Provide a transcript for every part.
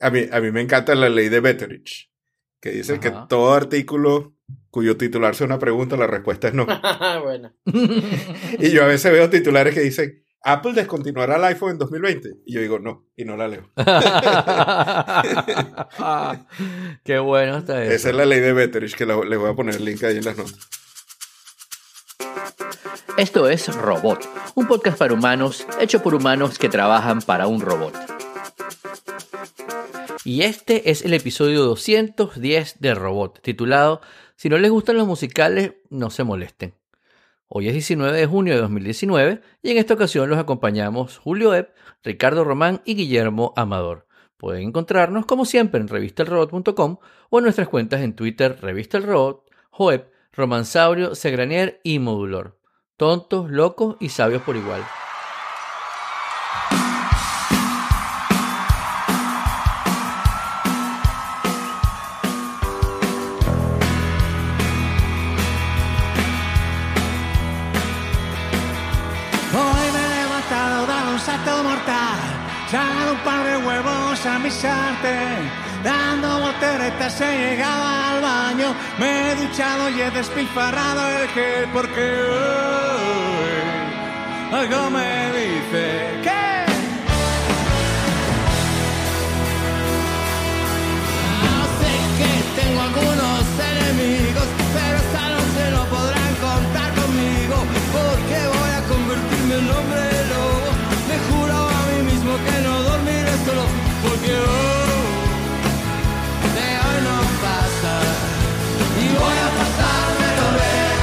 A mí, a mí me encanta la ley de Betteridge, que dice que todo artículo cuyo titular sea una pregunta, la respuesta es no. bueno. y yo a veces veo titulares que dicen, Apple descontinuará el iPhone en 2020. Y yo digo, no, y no la leo. Qué bueno está eso. Esa es la ley de Betteridge, que le voy a poner el link ahí en las notas. Esto es Robot, un podcast para humanos hecho por humanos que trabajan para un robot. Y este es el episodio 210 de Robot, titulado Si no les gustan los musicales, no se molesten. Hoy es 19 de junio de 2019 y en esta ocasión los acompañamos Julio Epp, Ricardo Román y Guillermo Amador. Pueden encontrarnos como siempre en revistelrobot.com o en nuestras cuentas en Twitter Revista El Robot, Joep, Romansaurio, Segranier y Modulor tontos, locos y sabios por igual. Dando volteretas he llegado al baño, me he duchado y he despilfarrado el gel porque hoy algo me dice que tengo algunos enemigos, pero esta noche no podrán contar conmigo porque voy a convertirme en hombre voy a pasármelo bien.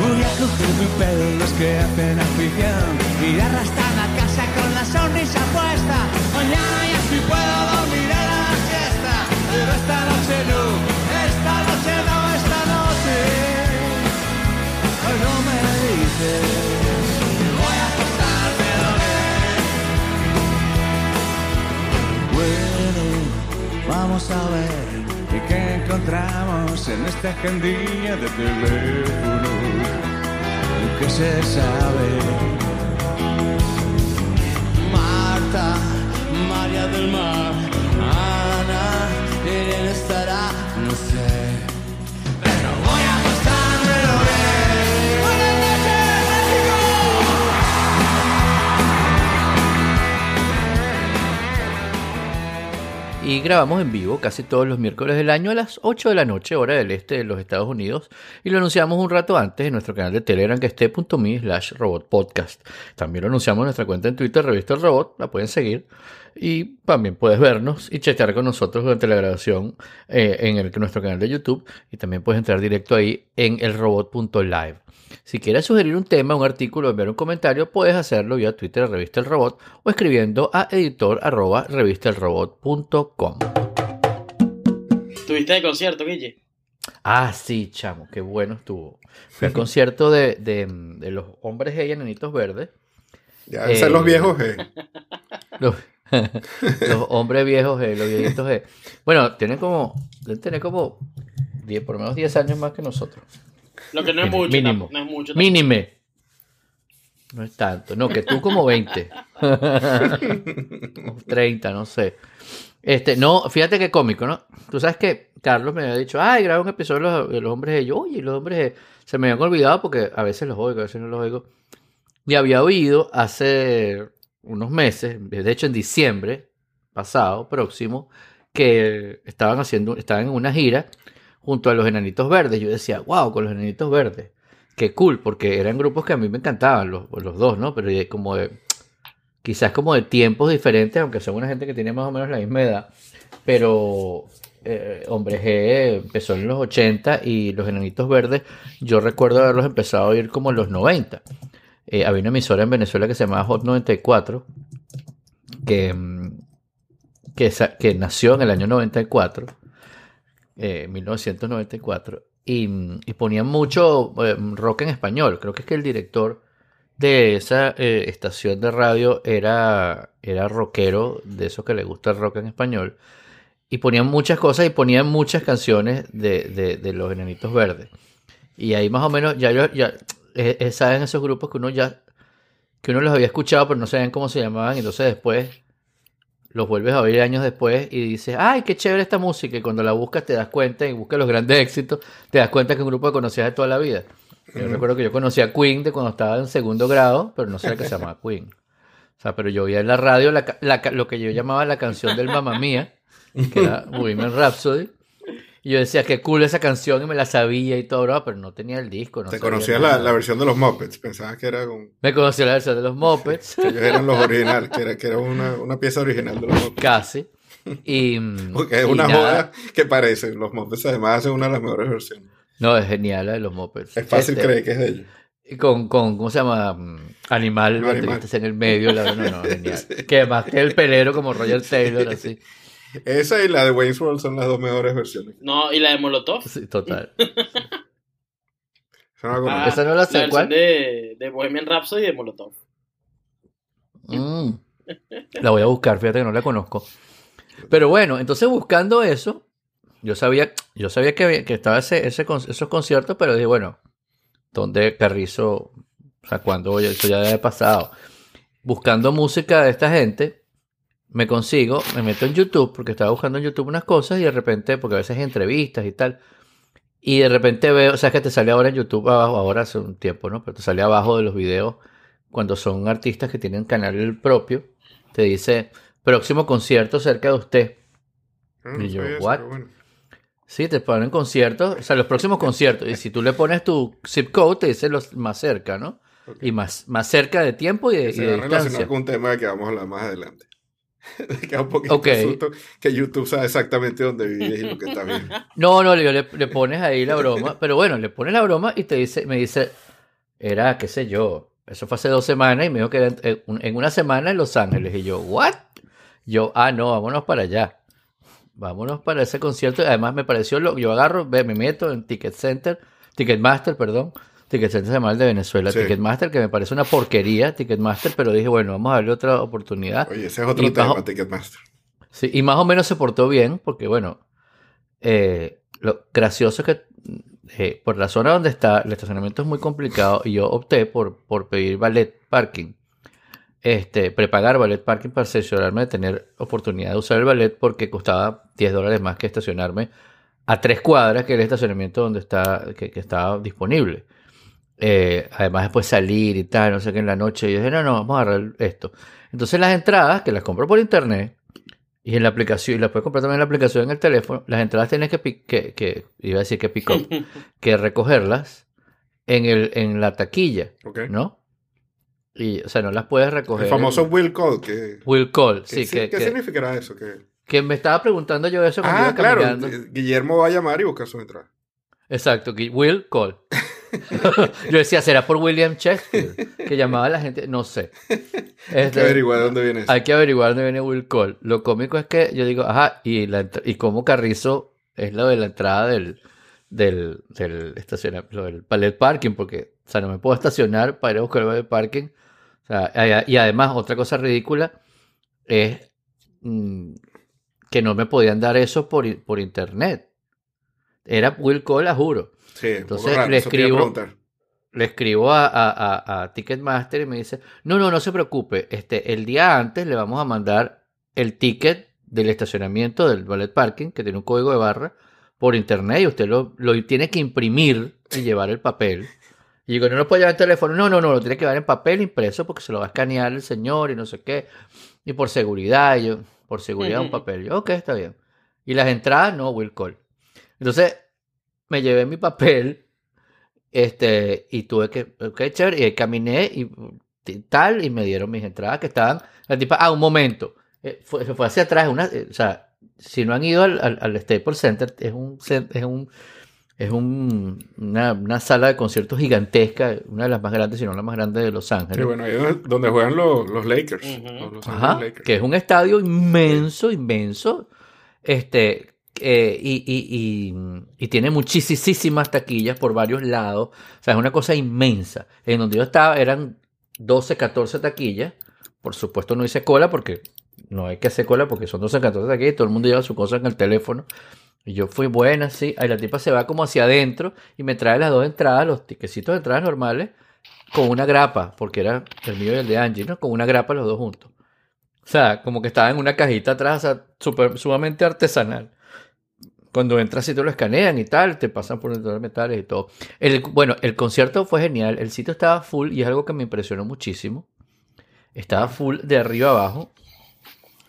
Voy a coger mi pelo los que hacen afición y arrastrar la casa con la sonrisa puesta. Mañana ya sí puedo dormir a la siesta, pero esta noche no, esta noche no, esta noche. no me dices. A. Bueno, vamos a ver ¿Y qué encontramos en esta agendilla de teléfono? ¿Qué se sabe? Marta, María del Mar, Ana, Irene estará, no sé. Y grabamos en vivo casi todos los miércoles del año a las 8 de la noche, hora del este de los Estados Unidos, y lo anunciamos un rato antes en nuestro canal de Telegram que esté.me slash robotpodcast. También lo anunciamos en nuestra cuenta en Twitter, Revista El Robot, la pueden seguir, y también puedes vernos y chatear con nosotros durante la grabación eh, en el, nuestro canal de YouTube, y también puedes entrar directo ahí en elrobot.live. Si quieres sugerir un tema, un artículo o enviar un comentario, puedes hacerlo vía Twitter de Revista El Robot o escribiendo a editor arroba revistelrobot.com. ¿Tuviste de concierto, Guille? Ah, sí, chamo, qué bueno estuvo. Fui al concierto de, de, los hombres G y enanitos verdes. Ya, eh, los viejos G. Los, hombres viejos G, los viejitos G. Bueno, tienen como, deben tener como 10, por lo menos 10 años más que nosotros. Lo que no es mucho. Mínimo. No, es mucho. Mínime. No es tanto. No, que tú como 20. 30, no sé. Este, no, fíjate qué cómico, ¿no? Tú sabes que Carlos me había dicho, ay, graba un episodio de los, hombres de yo, oye, los hombres se me habían olvidado porque a veces los oigo, a veces no los oigo. Y había oído hace unos meses, de hecho en diciembre pasado, próximo, que estaban haciendo, estaban en una gira junto a los Enanitos Verdes. Yo decía, wow, con los Enanitos Verdes. Qué cool, porque eran grupos que a mí me encantaban, los, los dos, ¿no? Pero como de, quizás como de tiempos diferentes, aunque son una gente que tiene más o menos la misma edad. Pero eh, Hombre G empezó en los 80 y los Enanitos Verdes, yo recuerdo haberlos empezado a oír como en los 90. Eh, había una emisora en Venezuela que se llamaba Hot 94, que, mm, que, que nació en el año 94 1994, eh, y, ponían mucho eh, rock en español. Creo que es que el director de esa eh, estación de radio era, era rockero, de esos que le gusta el rock en español. Y ponían muchas cosas y ponían muchas canciones de, los Enanitos Verdes. Y ahí más o menos, ya, ya saben esos grupos que uno ya, que uno los había escuchado, pero no sabían cómo se llamaban. Entonces después los vuelves a oír años después y dices, ay, qué chévere esta música. Y cuando la buscas te das cuenta y buscas los grandes éxitos, te das cuenta que es un grupo que conocías de toda la vida. Yo recuerdo que yo conocía a Queen de cuando estaba en segundo grado, pero no sé que se llamaba Queen. O sea, pero yo oía en la radio lo que yo llamaba la canción del Mamma Mía, que era Women Rhapsody. Y yo decía, qué cool esa canción y me la sabía y todo, pero no tenía el disco. No Te conocía la, la, versión de los Muppets, pensabas que era un... Me conocía la versión de los Muppets. que ellos eran los originales, que era, que era una, una, pieza original de los Muppets. Casi. Y, Porque es una moda que parece. Los Muppets además hacen una de las mejores versiones. No, es genial la de los Muppets. Es fácil este, creer que es de ellos. Con, con, ¿cómo se llama? Animal, no, animal. en el medio, la verdad, no, no, genial. Que más que el pelero como Roger Taylor, así. Esa y la de Wayne's World son las dos mejores versiones. No, y la de Molotov. Sí, total. ah, Esa no la sé, la ¿cuál? De, de Bohemian Rhapsody y de Molotov. Mm. La voy a buscar, fíjate que no la conozco. Pero bueno, entonces buscando eso, yo sabía, yo sabía que, que estaba ese, ese, esos conciertos, pero dije, bueno, ¿dónde Carrizo? O sea, cuando eso ya había pasado. Buscando música de esta gente, me consigo, me meto en YouTube, porque estaba buscando en YouTube unas cosas y de repente, porque a veces hay entrevistas y tal, y de repente veo, o sea, que te sale ahora en YouTube abajo, ahora hace un tiempo, ¿no? Pero te sale abajo de los videos, cuando son artistas que tienen canal propio, te dice, próximo concierto cerca de usted. Ah, y yo, ¿what? Sí, te ponen conciertos, o sea, los próximos conciertos. Y si tú le pones tu zip code, te dice los más cerca, ¿no? Y más, más cerca de tiempo y de, y de distancia. con un tema que vamos a hablar más adelante. Queda un poquito okay. que YouTube sabe exactamente dónde vives y lo que está viendo. No, no, le, le, pones ahí la broma. Pero bueno, le pones la broma y te dice, me dice, era, qué sé yo, eso fue hace dos semanas y me dijo que era en una semana en Los Ángeles. Y yo, ¿what? Yo, ah, no, vámonos para allá. Vámonos para ese concierto. Además, me pareció lo yo agarro, me meto en Ticket Center, Ticketmaster, perdón. Ticket Center se llama el de Venezuela. Ticketmaster, que me parece una porquería, Ticketmaster, pero dije, bueno, vamos a darle otra oportunidad. Oye, ese es otro tema, Ticketmaster. Sí, y más o menos se portó bien, porque bueno, eh, lo gracioso es que eh, por la zona donde está, el estacionamiento es muy complicado y yo opté por, por pedir ballet parking este, prepagar ballet parking para asegurarme de tener oportunidad de usar el ballet porque costaba 10 dólares más que estacionarme a tres cuadras que el estacionamiento donde está, que, estaba disponible. Eh, además después salir y tal, no sé qué en la noche. Y yo dije, no, no, vamos a agarrar esto. Entonces las entradas, que las compro por internet, y en la aplicación, y las puedes comprar también en la aplicación en el teléfono, las entradas tienes que, que, que iba a decir que pick up, que recogerlas en, el, en la taquilla, ¿no? Y, o sea, no las puedes recoger. El famoso Will Call. Que, Will Call, sí. ¿Qué, que, significará eso? Que, que me estaba preguntando yo eso cuando ah, claro. Guillermo va a llamar y buscar su entrada. Exacto, Will Call. yo decía, ¿será por William Shakespeare? Que llamaba a la gente, no sé. hay que este, averiguar dónde viene eso. Hay que averiguar dónde viene Will Call. Lo cómico es que yo digo, ajá, y, la, y cómo Carrizo es lo de la entrada del, del, del estacionamiento, del ballet parking, porque, o sea, no me puedo estacionar para ir a buscar el ballet parking y además, otra cosa ridícula es mm, que no me podían dar eso por, por internet. Era Will Call, juro. Entonces le escribo, le escribo a, a, Ticketmaster y me dice, no, no, no se preocupe, este, el día antes le vamos a mandar el ticket del estacionamiento del ballet parking, que tiene un código de barra, por internet y usted lo, lo tiene que imprimir y llevar el papel. Y digo, no lo puede llevar en teléfono. No, no, no, lo tiene que llevar en papel impreso porque se lo va a escanear el señor y no sé qué. Y por seguridad, yo, por seguridad un papel. Yo, ok, está bien. Y las entradas, no, Will Call. Entonces, me llevé mi papel este, y tuve que, ok, chévere, y caminé y, tal, y me dieron mis entradas que estaban, la tipa, ah, un momento, eh, fue, fue hacia atrás, una, eh, o sea, si no han ido al, al, al Staples Center, es un, es un es un, una, sala de conciertos gigantesca, una de las más grandes, si no la más grande de Los Ángeles. Sí, bueno, ahí es donde juegan los, los Lakers. Ajá, que es un estadio inmenso, inmenso. Este, eh, y, tiene muchísimas taquillas por varios lados. O sea, es una cosa inmensa. En donde yo estaba eran 12, 14 taquillas. Por supuesto no hice cola porque no hay que hacer cola porque son 12, 14 taquillas todo el mundo lleva su cosa en el teléfono. Y yo fui buena, sí. Ahí la tipa se va como hacia adentro y me trae las dos entradas, los tiquecitos de entradas normales, con una grapa, porque era el mío y el de Angie, ¿no? Con una grapa los dos juntos. sea, como que estaba en una cajita atrás, o sea, super, sumamente artesanal. Cuando entras y te lo escanean y tal, te pasan por los metales y todo. El, bueno, el concierto fue genial. El sitio estaba full y es algo que me impresionó muchísimo. Estaba full de arriba abajo.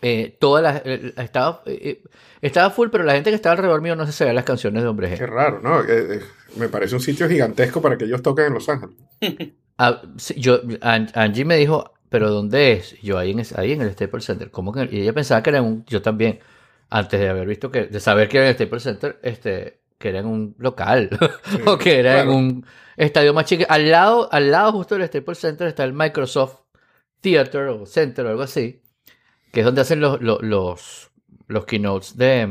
Eh, todas las, estaba, eh, eh, estaba full, pero la gente que estaba alrededor mío no se sabía las canciones de Hombre G. Qué raro, ¿no? me parece un sitio gigantesco para que ellos toquen en Los Ángeles. Ah, yo, Angie me dijo, ¿pero dónde es? Yo ahí en, ahí en el Staples Center. ¿Cómo que? Y ella pensaba que era un. Yo también, antes de haber visto que. De saber que era en el Staples Center, este, que era en un local. o que era en un estadio más chico. Al lado, al lado justo del Staples Center está el Microsoft Theater o Center o algo así. Que es donde hacen los, los los keynotes de,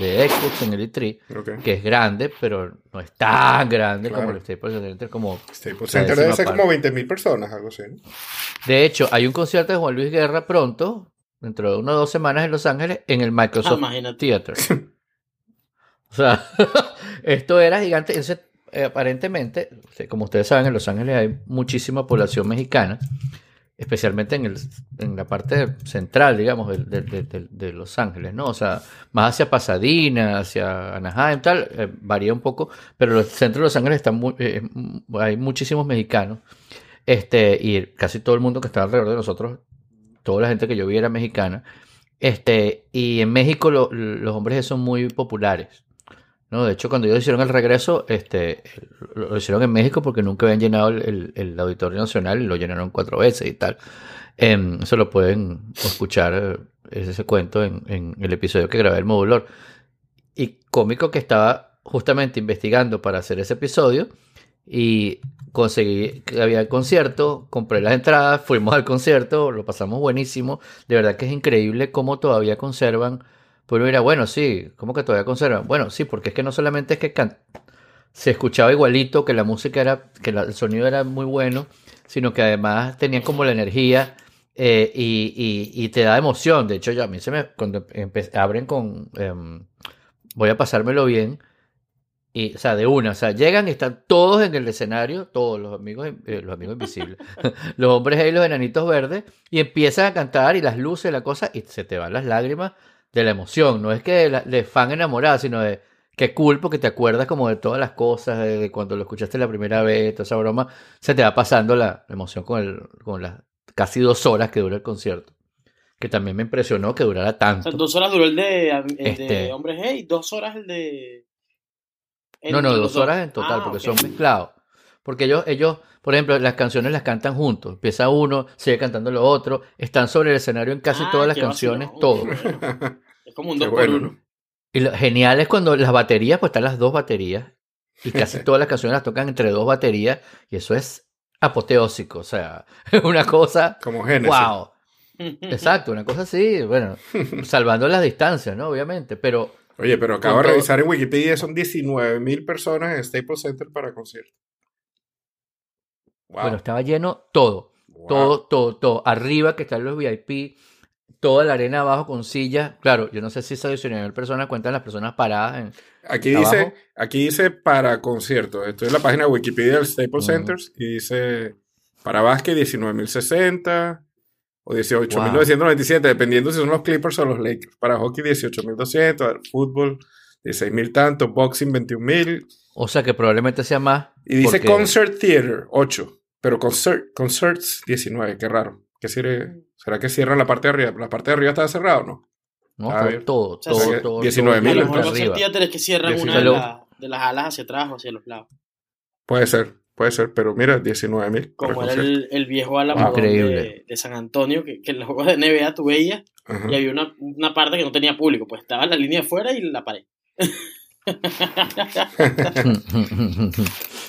de Xbox en el E3, que es grande, pero no es tan grande como el Staples Center. Como Staples Center debe ser como 20.000 personas, algo así. De hecho, hay un concierto de Juan Luis Guerra pronto, dentro de una o dos semanas en Los Ángeles, en el Microsoft ah, Theater. o sea, esto era gigante. Entonces, eh, aparentemente, como ustedes saben, en Los Ángeles hay muchísima población mexicana especialmente en, el, en la parte central, digamos, de, Los Ángeles, ¿no? O sea, más hacia Pasadena, hacia Anaheim, tal, eh, varía un poco, pero el centro de Los Ángeles están muy, eh, hay muchísimos mexicanos, este, y casi todo el mundo que está alrededor de nosotros, toda la gente que yo vi era mexicana, este, y en México los hombres son muy populares. No, de hecho, cuando ellos hicieron el regreso, este, lo, hicieron en México porque nunca habían llenado el, Auditorio Nacional y lo llenaron cuatro veces y tal. Em, eso lo pueden escuchar, eh, ese, cuento, en, el episodio que grabé el modulor. Y cómico que estaba justamente investigando para hacer ese episodio y conseguí que había el concierto, compré las entradas, fuimos al concierto, lo pasamos buenísimo. De verdad que es increíble cómo todavía conservan pues mira, bueno, sí, ¿cómo que todavía conservan? Bueno, sí, porque es que no solamente es que se escuchaba igualito, que la música era, que el sonido era muy bueno, sino que además tenían como la energía eh, y, te da emoción. De hecho, yo a mí se me, cuando abren con em, voy a pasármelo bien, y, o sea, de una, o sea, llegan y están todos en el escenario, todos los amigos, eh, los amigos invisibles, los hombres y los enanitos verdes, y empiezan a cantar y las luces, la cosa, y se te van las lágrimas de la emoción, no es que de, fan enamorada, sino de qué cool porque te acuerdas como de todas las cosas, de, cuando lo escuchaste la primera vez, toda esa broma, se te va pasando la, emoción con, el, con las casi dos horas que dura el concierto. Que también me impresionó que durara tanto. dos horas duró el de, el este... Hombres Hey, dos horas el de... no, no, dos horas en total, ah, porque son mezclados. Porque ellos, ellos, por ejemplo, las canciones las cantan juntos. Empieza uno, sigue cantando lo otro. Están sobre el escenario en casi ah, todas las canciones, todo. Es como un dos por uno. Y lo genial es cuando las baterías, pues están las dos baterías. Y casi todas las canciones las tocan entre dos baterías. Y eso es apoteósico. O sea, es una cosa. Como Genesis. ¡Wow! Exacto, una cosa así. Bueno, salvando las distancias, ¿no? Obviamente. Pero. Oye, pero acabo de revisar en Wikipedia, son 19.000 personas en Staples Center para concierto. Bueno, estaba lleno todo. Todo, todo, todo. Arriba que están los VIP, toda la arena abajo con sillas. Claro, yo no sé si esa 19.000 personas cuentan las personas paradas. En, aquí, dice, aquí dice para conciertos. Estoy en la página de Wikipedia del Staples Centers y dice para básquet 19.060 o 18.997, dependiendo si son los Clippers o los Lakers. Para hockey 18.200, fútbol 16.000 tanto, boxing 21.000. O sea que probablemente sea más. Y dice Concert Theater 8. Pero concert, Concerts 19, qué raro. ¿Qué sirve? ¿Será que cierran la parte de arriba? ¿La parte de arriba está cerrada o no? No, todo, todo, todo. 19 mil. A lo mejor que cierran una de, de, las alas hacia atrás o hacia los lados. Puede ser, puede ser, pero mira, 19 mil. Como era el, el, viejo Álamo de, de, San Antonio, que, que en los juegos de NBA tú veías y había una, una parte que no tenía público, pues estaba en la línea de fuera y la pared.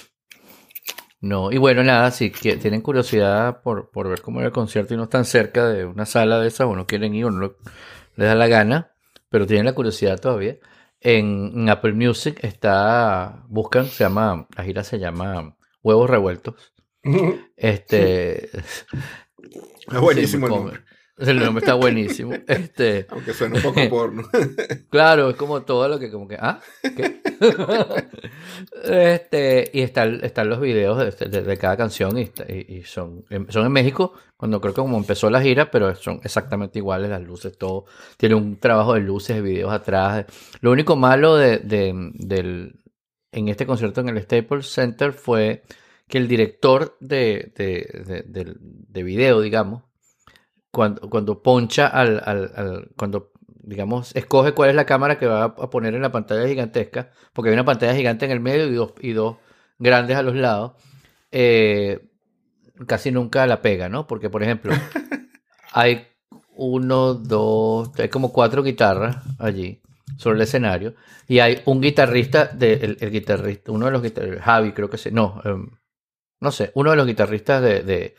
No, y bueno, nada, si tienen curiosidad por, por, ver cómo era el concierto y no están cerca de una sala de esas o no quieren ir o no les da la gana, pero tienen la curiosidad todavía, en, Apple Music está, buscan, se llama, la gira se llama Huevos Revueltos. este... Es buenísimo El nombre está buenísimo. Este... Aunque suena un poco porno. claro, es como todo lo que como que, ¿ah? ¿Qué? este, y están, están los videos de, cada canción y, y, son, son en México, cuando creo que como empezó la gira, pero son exactamente iguales las luces, todo. Tiene un trabajo de luces, de videos atrás. Lo único malo de, del, en este concierto en el Staples Center fue que el director de, de, de video, digamos, cuando, cuando poncha al, al, al, cuando digamos, escoge cuál es la cámara que va a poner en la pantalla gigantesca, porque hay una pantalla gigante en el medio y dos, y dos grandes a los lados, eh, casi nunca la pega, ¿no? Porque, por ejemplo, hay uno, dos, hay como cuatro guitarras allí sobre el escenario y hay un guitarrista, de, el, guitarrista, uno de los guitarristas, Javi creo que sí, no, em, no sé, uno de los guitarristas de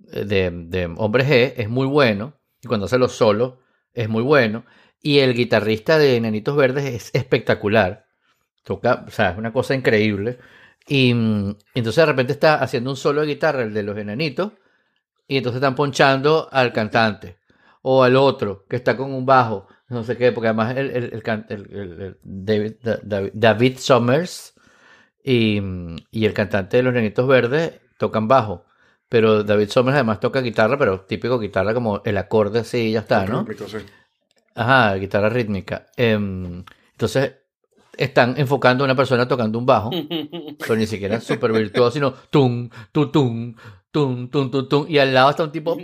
de, de Hombre G es muy bueno, y cuando hace los solos es muy bueno, y el guitarrista de Nenitos Verdes es espectacular. Toca, o sea, es una cosa increíble. Y mm, entonces de repente está haciendo un solo de guitarra, el de los enanitos, y entonces están ponchando al cantante o al otro que está con un bajo, no sé qué, porque además el, el, David, David, Summers y, y, el cantante de los Nenitos Verdes tocan bajo. Pero David Somers además toca guitarra, pero típico guitarra como el acorde así y ya está, ¿no? Rítmico, sí. Ajá, guitarra rítmica. Em, entonces están enfocando a una persona tocando un bajo, pero ni siquiera súper virtuoso, sino tum, tum, tum, tum, tum, tum, tum, y al lado está un tipo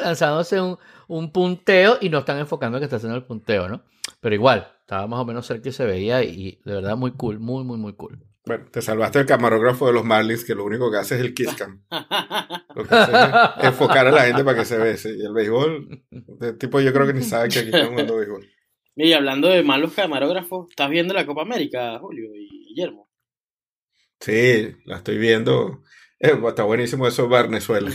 lanzándose un, un punteo y no están enfocando que está haciendo el punteo, ¿no? Pero igual, estaba más o menos cerca y se veía y de verdad muy cool, muy, muy, muy cool. Bueno, te salvaste el camarógrafo de los Marlins, que lo único que hace es el kiss cam. Lo que hace es enfocar a la gente para que se bese. Y el béisbol, el tipo yo creo que ni sabe que aquí está jugando béisbol. Y hablando de malos camarógrafos, ¿estás viendo la Copa América, Julio y Guillermo? Sí, la estoy viendo. Eh, está buenísimo eso Venezuela.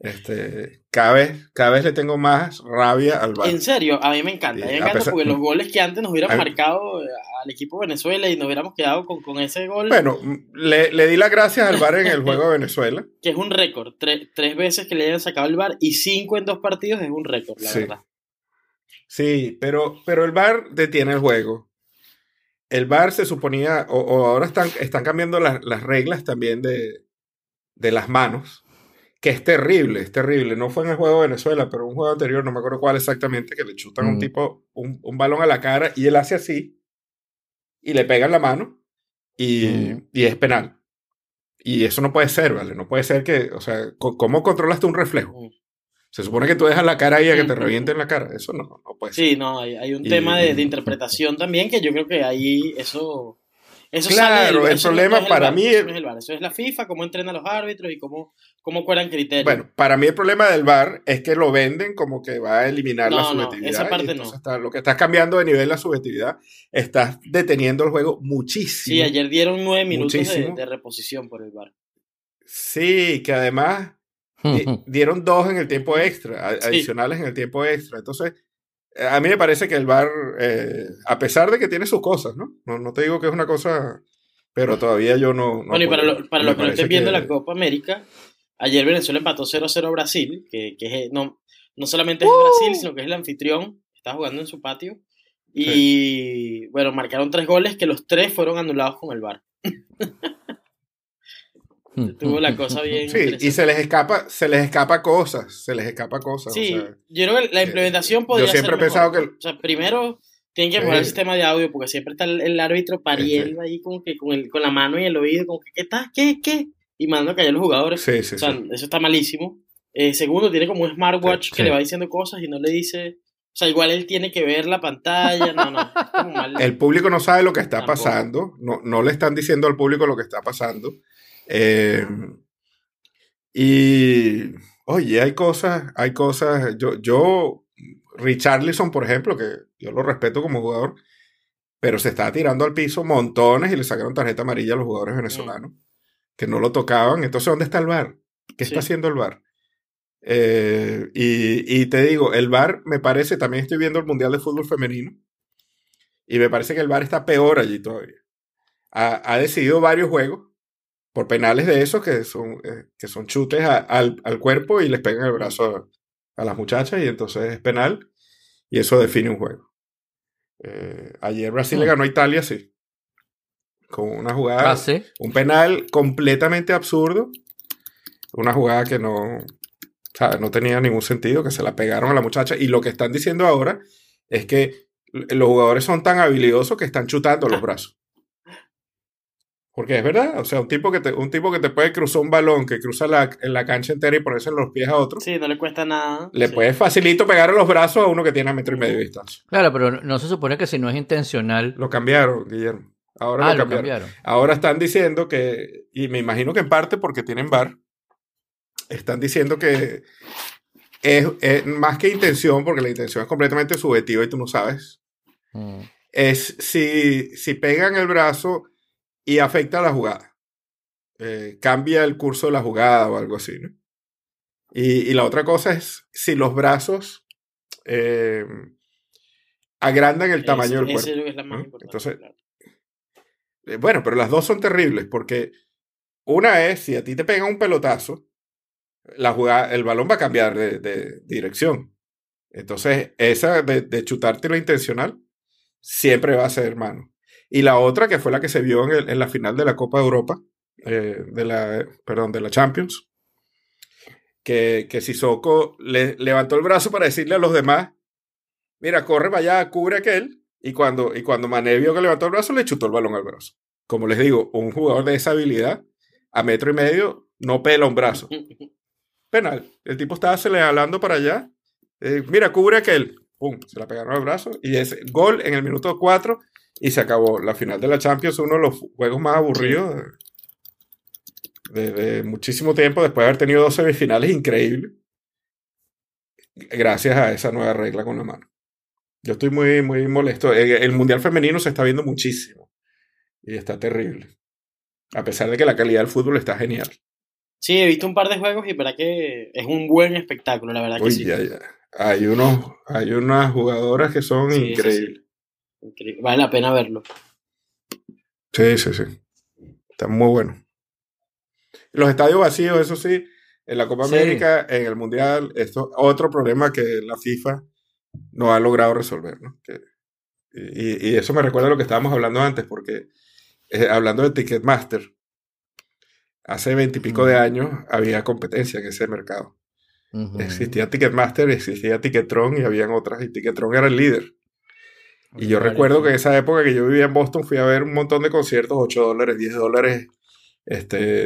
Este, cada vez, cada vez le tengo más rabia al Bar. En serio, a mí me encanta. A mí me encanta porque los goles que antes nos hubieran marcado eh, al equipo de Venezuela y nos hubiéramos quedado con, con ese gol. Bueno, le, le, di las gracias al Bar en el juego de Venezuela. Que es un récord. tres veces que le hayan sacado el Bar y cinco en dos partidos es un récord, la verdad. Sí, pero, pero el Bar detiene el juego. El Bar se suponía, o, ahora están, están cambiando las reglas también de, de las manos, que es terrible, es terrible. No fue en el juego de Venezuela, pero un juego anterior, no me acuerdo cuál exactamente, que le chutan a un tipo un, balón a la cara y él hace así y le pegan la mano y, y, es penal. Y eso no puede ser, ¿vale? No puede ser que, o sea, ¿cómo controlas tú un reflejo? Se supone que tú dejas la cara ahí a que te revienten la cara. Eso no, no puede ser. Sí, no, hay, hay un tema de, de, interpretación también que yo creo que ahí eso eso claro, el problema para mí es... Eso es la FIFA, cómo entrena a los árbitros y cómo, cómo cuelan criterios. Bueno, para mí el problema del VAR es que lo venden como que va a eliminar la subjetividad. esa parte no. lo que estás cambiando de nivel la subjetividad, estás deteniendo el juego muchísimo. Sí, ayer dieron nueve minutos de, reposición por el VAR. Sí, que además eh, dieron dos en el tiempo extra, adicionales en el tiempo extra. Entonces, a mí me parece que el bar, eh, a pesar de que tiene sus cosas, ¿no? ¿no? te digo que es una cosa, pero todavía yo no... bueno, y para lo, para lo que no estén viendo la Copa América, ayer Venezuela empató 0-0 a Brasil, que, que es, no, no solamente es Brasil, sino que es el anfitrión, está jugando en su patio. Y bueno, marcaron tres goles que los tres fueron anulados con el bar. Tuvo la cosa bien. Sí, y se les escapa, se les escapa cosas, se les escapa cosas. Sí, yo creo que la implementación podría Yo siempre he pensado que. O sea, primero tienen que mejorar el sistema de audio porque siempre está el, árbitro pariendo ahí como que con, el, con la mano y el oído, como que, ¿qué está? ¿Qué? ¿Qué? Y mandando a callar a los jugadores. Sí, sí, o sea, eso está malísimo. Eh, segundo, tiene como un smartwatch que le va diciendo cosas y no le dice. O sea, igual él tiene que ver la pantalla. No, no. El público no sabe lo que está pasando. No, no le están diciendo al público lo que está pasando. Eh, y, oye, hay cosas, hay cosas, yo, yo, Richarlison, por ejemplo, que yo lo respeto como jugador, pero se estaba tirando al piso montones y le sacaron tarjeta amarilla a los jugadores venezolanos, que no lo tocaban. Entonces, ¿dónde está el VAR? ¿Qué está haciendo el VAR? Eh, y, y, te digo, el VAR me parece, también estoy viendo el Mundial de Fútbol Femenino, y me parece que el VAR está peor allí todavía. Ha, ha decidido varios juegos por penales de esos que son, eh, que son chutes al, al, cuerpo y les pegan el brazo a las muchachas y entonces es penal y eso define un juego. Eh, ayer Brasil le mm. ganó a Italia, sí. Con una jugada, ah, un penal completamente absurdo. Una jugada que no, no tenía ningún sentido, que se la pegaron a la muchacha. Y lo que están diciendo ahora es que los jugadores son tan habilidosos que están chutando los brazos. Porque es verdad, o sea, un tipo que te, un tipo que te puede cruzar un balón, que cruza la, en la cancha entera y ponerse en los pies a otro. Sí, no le cuesta nada. Le puede facilito pegar a los brazos a uno que tiene a metro y medio de distancia. Claro, pero no se supone que si no es intencional. Lo cambiaron, Guillermo. Ahora ah, lo, cambiaron. Ahora están diciendo que, y me imagino que en parte porque tienen bar, están diciendo que es, más que intención, porque la intención es completamente subjetiva y tú no sabes. Mm. Es si, si pegan el brazo y afecta a la jugada. Eh, cambia el curso de la jugada o algo así, ¿no? Y, la otra cosa es si los brazos eh, agrandan el tamaño del cuerpo. Entonces, eh, bueno, pero las dos son terribles porque una es si a ti te pega un pelotazo, la jugada, el balón va a cambiar de, dirección. Entonces, esa de, de chutarte lo intencional siempre va a ser mano. Y la otra, que fue la que se vio en, la final de la Copa de Europa, eh, de la, perdón, de la Champions, que, que Sissoko le, levantó el brazo para decirle a los demás, mira, corre vaya, cubre aquel, y cuando, y cuando Mané vio que levantó el brazo, le chutó el balón al brazo. Como les digo, un jugador de esa habilidad, a metro y medio, no pela un brazo. Penal. El tipo estaba hablando para allá. Eh, mira, cubre aquel. Pum, se la pegaron al brazo. Y ese gol en el minuto 4 y se acabó. La final de la Champions, uno de los juegos más aburridos de, muchísimo tiempo, después de haber tenido dos semifinales increíbles, gracias a esa nueva regla con la mano. Yo estoy muy, muy molesto. El, Mundial Femenino se está viendo muchísimo y está terrible. A pesar de que la calidad del fútbol está genial. Sí, he visto un par de juegos y para que es un buen espectáculo, la verdad que sí. Hay, unos, hay unas jugadoras que son increíbles. Vale la pena verlo. Sí, sí, sí. Está muy bueno. Los estadios vacíos, eso sí, en la Copa América, en el Mundial, esto otro problema que la FIFA no ha logrado resolver, ¿no? y, eso me recuerda a lo que estábamos hablando antes, porque eh, hablando de Ticketmaster, hace veintipico de años había competencia en ese mercado. Existía Ticketmaster, existía Tickettron y habían otras, y Tickettron era el líder. Y yo recuerdo que en esa época que yo vivía en Boston fui a ver un montón de conciertos, 8 dólares, 10 dólares, este,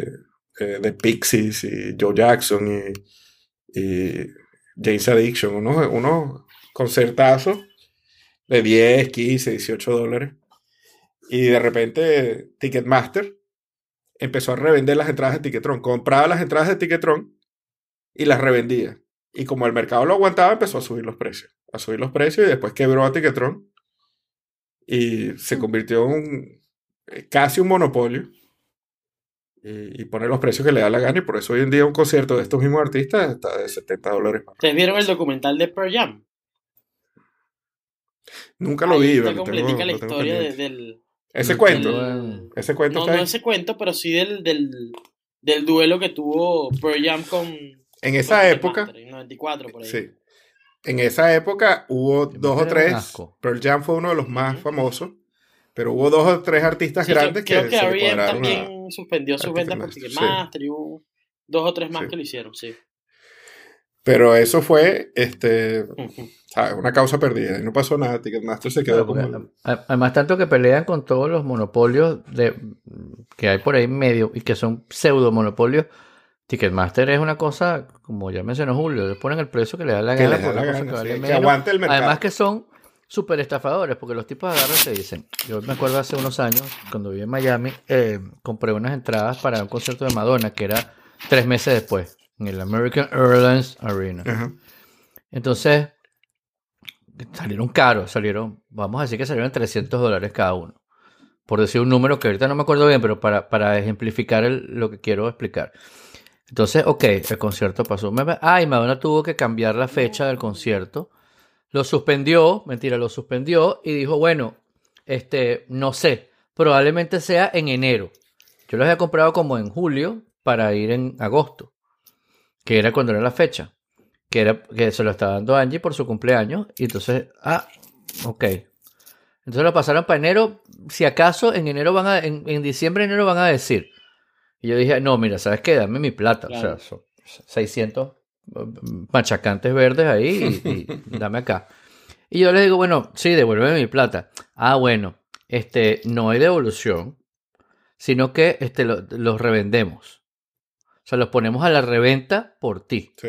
eh, de Pixies y Joe Jackson y, y James Addiction, unos, unos concertazos de 10, 15, 18 dólares. Y de repente Ticketmaster empezó a revender las entradas de Ticketron. Compraba las entradas de Ticketron y las revendía. Y como el mercado lo aguantaba, empezó a subir los precios. A subir los precios y después quebró a Ticketron y se convirtió en un, eh, casi un monopolio y, pone los precios que le da la gana y por eso hoy en día un concierto de estos mismos artistas está de 70 dólares. ¿Ustedes vieron el documental de Pearl Jam? Nunca lo vi. Pero tengo, la historia del... Ese cuento. ese cuento. No, no ese cuento, pero sí del, del, del duelo que tuvo Pearl Jam con... En esa época... En 94, por ahí. Sí en esa época hubo dos o tres. Pearl Jam fue uno de los más famosos. Pero hubo dos o tres artistas grandes que, creo que R.E.M. también suspendió su venta por Ticketmaster y hubo dos o tres más que lo hicieron, sí. Pero eso fue este, una causa perdida y no pasó nada. Ticketmaster se quedó como. Además, tanto que pelean con todos los monopolios de, que hay por ahí en medio y que son pseudo monopolios Ticketmaster es una cosa, como ya mencionó Julio, le ponen el precio que le da la gana. Que, aguante el mercado. Además que son súper estafadores, porque los tipos agarran y te dicen, yo me acuerdo hace unos años, cuando viví en Miami, eh, compré unas entradas para un concierto de Madonna, que era tres meses después, en el American Airlines Arena. Entonces, salieron caros, salieron, vamos a decir que salieron 300 dólares cada uno. Por decir un número que ahorita no me acuerdo bien, pero para, para ejemplificar lo que quiero explicar. Entonces, ok, el concierto pasó. Ah, y Madonna tuvo que cambiar la fecha del concierto. Lo suspendió, mentira, lo suspendió y dijo, bueno, este, no sé, probablemente sea en enero. Yo los había comprado como en julio para ir en agosto, que era cuando era la fecha. que, era, que se lo estaba dando Angie por su cumpleaños. Y entonces, ah, ok. Entonces lo pasaron para enero. Si acaso en enero van a, en, en diciembre, enero van a decir. Y yo dije, no, mira, ¿sabes qué? Dame mi plata. O sea, son 600 machacantes verdes ahí y, dame acá. Y yo le digo, bueno, sí, devuélveme mi plata. Ah, bueno, este, no hay devolución, sino que este, los revendemos. O sea, los ponemos a la reventa por ti. Sí.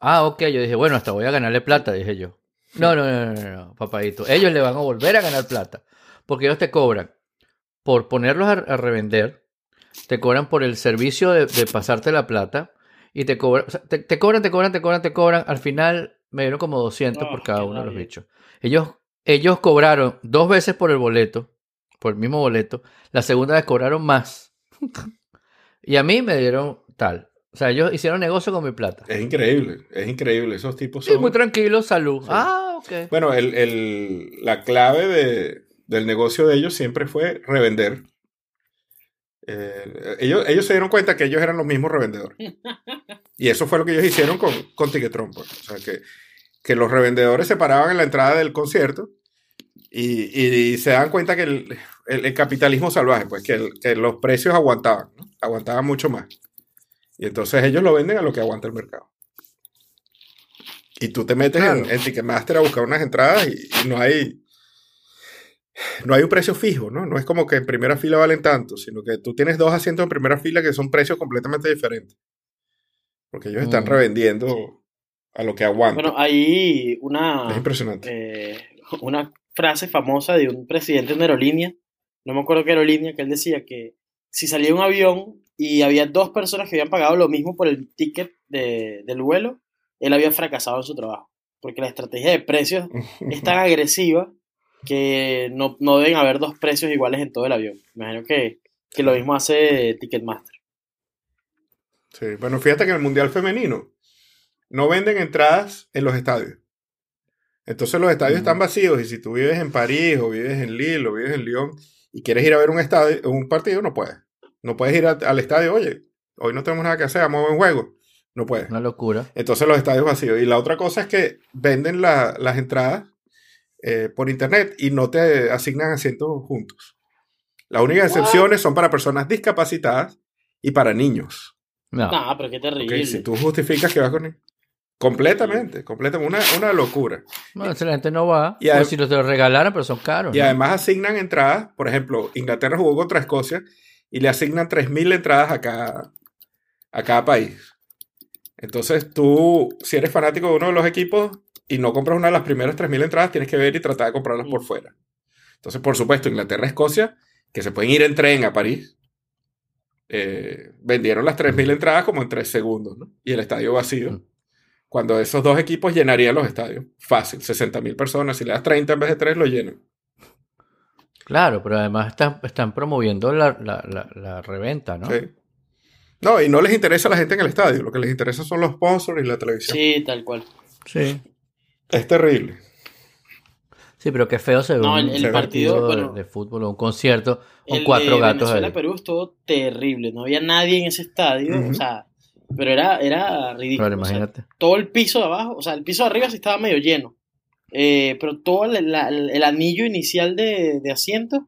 Ah, ok, yo dije, bueno, hasta voy a ganarle plata, dije yo. No, no, no, no, no, papadito. Ellos le van a volver a ganar plata. Porque ellos te cobran por ponerlos a, revender, te cobran por el servicio de, pasarte la plata y te cobran, te, cobran, te cobran, te cobran, te cobran. Al final me dieron como 200 por cada uno de los bichos. Ellos, ellos cobraron dos veces por el boleto, por el mismo boleto. La segunda vez cobraron más. y a mí me dieron tal. O sea, ellos hicieron negocio con mi plata. Es increíble, es increíble. Esos tipos son... Sí, muy tranquilos, salud. Ah, ok. Bueno, el, el, la clave de, del negocio de ellos siempre fue revender. Eh, ellos, ellos se dieron cuenta que ellos eran los mismos revendedores. Y eso fue lo que ellos hicieron con, con Ticketron. Pues. O sea, que, que los revendedores se paraban en la entrada del concierto y, y, se dan cuenta que el, el, capitalismo salvaje, pues que, que los precios aguantaban, aguantaban mucho más. Y entonces ellos lo venden a lo que aguanta el mercado. Y tú te metes en, en, Ticketmaster a buscar unas entradas y, no hay no hay un precio fijo, ¿no? No es como que en primera fila valen tanto, sino que tú tienes dos asientos en primera fila que son precios completamente diferentes. Porque ellos están mm. revendiendo a lo que aguanta. Bueno, hay una. Es impresionante. Eh, una frase famosa de un presidente de aerolínea, no me acuerdo qué aerolínea, que él decía que si salía un avión y había dos personas que habían pagado lo mismo por el ticket de, del vuelo, él había fracasado en su trabajo. Porque la estrategia de precios es tan agresiva que no, no, deben haber dos precios iguales en todo el avión. Imagino que, que lo mismo hace Ticketmaster. Sí, bueno, fíjate que en el Mundial Femenino no venden entradas en los estadios. Entonces los estadios están vacíos y si tú vives en París o vives en Lille o vives en Lyon y quieres ir a ver un, estadio, un partido, no puedes. No puedes ir al estadio, oye, hoy no tenemos nada que hacer, vamos a un juego. No puedes. Una locura. Entonces los estadios vacíos. Y la otra cosa es que venden las entradas eh, por internet y no te asignan asientos juntos. Las únicas excepciones son para personas discapacitadas y para niños. No, pero qué terrible. si tú justificas que vas con Completamente, completamente. Una, una locura. Bueno, si la gente no va, y si no te lo regalaran, pero son caros. Y además asignan entradas. Por ejemplo, Inglaterra jugó contra Escocia y le asignan 3.000 entradas a cada, a cada país. Entonces tú, si eres fanático de uno de los equipos y no compras una de las primeras 3.000 entradas, tienes que ver y tratar de comprarlas por fuera. Entonces, por supuesto, Inglaterra, Escocia, que se pueden ir en tren a París, eh, vendieron las 3.000 entradas como en 3 segundos, ¿no? Y el estadio vacío. Mm. Cuando esos dos equipos llenarían los estadios. Fácil, 60.000 personas. Si le das 30 en vez de 3, lo llenan. Claro, pero además están, están promoviendo la, la, reventa, ¿no? Sí. No, y no les interesa a la gente en el estadio, lo que les interesa son los sponsors y la televisión. Sí, tal cual. Sí. Es terrible. Sí, pero qué feo se ve no, el, partido de, fútbol o un concierto con cuatro gatos Venezuela, Perú estuvo terrible, no había nadie en ese estadio, o sea, pero era, era ridículo. imagínate. todo el piso de abajo, o sea, el piso de arriba sí estaba medio lleno. Eh, pero todo el, anillo inicial de, de asientos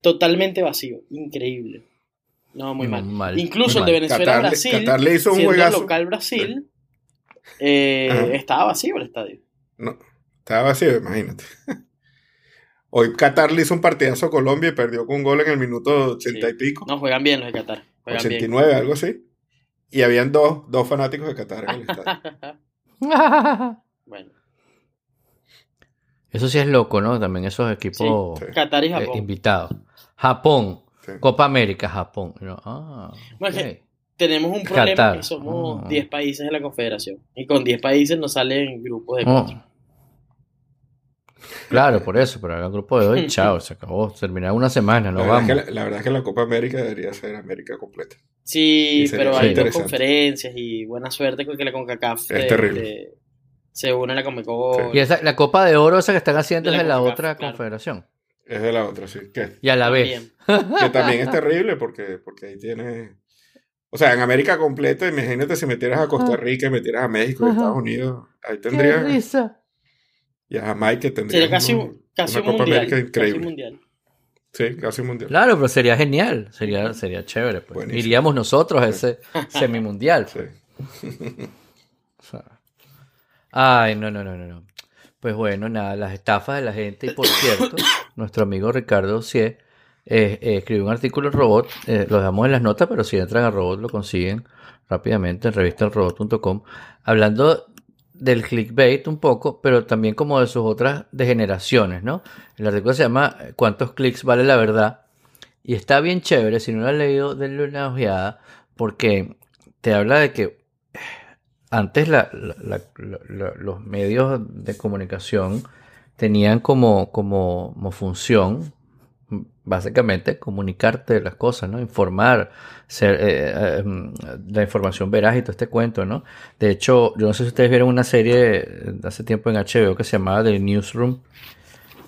totalmente vacío. Increíble. No, muy mal. Incluso el de Venezuela-Brasil, siendo local Brasil, eh, estaba vacío el estadio. No, estaba vacío, imagínate. Hoy Qatar le hizo un partidazo a Colombia y perdió con un gol en el minuto ochenta y pico. No, juegan bien los de Qatar. 89, algo así. Y habían dos, dos fanáticos de Qatar en el estadio. bueno. Eso sí es loco, ¿no? También esos equipos eh, invitados. Japón, Copa América, Japón. Ah, tenemos un problema que somos 10 ah. países de la Confederación. Y con 10 países nos salen grupos de 4. Claro, por eso, pero el grupo de hoy, chao, se acabó. Terminar una semana, no vamos. la, verdad es que la Copa América debería ser América completa. Sí, pero hay dos conferencias y buena suerte con que la CONCACAF. Es terrible se une la Comecol. Y esa, la Copa de Oro esa que están haciendo es de la otra confederación. Es de la otra, sí. ¿Qué? Y a la vez. que también es terrible porque, porque ahí tiene O sea, en América completa, imagínate si metieras a Costa Rica y metieras a México y Estados Unidos. Ahí tendrías. ¡Qué risa! Y a Jamaica tendrías. Sería casi, un, casi una Copa mundial, América increíble. Casi mundial. Sí, casi mundial. Claro, pero sería genial. Sería, sería chévere. Pues. Iríamos nosotros a ese semimundial. Sí. Ay, no, no, no, no. Pues bueno, nada, las estafas de la gente. Y por cierto, nuestro amigo Ricardo Sie eh, eh, un artículo en Robot, eh, lo dejamos en las notas, pero si entran a Robot lo consiguen rápidamente en revistarobot.com, hablando del clickbait un poco, pero también como de sus otras degeneraciones, ¿no? El artículo se llama ¿Cuántos clics vale la verdad? Y está bien chévere, si no lo has leído, denle una ojeada, porque te habla de que antes los medios de comunicación tenían como función básicamente comunicarte las cosas, ¿no? Informar, ser, eh, eh, em, la información veraz y todo este cuento, ¿no? De hecho, yo no sé si ustedes vieron una serie hace tiempo en HBO que se llamaba The Newsroom,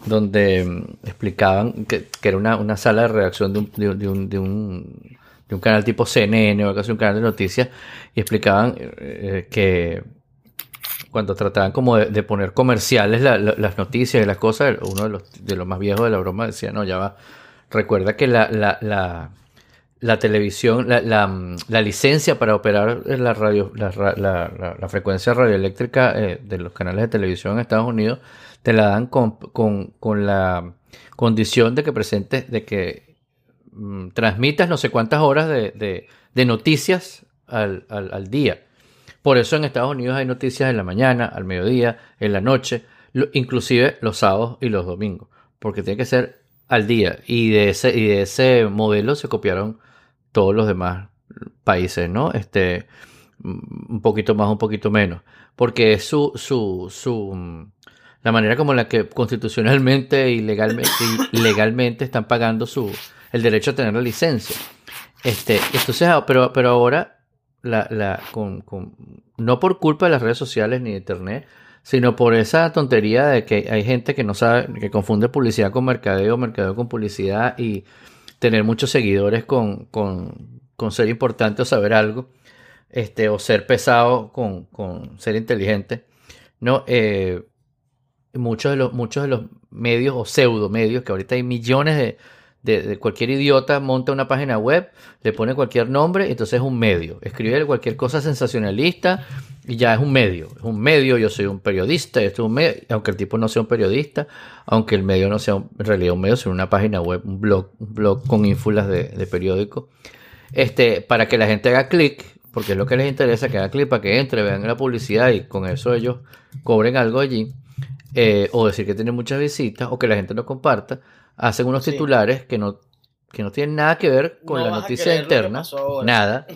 donde em, explicaban que, era una, sala de redacción de un, de, un, de, un, de un canal tipo CNN o casi un canal de noticias y explicaban eh, que cuando trataban como de, poner comerciales las noticias y las cosas, uno de los, de los más viejos de la broma decía, no, ya va, recuerda que la, la, la, televisión, la, licencia para operar la, radio, la, frecuencia radioeléctrica eh, de los canales de televisión en Estados Unidos, te la dan con, con, la condición de que presentes, de que mm, transmitas no sé cuántas horas de, de, noticias al, al día. Por eso en Estados Unidos hay noticias en la mañana, al mediodía, en la noche, inclusive los sábados y los domingos, porque tiene que ser al día. Y de ese, y de ese modelo se copiaron todos los demás países, ¿no? Este, mm, un poquito más, un poquito menos. Porque es su, su, su, mm, la manera como la que constitucionalmente y legalmente, y legalmente están pagando su, el derecho a tener la licencia. Este, entonces, pero, pero ahora la, la, con, con, no por culpa de las redes sociales ni de internet, sino por esa tontería de que hay gente que no sabe, que confunde publicidad con mercadeo, mercadeo con publicidad y tener muchos seguidores con, con, ser importante o saber algo, este, o ser pesado con, con ser inteligente. No, eh, muchos de los, muchos de los medios o pseudo medios, que ahorita hay millones de, de, cualquier idiota monta una página web, le pone cualquier nombre, entonces es un medio. Escribe cualquier cosa sensacionalista y ya es un medio. Es un medio, yo soy un periodista, esto es un medio, aunque el tipo no sea un periodista, aunque el medio no sea en realidad un medio, sino una página web, un blog, un blog con ínfulas de, de periódico. Este, para que la gente haga clic, porque es lo que les interesa, que haga clic para que entre, vean la publicidad y con eso ellos cobren algo allí. Eh, o decir que tiene muchas visitas, o que la gente lo comparta hacen unos titulares que no, que no tienen nada que ver con la noticia interna. Nada.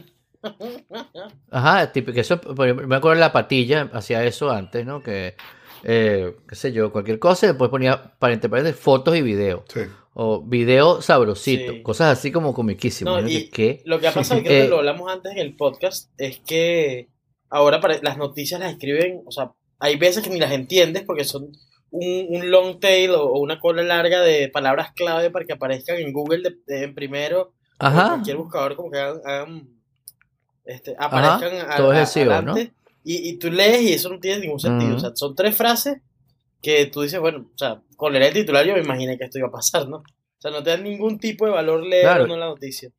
Ajá, tipo, que eso, me acuerdo la patilla hacía eso antes, ¿no? Que, eh, qué sé yo, cualquier cosa, después ponía de fotos y videos. Sí. O video sabrosito, cosas así como comiquísimas. Lo que ha pasado, que eh, lo hablamos antes en el podcast, es que ahora las noticias las escriben, o sea, hay veces que ni las entiendes porque son un, long tail o, una cola larga de palabras clave para que aparezcan en Google de, en primero. Ajá. O cualquier buscador como que hagan, este, aparezcan Todo es ¿no? y, y, tú lees y eso no tiene ningún sentido. O sea, son tres frases que tú dices, bueno, o sea, con leer el titular yo me imaginé que esto iba a pasar, ¿no? O sea, no te da ningún tipo de valor leer la noticia.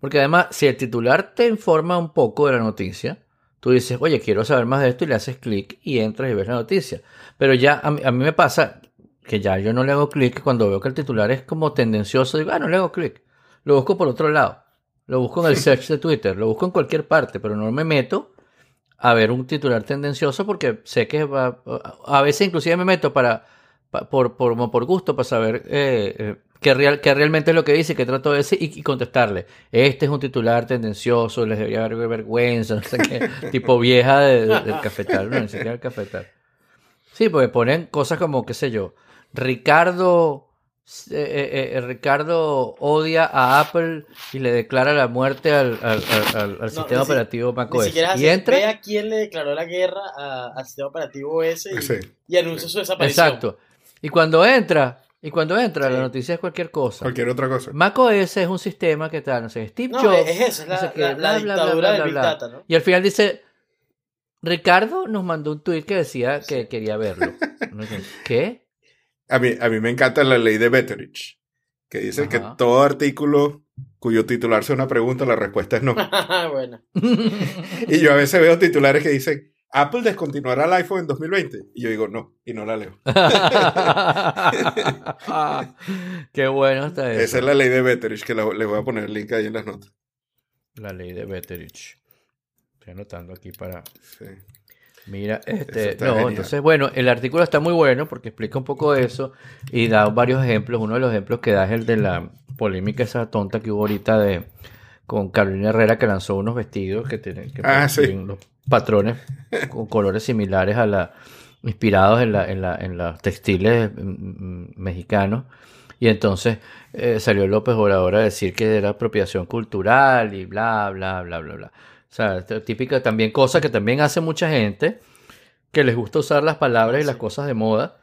Porque además, si el titular te informa un poco de la noticia, Tú dices, oye, quiero saber más de esto y le haces clic y entras y ves la noticia. Pero ya a mí, me pasa que ya yo no le hago clic cuando veo que el titular es como tendencioso. Digo, ah, no le hago clic. Lo busco por otro lado. Lo busco en el search de Twitter. Lo busco en cualquier parte, pero no me meto a ver un titular tendencioso porque sé que va. A veces inclusive me meto para. por, por, por gusto, para saber eh, eh que, real, que realmente es lo que dice, que trato de decir y, contestarle. Este es un titular tendencioso, les debería haber vergüenza, no sé qué, tipo vieja del cafetal, no, ni siquiera el cafetal. Sí, porque ponen cosas como, qué sé yo, Ricardo, eh, eh, eh, Ricardo odia a Apple y le declara la muerte al, al, sistema operativo macOS. y entra. Ve a quién le declaró la guerra al sistema operativo OS y, y anuncia su desaparición. Exacto. Y cuando entra, Y cuando entra, la noticia es cualquier cosa. Cualquier otra cosa. macOS es un sistema que tal, no sé, Steve no, Jobs. Es eso, es la, la, dictadura de Big Data, ¿no? Y al final dice, Ricardo nos mandó un tweet que decía que quería verlo. ¿Qué? A mí, a mí me encanta la ley de Betteridge, que dice que todo artículo cuyo titular sea una pregunta, la respuesta es no. bueno. y yo a veces veo titulares que dicen, Apple descontinuará el iPhone en 2020. Y yo digo, no, y no la leo. Qué bueno está eso. Esa es la ley de Betteridge, que le voy a poner el link ahí en las notas. La ley de Betteridge. Estoy anotando aquí para... Mira, este, no, entonces, bueno, el artículo está muy bueno porque explica un poco eso y da varios ejemplos. Uno de los ejemplos que da es el de la polémica esa tonta que hubo ahorita de con Carolina Herrera que lanzó unos vestidos que tienen que ah, los patrones con colores similares a la inspirados en la, en la, en los textiles mm, mm, mexicanos. Y entonces eh, salió López Obrador a decir que era apropiación cultural y bla bla bla bla bla. O sea, típica también cosa que también hace mucha gente que les gusta usar las palabras y las cosas de moda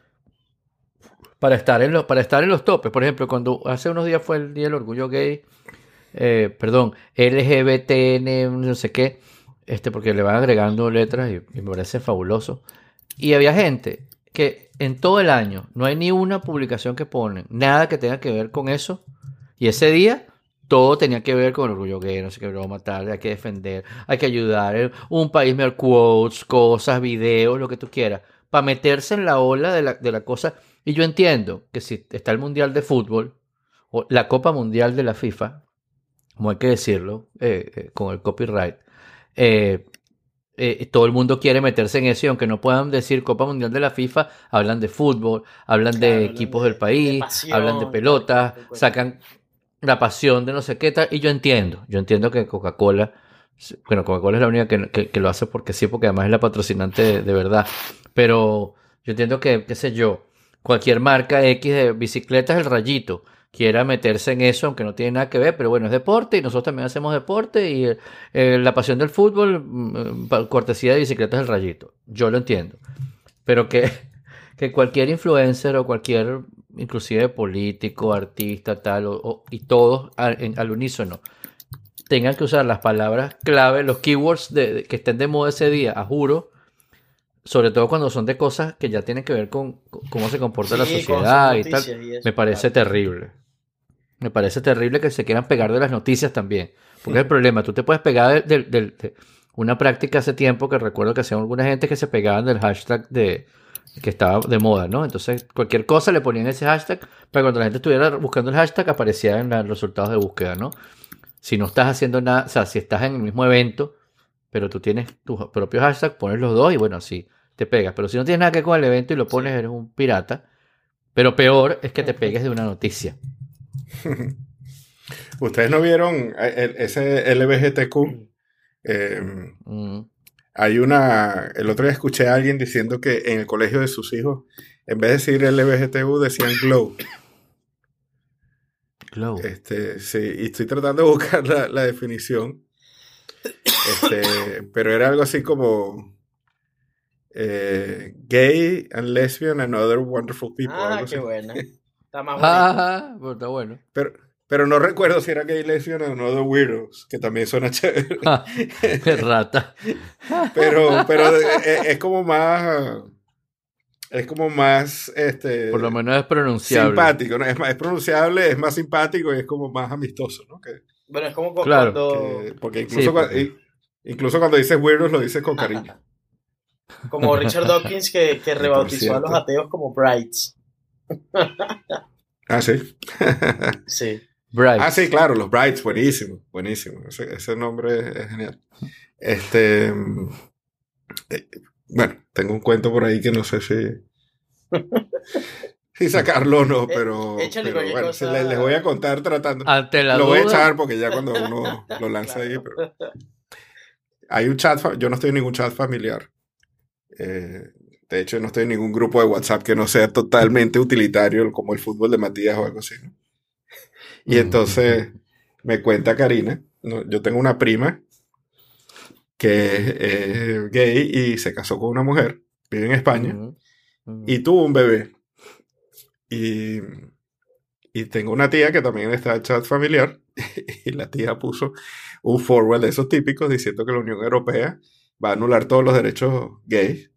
para estar en los, para estar en los topes. Por ejemplo, cuando hace unos días fue el Día del Orgullo Gay, eh, perdón, LGBTN, no sé qué, este, porque le van agregando letras y, me parece fabuloso. Y había gente que en todo el año no hay ni una publicación que ponen, nada que tenga que ver con eso. Y ese día todo tenía que ver con el orgullo gay, no sé qué a matar, hay que defender, hay que ayudar, eh, un país me quotes, cosas, videos, lo que tú quieras, para meterse en la ola de la, de la cosa. Y yo entiendo que si está el Mundial de Fútbol, o la Copa Mundial de la FIFA, como hay que decirlo, eh, eh, con el copyright, todo el mundo quiere meterse en eso y aunque no puedan decir Copa Mundial de la FIFA, hablan de fútbol, hablan de equipos del país, hablan de pelotas, sacan la pasión de no sé qué tal. Y yo entiendo, yo entiendo que Coca-Cola, bueno, Coca-Cola es la única que, lo hace porque sí, porque además es la patrocinante de, verdad. Pero yo entiendo que, qué sé yo, cualquier marca X de bicicletas, el rayito, quiera meterse en eso, aunque no tiene nada que ver, pero bueno, es deporte y nosotros también hacemos deporte y eh, la pasión del fútbol, mm, cortesía de bicicletas, el rayito. Yo lo entiendo. Pero que, que cualquier influencer o cualquier inclusive político, artista, tal, y todos al, unísono, tengan que usar las palabras clave, los keywords de, que estén de moda ese día, a juro, sobre todo cuando son de cosas que ya tienen que ver con, cómo se comporta la sociedad y tal, me parece terrible. Me parece terrible que se quieran pegar de las noticias también. Porque es el problema, tú te puedes pegar de, de, una práctica hace tiempo que recuerdo que hacían alguna gente que se pegaban del hashtag de, que estaba de moda, ¿no? Entonces, cualquier cosa le ponían ese hashtag para cuando la gente estuviera buscando el hashtag aparecía en los resultados de búsqueda, ¿no? Si no estás haciendo nada, o sea, si estás en el mismo evento, pero tú tienes tu propio hashtag, pones los dos y bueno, así te pegas. Pero si no tienes nada que ver con el evento y lo pones, eres un pirata. Pero peor es que te pegues de una noticia. ¿Ustedes no vieron eh, ese LBGTQ? Eh, mm. Hay una. El otro día escuché a alguien diciendo que en el colegio de sus hijos, en vez de decir LBGTU, decían Glow. Glow. Este, sí, y estoy tratando de buscar la, definición. Este, pero era algo así como. Eh, gay and lesbian and other wonderful people. Ah, qué buena. Está más ah, bueno. está bueno. Pero, pero no recuerdo si era Gay Lesbian o no The Weirdos, que también suena chévere. Ah, ¡Qué rata! pero pero es, como más... Es como más, este... Por lo menos es pronunciable. Simpático, ¿no? Es, es pronunciable, es más simpático y es como más amistoso, ¿no? Que, bueno, es como cuando... porque incluso, cuando, incluso cuando dices weirdos lo dices con cariño. como Richard Dawkins que, que rebautizó a los ateos como brights. Ah, sí. sí. Ah, sí, claro, los Brights, buenísimo, buenísimo. Ese, nombre es genial. Este. Eh, bueno, tengo un cuento por ahí que no sé si. si sacarlo o no, pero. pero bueno, les, voy a contar tratando. lo voy a echar porque ya cuando uno lo lanza ahí. Pero... Hay un chat, yo no estoy en ningún chat familiar. Eh, de hecho, no estoy en ningún grupo de WhatsApp que no sea totalmente utilitario, como el fútbol de Matías o algo así. ¿no? Y entonces me cuenta Karina, yo tengo una prima que es gay y se casó con una mujer, vive en España, y tuvo un bebé. y, y tengo una tía que también está en chat familiar y la tía puso un forward de esos típicos diciendo que la Unión Europea va a anular todos los derechos gays.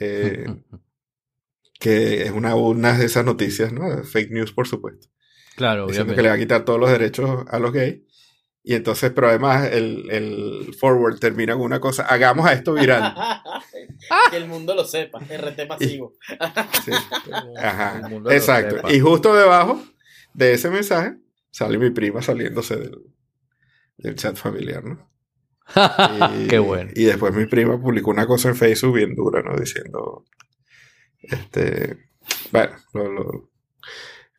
Eh, que es una, una de esas noticias, ¿no? Fake news, por supuesto. Claro, Diciendo que le va a quitar todos los derechos a los gays. Y entonces, pero además el, el forward termina con una cosa, hagamos a esto viral. que el mundo lo sepa, RT masivo. sí. Ajá, exacto. Y justo debajo de ese mensaje sale mi prima saliéndose del, del chat familiar, ¿no? Y, Qué bueno. Y después mi prima publicó una cosa en Facebook bien dura, ¿no? Diciendo, este, bueno, lo, lo,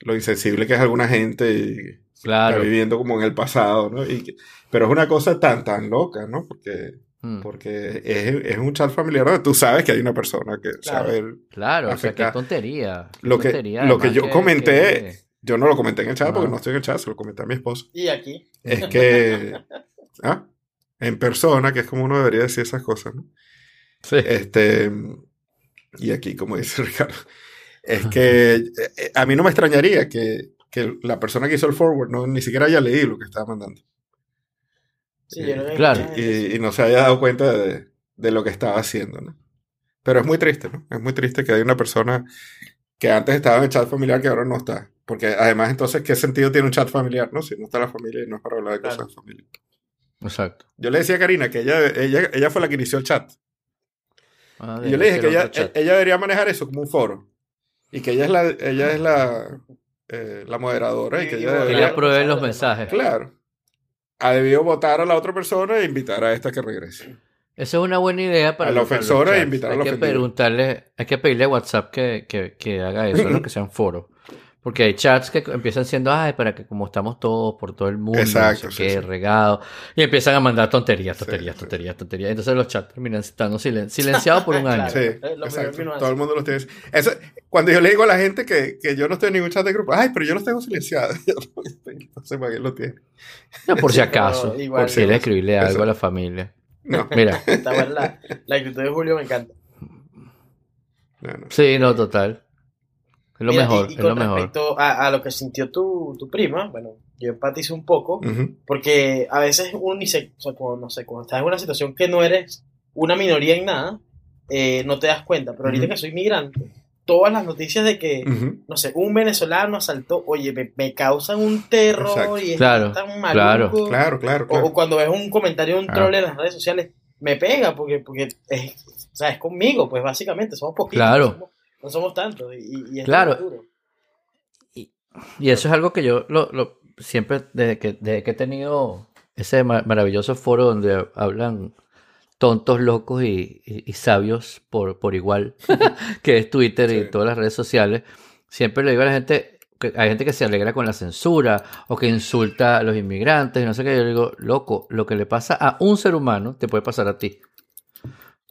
lo insensible que es alguna gente y claro. está viviendo como en el pasado, ¿no? Y, pero es una cosa tan, tan loca, ¿no? Porque, Mm. porque es, es un chat familiar donde tú sabes que hay una persona que Claro. sabe... Claro, o sea, qué tontería. qué Lo que- tontería, lo que yo comenté- que- Yo no lo comenté en el chat porque Ah. no estoy en el chat, se lo comenté a mi esposa. Y aquí. Es que... ¿ah? En persona, que es como uno debería decir esas cosas, ¿no? Sí. Este, y aquí, como dice Ricardo, es que eh, eh, a mí no me extrañaría que, que la persona que hizo el forward no, ni siquiera haya leído lo que estaba mandando Sí, yo creo que Claro. y, y no se haya dado cuenta de, de lo que estaba haciendo, ¿no? Pero es muy triste, ¿no? Es muy triste que hay una persona que antes estaba en el chat familiar que ahora no está. Porque además, entonces, ¿qué sentido tiene un chat familiar, no? Si no está la familia y no es para hablar de Claro. cosas de familia. Exacto. Yo le decía a Karina que ella, ella, ella fue la que inició el chat. Ah, Y yo le dije que ella, chat. ella debería manejar eso como un foro. Y que ella es la, ella es la, eh, la moderadora y que ella Que debería, ella pruebe los mensajes. claro, ha debido votar a la otra persona e invitar a esta que regrese. Esa es una buena idea para A la ofensora e invitar a Hay la que ofendida. preguntarle, hay que pedirle a WhatsApp que, que, que haga eso, ¿no? que sean foros. Porque hay chats que empiezan siendo, ay, para que como estamos todos por todo el mundo, Exacto, no sé sí, qué, sí. regado, y empiezan a mandar tonterías, Sí, tonterías, sí. tonterías, tonterías. Entonces los chats terminan estando silen- silenciados por un año. Claro. Hace. Todo el mundo los tiene. Eso, cuando yo le digo a la gente que, que yo no estoy en ningún chat de grupo, ay, pero yo los tengo silenciados. No sé para qué lo tiene. No, por si acaso, igual, por si quieres escribirle algo Eso. a la familia. No, Mira, la, la actitud de Julio me encanta. no, no. sí, no, total. Es lo Mira, mejor, y, y es lo con mejor. respecto a, a lo que sintió tu, tu prima, bueno, yo empatizo un poco, porque a veces uno ni se, o sea, cuando, no sé, cuando estás en una situación que no eres una minoría en nada, eh, no te das cuenta. Pero ahorita que soy migrante, todas las noticias de que, no sé, un venezolano asaltó, oye, me, me causan un terror Exacto. y es Claro, tan claro. maluco. Claro, claro, O, claro. o cuando ves un comentario de un Ah. troll en las redes sociales, me pega porque, porque es, o sea, es conmigo, pues básicamente, somos poquitos. Claro. Somos, no somos tantos. Y, y es Claro. duro. Y eso es algo que yo lo, lo- siempre, desde que, desde que he tenido ese ma- maravilloso foro donde hablan tontos, locos y, y- y sabios por, por igual, que es Twitter y todas las redes sociales, siempre le digo a la gente, que hay gente que se alegra con la censura o que insulta a los inmigrantes y no sé qué, yo le digo, loco, lo que le pasa a un ser humano te puede pasar a ti.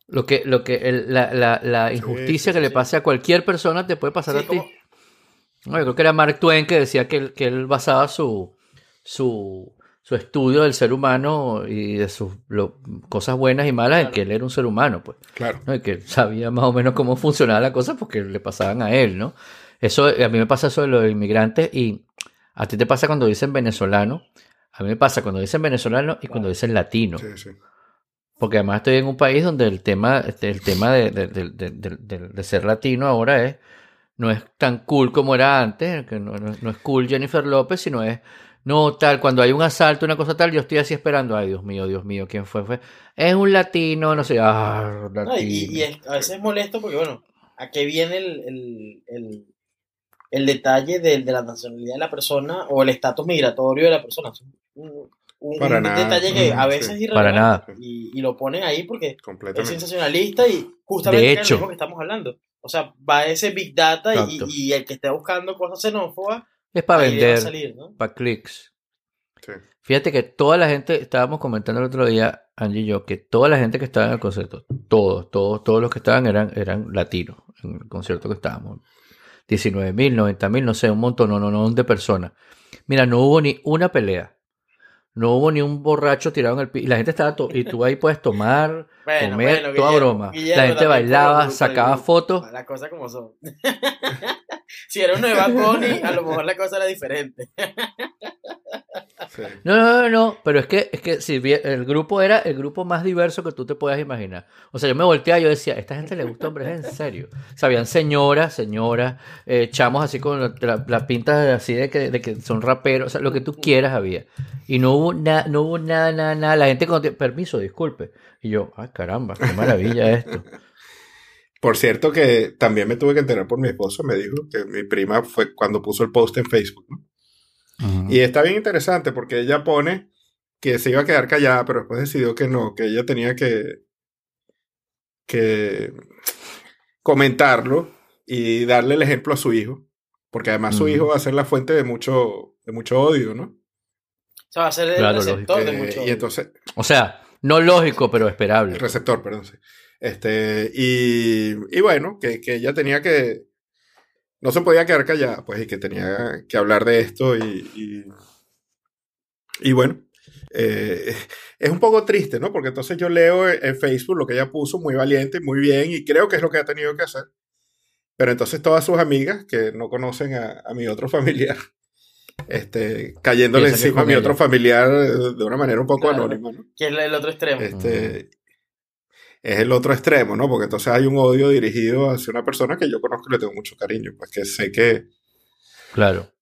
Lo que, lo que el- la, la- la injusticia sí, que le sí. pase a cualquier persona te puede pasar Sí, a ti. como- No, yo creo que era Mark Twain que decía que él, que él basaba su, su, su estudio del ser humano y de sus lo- cosas buenas y malas en que él era un ser humano, pues. Claro. ¿no? Y que sabía más o menos cómo funcionaba la cosa porque le pasaban a él, ¿no? Eso, a mí me pasa eso de los inmigrantes y a ti te pasa cuando dicen venezolano, a mí me pasa cuando dicen venezolano y cuando dicen latino. Sí, sí. Porque además estoy en un país donde el tema, este, el tema de, de- ser latino ahora es, no es tan cool como era antes, que no, no- no es cool Jennifer López, sino es, no tal, cuando hay un asalto, una cosa tal, yo estoy así esperando, ay Dios mío, Dios mío, ¿quién fue? fue es un latino, no sé, ah, No, y, latino. y es- a veces es molesto porque, bueno, ¿a qué viene el, el, el, el detalle de, de la nacionalidad de la persona o el estatus migratorio de la persona? Es un, un- Para un nada. detalle que a Mm, veces sí. es irrelevante. Para nada. Y, y lo ponen ahí porque es sensacionalista y justamente De es hecho. lo mismo que estamos hablando. O sea, va ese Big Data y, el que esté buscando cosas xenófobas, Es para vender, salir, ¿no? para clics. Sí. Fíjate que toda la gente, estábamos comentando el otro día, Angie y yo, que toda la gente que estaba en el concierto, todos, todos, todos los que estaban eran, eran latinos en el concierto que estábamos. 19 mil, 90 mil, no sé, un montón, no, no, no, de personas. Mira, no hubo ni una pelea. No hubo ni un borracho tirado en el piso. Y la gente estaba. y tú ahí puedes tomar, comer, toda broma. la gente bailaba, sacaba fotos. Las cosas como son. si era uno de Bad Bunny, a lo mejor la cosa era diferente. No, no, no, pero es que, es que si el grupo era el grupo más diverso que tú te puedas imaginar. O sea, yo me volteaba y yo decía, esta gente le gusta hombres en serio. Sabían señoras, señoras, eh, chamos así con las la pintas así de que, de que son raperos, o sea, lo que tú quieras había. Y no hubo, nada no hubo nada, nada, nada. La gente con permiso, disculpe. Y yo, ay caramba, qué maravilla esto. Por cierto que también me tuve que enterar por mi esposo, me dijo que mi prima fue cuando puso el post en Facebook, ¿no? Y está bien interesante porque ella pone que se iba a quedar callada, pero después decidió que no, que ella tenía que, que comentarlo y darle el ejemplo a su hijo, porque además su hijo va a ser la fuente de mucho, de mucho odio, ¿no? O sea, va a ser el receptor de mucho odio. Y entonces, o sea, no lógico, pero esperable. El receptor, perdón. Sí. Este, y, y bueno, que, que ella tenía que, no se podía quedar callada, pues, y que tenía que hablar de esto y, y, bueno, eh, es un poco triste, ¿no? Porque entonces yo leo en Facebook lo que ella puso, muy valiente, muy bien, y creo que es lo que ha tenido que hacer. Pero entonces todas sus amigas que no conocen a, mi otro familiar, este, cayéndole encima a mi otro familiar de una manera un poco anónima, ¿no? Que es el otro extremo. Este, es el otro extremo, ¿no? Porque entonces hay un odio dirigido hacia una persona que yo conozco y le tengo mucho cariño, pues que sé que... Claro.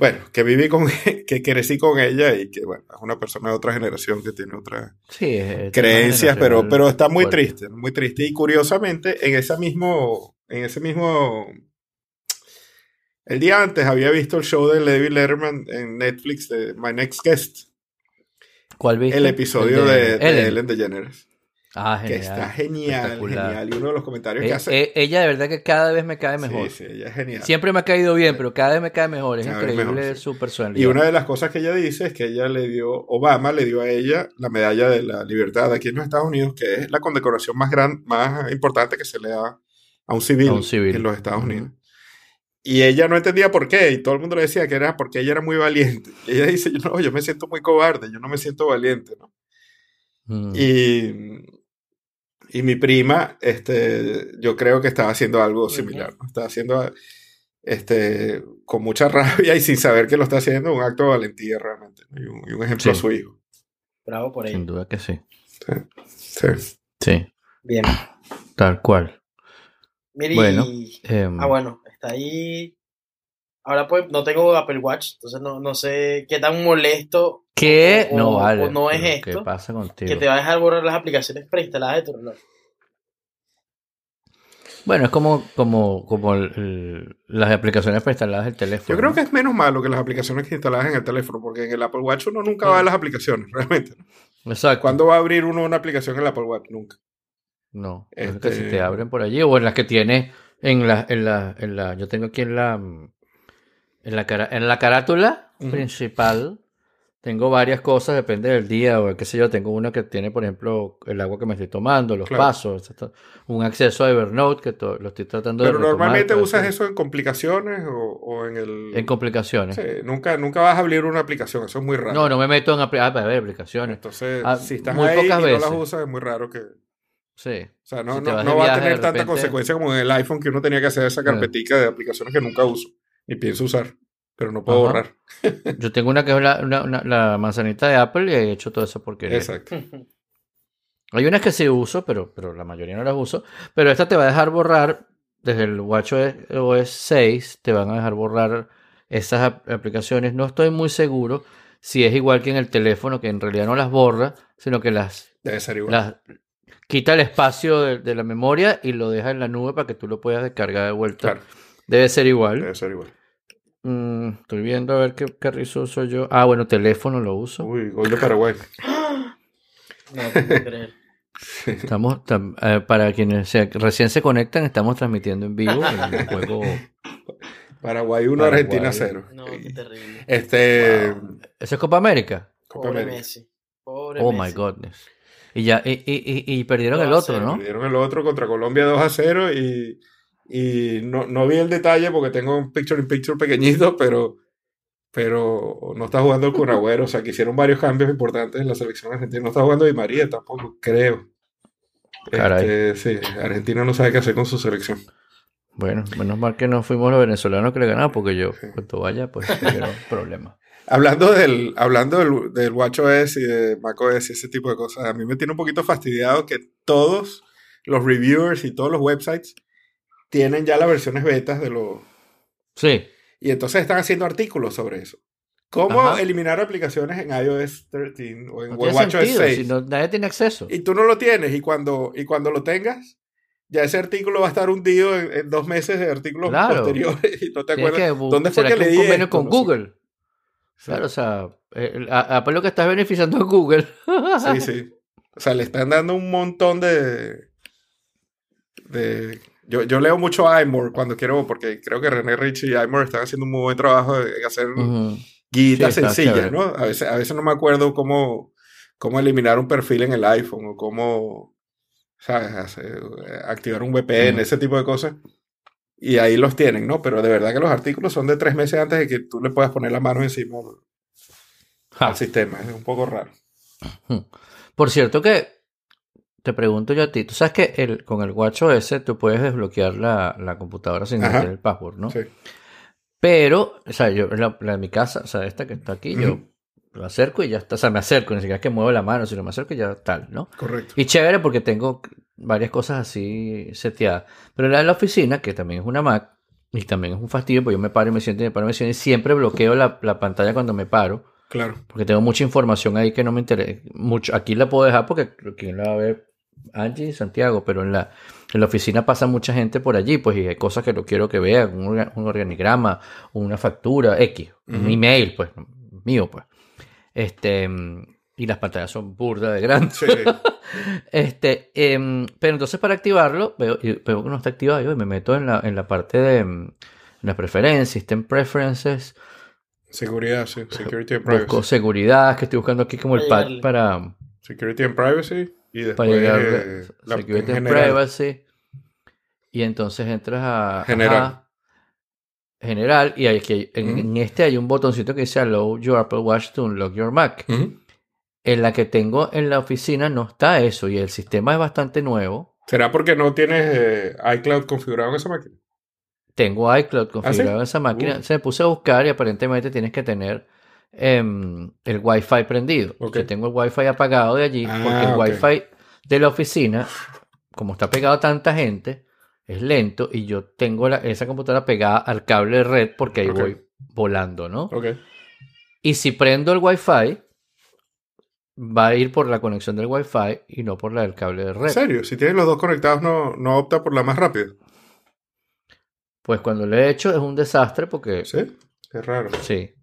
Bueno, que viví con, que crecí con ella y que, bueno, es una persona de otra generación que tiene otras sí, creencias, pero, pero está muy triste, muy triste. Y curiosamente, en ese mismo, en ese mismo, el día antes había visto el show de Levi Letterman en Netflix de My Next Guest. ¿Cuál viste? El episodio de, Ellen DeGeneres. Ah, genial. Que está genial, genial. Y uno de los comentarios que eh, hace. Eh, ella de verdad que cada vez me cae mejor. Sí, sí, ella es genial. Siempre me ha caído bien, pero cada vez me cae mejor. Es increíble su personalidad. Y una de las cosas que ella dice es que ella le dio, Obama le dio a ella la medalla de la libertad aquí en los Estados Unidos, que es la condecoración más gran, más importante que se le da a un civil, en los Estados Unidos. Y ella no entendía por qué, y todo el mundo le decía que era porque ella era muy valiente. Y ella dice, no, yo me siento muy cobarde, yo no me siento valiente, ¿no? Mm. Y y mi prima, este, yo creo que estaba haciendo algo similar, ¿no? Estaba haciendo, este, con mucha rabia y sin saber que lo está haciendo, un acto de valentía realmente, y, un, ejemplo a su hijo. Bravo por ello. Sin duda que sí. Sí. Sí. Bien. Tal cual. bueno. Em, ah, bueno, está ahí. Ahora pues no tengo Apple Watch, entonces no, no sé qué tan molesto ¿Qué? no vale. no es esto. ¿Qué pasa contigo? Que te va a dejar borrar las aplicaciones preinstaladas de tu reloj. Bueno, es como, como, como las aplicaciones preinstaladas del teléfono. Yo creo que es menos malo que las aplicaciones instaladas en el teléfono, porque en el Apple Watch uno nunca va a ver las aplicaciones, realmente. Exacto. ¿Cuándo va a abrir uno una aplicación en el Apple Watch? Nunca. No, es que si te este abren por allí, o en las que tienes en la, en la, en la, yo tengo aquí en la, en la, cara, en la carátula principal tengo varias cosas, depende del día o qué sé yo. Tengo una que tiene, por ejemplo, el agua que me estoy tomando, los pasos, un acceso a Evernote que lo estoy tratando de. Pero normalmente usas eso en complicaciones o, en el. En complicaciones. Sí, nunca, nunca vas a abrir una aplicación, eso es muy raro. No, no me meto en ah, aplicaciones. Entonces, ah, si estás ahí y no las usas, es muy raro que. Sí. O sea, no, no, va a tener tanta consecuencia como en el iPhone que uno tenía que hacer esa carpetica de aplicaciones que nunca uso ni pienso usar pero no puedo borrar. Yo tengo una que es la, manzanita de Apple y he hecho todo eso porque Exacto. Hay unas que sí uso, pero, pero la mayoría no las uso. Pero esta te va a dejar borrar, desde el WatchOS 6, te van a dejar borrar esas aplicaciones. No estoy muy seguro si es igual que en el teléfono, que en realidad no las borra, sino que las... Debe ser igual. Las, quita el espacio de, la memoria y lo deja en la nube para que tú lo puedas descargar de vuelta. Debe ser igual. Debe ser igual. Mm, estoy viendo a ver qué carrizo uso yo. Ah, bueno, teléfono lo uso. Uy, gol de Paraguay. no, puedo creer. Estamos, eh, para quienes recién se conectan, estamos transmitiendo en vivo el juego. Paraguay 1, Argentina 0. No, qué terrible. Este. ¿Eso es Copa América? Copa Pobre América. Messi. Pobre oh my goodness. Y ya, y, y, y, perdieron el otro, ¿no? Perdieron el otro contra Colombia 2 a 0 y y no, no vi el detalle porque tengo un picture in picture pequeñito, pero pero no está jugando el Cunagüero. O sea, que hicieron varios cambios importantes en la selección argentina. No está jugando Di María tampoco, creo. Este, sí, Argentina no sabe qué hacer con su selección. Bueno, menos mal que no fuimos los venezolanos que le ganamos, porque yo, cuando vaya, pues no problema. Hablando del, hablando del, del WatchOS y de macOS y ese tipo de cosas, a mí me tiene un poquito fastidiado que todos los reviewers y todos los websites tienen ya las versiones betas de los... Sí. Y entonces están haciendo artículos sobre eso. ¿Cómo eliminar aplicaciones en iOS 13 o en WatchOS 6? Si nadie tiene acceso. Y tú no lo tienes. Y cuando, y cuando lo tengas, ya ese artículo va a estar hundido en, dos meses de artículos posteriores. Y no te acuerdas. ¿Dónde fue que, le di? con Google. Claro, o sea, eh, lo que está beneficiando es Google. sí, sí. O sea, le están dando un montón de. de yo, yo leo mucho iMore cuando quiero, porque creo que René Rich y iMore están haciendo un muy buen trabajo de hacer guitas sencillas, ¿no? A veces, a veces no me acuerdo cómo, cómo eliminar un perfil en el iPhone o cómo, ¿sabes? Activar un VPN, ese tipo de cosas. Y ahí los tienen, ¿no? Pero de verdad que los artículos son de tres meses antes de que tú le puedas poner la mano encima al sistema. Es un poco raro. Por cierto que te pregunto yo a ti, tú sabes que el, con el WatchOS tú puedes desbloquear la, la computadora sin meter el password, ¿no? Sí. Pero, o sea, yo, la, la de mi casa, o sea, esta que está aquí, yo lo acerco y ya está. O sea, me acerco, ni siquiera es que muevo la mano, sino me acerco y ya tal, ¿no? Correcto. Y chévere porque tengo varias cosas así seteadas. Pero la de la oficina, que también es una Mac, y también es un fastidio, porque yo me paro y me siento y me paro y me siento y siempre bloqueo la, la pantalla cuando me paro. Claro. Porque tengo mucha información ahí que no me interesa. Mucho, aquí la puedo dejar porque quien la va a ver, Angie y Santiago, pero en la, en la oficina pasa mucha gente por allí, pues, y hay cosas que lo quiero que vean, un, organigrama, una factura, X, un email, pues, mío, pues. Este, y las pantallas son burdas de grandes. este, em, pero entonces para activarlo, veo, veo, que no está activado y me meto en la, en la parte de em, las preferencias, System Preferences. Seguridad, sí. Security and Privacy. Busco seguridad, que estoy buscando aquí como el pad para... Security and Privacy y después la, Security Privacy. Y entonces entras a... General. general y aquí, en, este hay un botoncito que dice Allow your Apple Watch to unlock your Mac. En la que tengo en la oficina no está eso y el sistema es bastante nuevo. ¿Será porque no tienes eh, iCloud configurado en esa máquina? Tengo iCloud ¿Ah, configurado en esa máquina. Uh. Se me puse a buscar y aparentemente tienes que tener em, el Wi-Fi prendido. Que tengo el Wi-Fi apagado de allí porque el ah, Wi-Fi de la oficina, como está pegado a tanta gente, es lento y yo tengo esa computadora pegada al cable de red porque ahí voy volando, ¿no? Y si prendo el Wi-Fi, va a ir por la conexión del Wi-Fi y no por la del cable de red. ¿En serio? Si tienes los dos conectados, ¿no, no opta por la más rápida? Pues cuando lo he hecho es un desastre porque... Sí, es raro. Sí,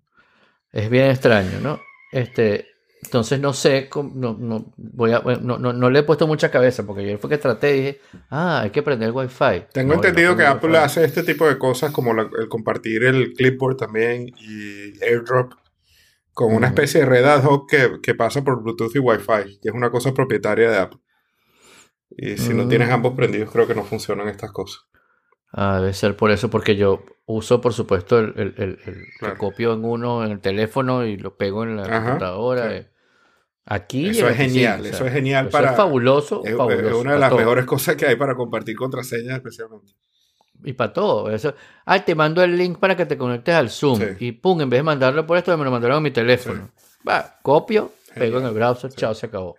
es bien extraño, ¿no? Este, entonces no sé, no, no, voy a, no, no, le he puesto mucha cabeza porque yo fue que traté y dije, ah, hay que prender el Wi-Fi. Tengo entendido que Apple hace este tipo de cosas como el compartir el clipboard también y AirDrop con una especie de red ad hoc que, pasa por Bluetooth y Wi-Fi, que es una cosa propietaria de Apple. Y si no tienes mm. ambos prendidos, creo que no funcionan estas cosas. Ah, debe ser por eso, porque yo uso, por supuesto, el, el, el, copio en uno en el teléfono y lo pego en la computadora. Aquí. Eso es genial, eso es genial para. Es fabuloso, es, fabuloso. Es una de las mejores cosas que hay para compartir contraseñas, especialmente. Y para todo. Eso. Ah, te mando el link para que te conectes al Zoom. Y pum, en vez de mandarlo por esto, me lo mandaron a mi teléfono. Va, copio, pego en el browser, chao, se acabó.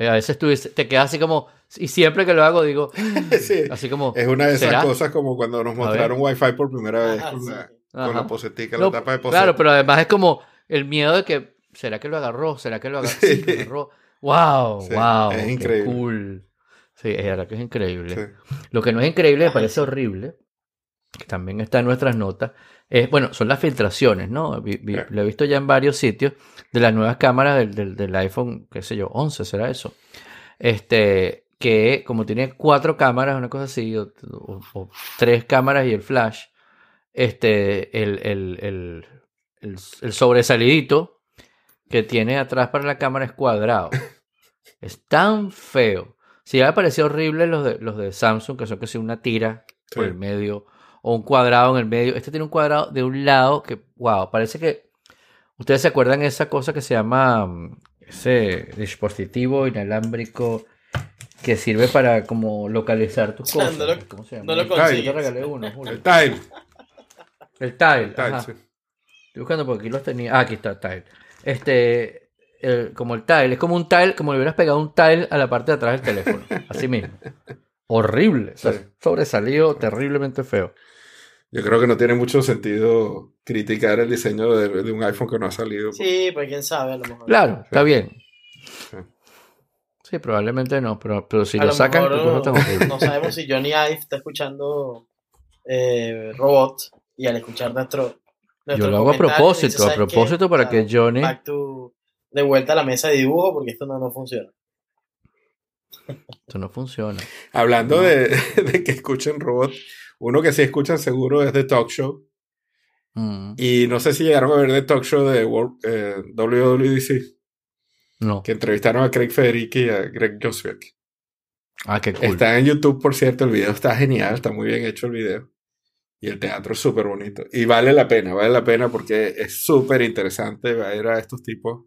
Eh, a veces tú te quedas así como. Y siempre que lo hago, digo. sí. Así como. Es una de esas cosas como cuando nos mostraron Wi-Fi por primera vez con, la, con la posetica, la tapa de poseta. Claro, pero además es como el miedo de que. ¿Será que lo agarró? ¿Será que lo agarró? Sí, lo agarró. ¡Wow! ¡Wow! Es increíble. cool. Sí, es verdad que es increíble. Lo que no es increíble, me parece horrible, que también está en nuestras notas, es, bueno, son las filtraciones, ¿no? lo he visto ya en varios sitios de las nuevas cámaras del, del, iPhone, qué sé yo, 11 será eso. Este, que como tiene cuatro cámaras, una cosa así, o, tres cámaras y el flash, este, el, el, el, el, sobresalidito que tiene atrás para la cámara es cuadrado. Es tan feo. Sí, me pareció horrible los de, los de Samsung, que son que si una tira por el medio, o un cuadrado en el medio. Este tiene un cuadrado de un lado que, wow, parece que ustedes se acuerdan esa cosa que se llama mm, ese dispositivo inalámbrico que sirve para como localizar tus cosas. No lo, ¿Cómo se llama? no lo El consigues. Yo te regalé uno, Julio. El Tile. El tile. El Tile, ajá. sí. Estoy buscando porque aquí los tenía. Ah, aquí está el tile. Este, el- como el tile, es como un tile, como le hubieras pegado un tile a la parte de atrás del teléfono. Así mismo. Horrible. o sea, Sí. Sobresalido, terriblemente feo. Yo creo que no tiene mucho sentido criticar el diseño de, de un iPhone que no ha salido. Sí, pues quién sabe, a lo mejor. Claro, está bien. Sí. Sí, probablemente no, pero, pero si a lo sacan, mejor, tan horrible. no sabemos si Johnny Ive está escuchando eh, Robot y al escuchar nuestro. Yo lo hago a propósito, dice, a "¿Sabes qué? propósito para que Johnny. back to- de vuelta a la mesa de dibujo porque esto no, no funciona. Esto no funciona. Hablando de, de que escuchen robot, uno que sí escuchan seguro es The Talk Show. Mm, Y no sé si llegaron a ver The Talk Show de World- eh, WWDC, no. que entrevistaron a Craig Federici y a Greg Joswiak. Ah, qué cool. Está en YouTube, por cierto, el video está genial, está muy bien hecho el video. Y el teatro es súper bonito. Y vale la pena, vale la pena porque es súper interesante ver a estos tipos.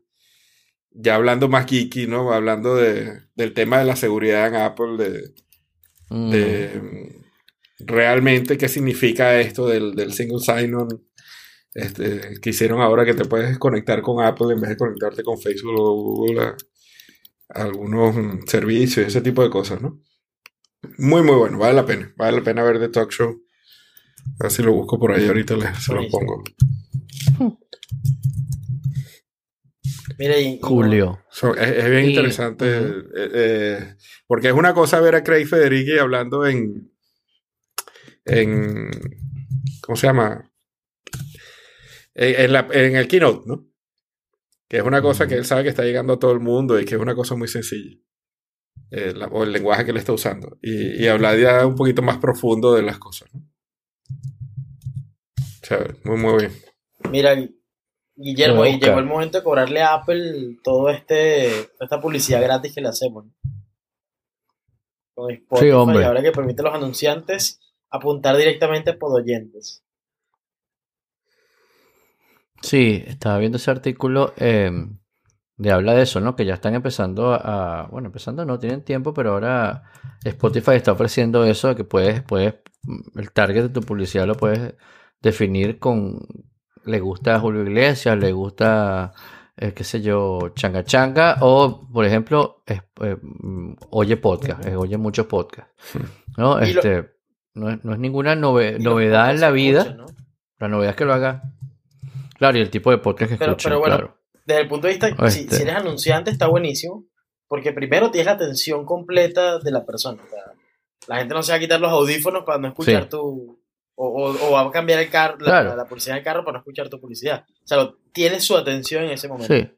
Ya hablando más geeky, ¿no? Hablando de, del tema de la seguridad en Apple, de, Mm, de mm, realmente qué significa esto del, del single sign-on este, que hicieron ahora que te puedes conectar con Apple en vez de conectarte con Facebook o Google a, a algunos servicios y ese tipo de cosas, ¿no? Muy, muy bueno, vale la pena, vale la pena ver The Talk Show. A ver si lo busco por ahí, ahorita les, se lo pongo. Mira, y, Julio. So, es, es bien interesante, eh, eh, porque es una cosa ver a Craig Federighi hablando en, en, ¿cómo se llama? En, en la- en el keynote, ¿no? Que es una cosa que él sabe que está llegando a todo el mundo y que es una cosa muy sencilla. Eh, la- o el lenguaje que él está usando. Y, y hablar ya un poquito más profundo de las cosas, ¿no? Chévere, muy, muy bien. Mira, Guillermo, y llegó el momento de cobrarle a Apple todo este esta publicidad gratis que le hacemos. ¿no? Con Spotify, Sí, hombre. ahora que permite a los anunciantes apuntar directamente por oyentes. Sí, estaba viendo ese artículo eh, de habla de eso, ¿no? Que ya están empezando a, a- bueno, empezando no, tienen tiempo, pero ahora Spotify está ofreciendo eso de que puedes, puedes, mm, el target de tu publicidad lo puedes definir con, le gusta Julio Iglesias, le gusta, eh, qué sé yo, Changa Changa, o por ejemplo, es- eh, mm, oye podcast, eh, oye muchos podcasts, ¿no? Y lo- Este, no, es, no es ninguna nove- novedad en la vida. La novedad es que lo haga. Claro, y el tipo de podcast que Pero- escuchan, pero bueno, claro. Desde el punto de vista, si, Este. si eres anunciante está buenísimo, porque primero tienes la atención completa de la persona. o sea, la gente no se va a quitar los audífonos para no escuchar Sí. tu... O, o- o va a cambiar el carro, la, Claro. la publicidad del carro para no escuchar tu publicidad. O sea, lo- tienes su atención en ese momento. Sí.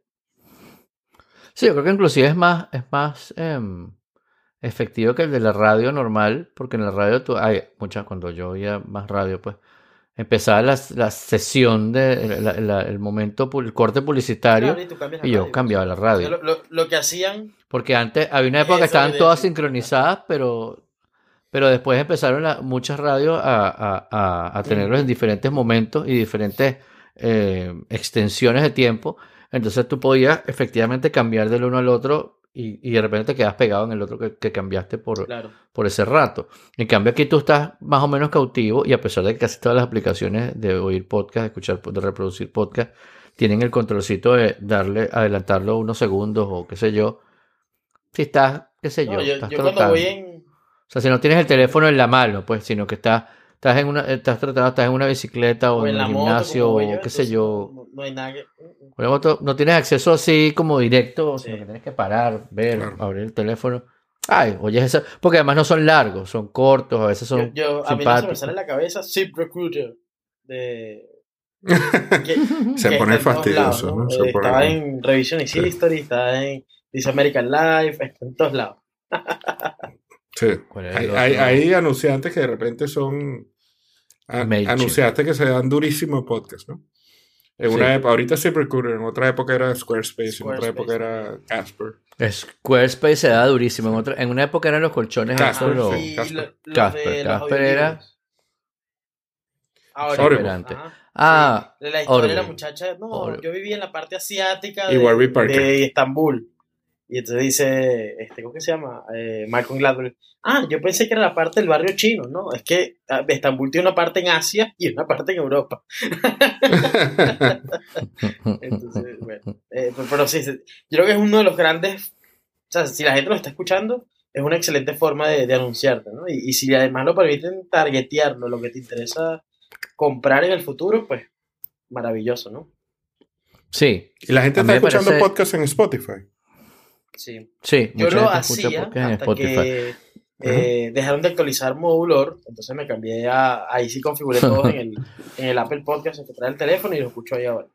Sí, yo creo que inclusive es más, es más em, efectivo que el de la radio normal, porque en la radio tú, hay muchas, cuando yo oía más radio, pues, empezaba la, la sesión de la- la- el momento, el corte publicitario, Claro, y yo radio. cambiaba la radio. Lo, lo- lo que hacían Porque antes había una época que estaban de- todas sincronizadas, pero, pero después empezaron muchas radios a, a- a- a tenerlos en diferentes momentos y diferentes eh, extensiones de tiempo. Entonces tú podías efectivamente cambiar del uno al otro y, y de repente te quedas pegado en el otro que, que cambiaste por, Claro. por ese rato. En cambio aquí tú estás más o menos cautivo y a pesar de que casi todas las aplicaciones de oír podcast, de escuchar, de reproducir podcast, tienen el controlcito de darle, adelantarlo unos segundos o qué sé yo. Si estás, qué sé yo, No, yo, estás yo cuando voy en... O sea, si no tienes el teléfono en la mano, pues, sino que estás, estás en una, estás tratando, estás en una bicicleta o, o en, el moto, gimnasio como voy o yo, qué sé yo. No, no hay nada que... Con la moto no tienes acceso así como directo, Sí. sino que tienes que parar, ver, Claro. abrir el teléfono. Ay, oye, eso, porque además no son largos, son cortos, a veces Yo, son yo- a mí no se me sale en la cabeza Zip Recruiter de... que- Se que pone todos lados, fastidioso, ¿no? ¿no? Se Eh, pone- Está en Revisionist Sí. History, está en This American Life, está en todos lados. Sí. ¿Cuál es Hay, hay- hay anunciantes que de repente son a- anunciantes que se dan durísimo en podcast, ¿no? En una Sí. época, ahorita siempre Recruiter, en otra época era Squarespace, en otra época era Casper. Squarespace se da durísimo. En, otra- en una época eran los colchones Casper, estos, los- sí. Casper. lo- los Casper, Casper era- audiolibros. Audible. Ah, la historia de la muchacha, no, yo vivía en la parte asiática de, de Estambul. Y entonces dice, este, ¿cómo que se llama? Eh, Malcolm Gladwell. Ah, yo pensé que era la parte del barrio chino, ¿no? Es que ah, Estambul tiene una parte en Asia y una parte en Europa. entonces, bueno. Eh, pero, sí, yo creo que es uno de los grandes. O sea, si la gente lo está escuchando, es una excelente forma de, anunciarte, ¿no? Y, y, si además lo permiten targetearlo, lo que te interesa comprar en el futuro, pues maravilloso, ¿no? Sí. Y la gente está escuchando podcasts en Spotify. Sí. sí yo lo hacía hasta que eh, dejaron de actualizar Modulor, entonces me cambié a, ahí sí configuré todo en el, en el Apple Podcast que trae el teléfono y lo escucho ahí ahora.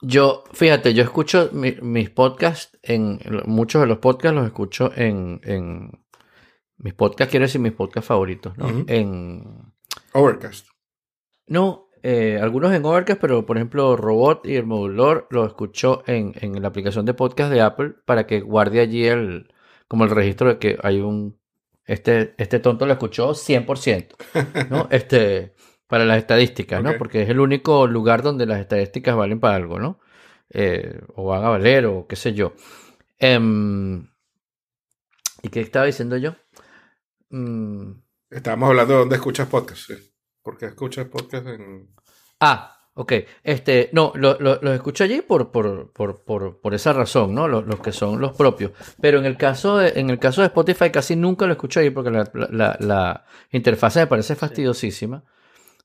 Yo, fíjate, yo escucho mis podcasts, en muchos de los podcasts los escucho en, en mis podcasts, quiero decir mis podcasts favoritos, ¿no? En Overcast. No, eh, algunos en Overcast, pero por ejemplo Robot y el modulador lo escucho en, en, la aplicación de podcast de Apple para que guarde allí el como el registro de que hay un este este tonto lo escuchó 100%, ¿no? Este para las estadísticas, ¿no? Porque es el único lugar donde las estadísticas valen para algo, ¿no? Eh, o van a valer o qué sé yo. Em, ¿Y qué estaba diciendo yo? Mm. Estábamos hablando de dónde escuchas podcast. ¿sí? Porque escuchas podcast en. Ah, ok. Este, no, los lo, escucho allí por, por, por, por, por esa razón, ¿no? Los, que son los propios. Pero en el caso de, en el caso de Spotify casi nunca lo escucho allí porque la, la, la interfaz me parece fastidiosísima.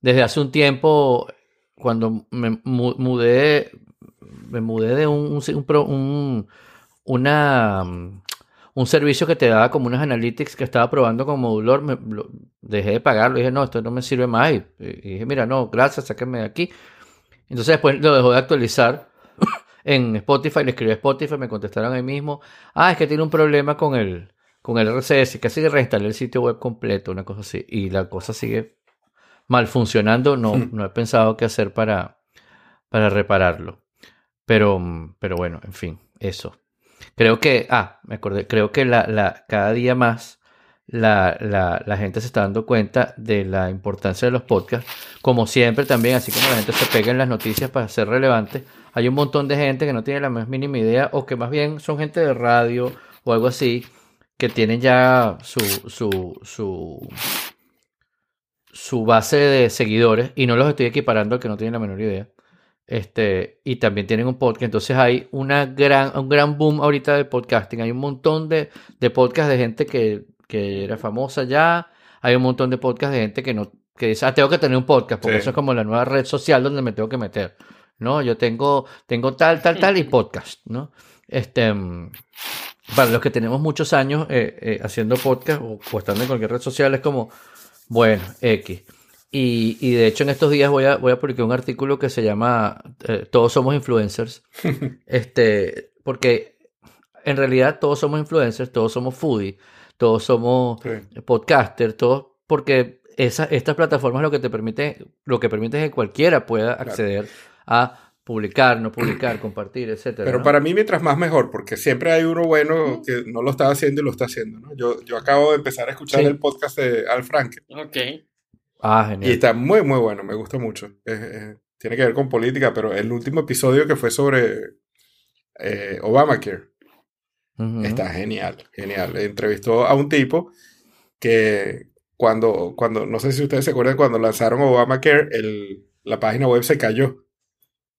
Desde hace un tiempo, cuando me mudé, me mudé de un, un, un una un servicio que te daba como unas analytics que estaba probando con Modulor, me, dejé de pagarlo, dije, no, esto no me sirve más. Y, dije, mira, no, gracias, sáquenme de aquí. Entonces después lo dejó de actualizar en Spotify, le escribí a Spotify, me contestaron ahí mismo, ah, es que tiene un problema con el, con el RCS, que así que reinstalé el sitio web completo, una cosa así, y la cosa sigue mal funcionando, no, hmm. no he pensado qué hacer para, para repararlo. Pero, pero bueno, en fin, eso. Creo que, ah, me acordé, creo que la, la, cada día más la, la, la, gente se está dando cuenta de la importancia de los podcasts. Como siempre también, así como la gente se pega en las noticias para ser relevante, hay un montón de gente que no tiene la más mínima idea o que más bien son gente de radio o algo así, que tienen ya su, su, su, su base de seguidores y no los estoy equiparando al que no tiene la menor idea. Este, y también tienen un podcast. Entonces hay una gran, un gran boom ahorita de podcasting. Hay un montón de, de podcasts de gente que, que, era famosa ya. Hay un montón de podcasts de gente que no, que dice, ah, tengo que tener un podcast, porque eso es como la nueva red social donde me tengo que meter. ¿No? Yo tengo, tengo tal, tal, tal y podcast, ¿no? Este, para los que tenemos muchos años eh, eh, haciendo podcast o, o estando en cualquier red social, es como, bueno, X. Y, y, de hecho en estos días voy a, voy a publicar un artículo que se llama eh, Todos somos influencers. este, porque en realidad todos somos influencers, todos somos foodie, todos somos podcasters, todos, porque esa, estas plataformas lo que te permite, lo que permite es que cualquiera pueda acceder a publicar, no publicar, compartir, etcétera. Pero para mí mientras más mejor, porque siempre hay uno bueno que no lo está haciendo y lo está haciendo. ¿no? Yo, yo acabo de empezar a escuchar el podcast de Al Franken. Ok. Ah, genial. Y está muy, muy bueno, me gusta mucho. tiene que ver con política, pero el último episodio que fue sobre eh, Obamacare está genial, genial. Entrevistó a un tipo que cuando, cuando, no sé si ustedes se acuerdan, cuando lanzaron Obamacare, el, la página web se cayó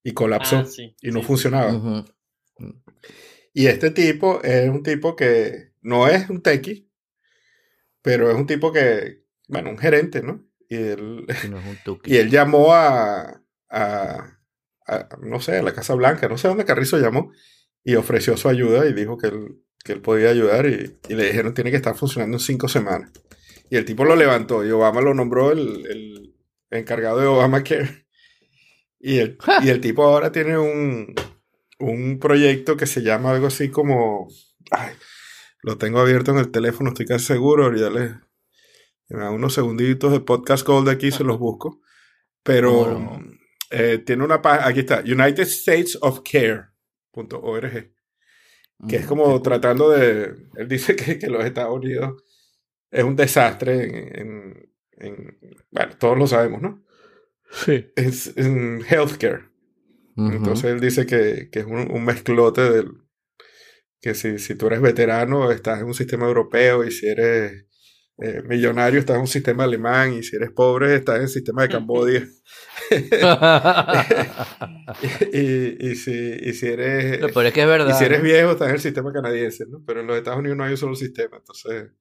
y colapsó ah, y no funcionaba. Y este tipo es un tipo que no es un techie, pero es un tipo que, bueno, un gerente, ¿no? Y él, y él llamó a, a, no sé, a la Casa Blanca, no sé dónde Carrizo llamó, y ofreció su ayuda y dijo que él, que él podía ayudar y, le dijeron tiene que estar funcionando en cinco semanas. Y el tipo lo levantó y Obama lo nombró el, el encargado de Obamacare. Y el, y el tipo ahora tiene un, un proyecto que se llama algo así como... Ay, lo tengo abierto en el teléfono, estoy casi seguro, ya les, unos segunditos de podcast gold aquí, se los busco. Pero eh, tiene una página, aquí está, United States of Care.org, que es mm, como tratando de, él dice que, que, los Estados Unidos es un desastre en, en, bueno, todos lo sabemos, ¿no? sí. es en healthcare. Entonces él dice que, que es un, un, mezclote del... Que si, si tú eres veterano, estás en un sistema europeo y si eres eh, millonario estás en un sistema alemán y si eres pobre estás en el sistema de Cambodia. y, y, si, y, si, eres... es que es verdad. Y si eres viejo estás en el sistema canadiense, ¿no? Pero en los Estados Unidos no hay un solo sistema, entonces...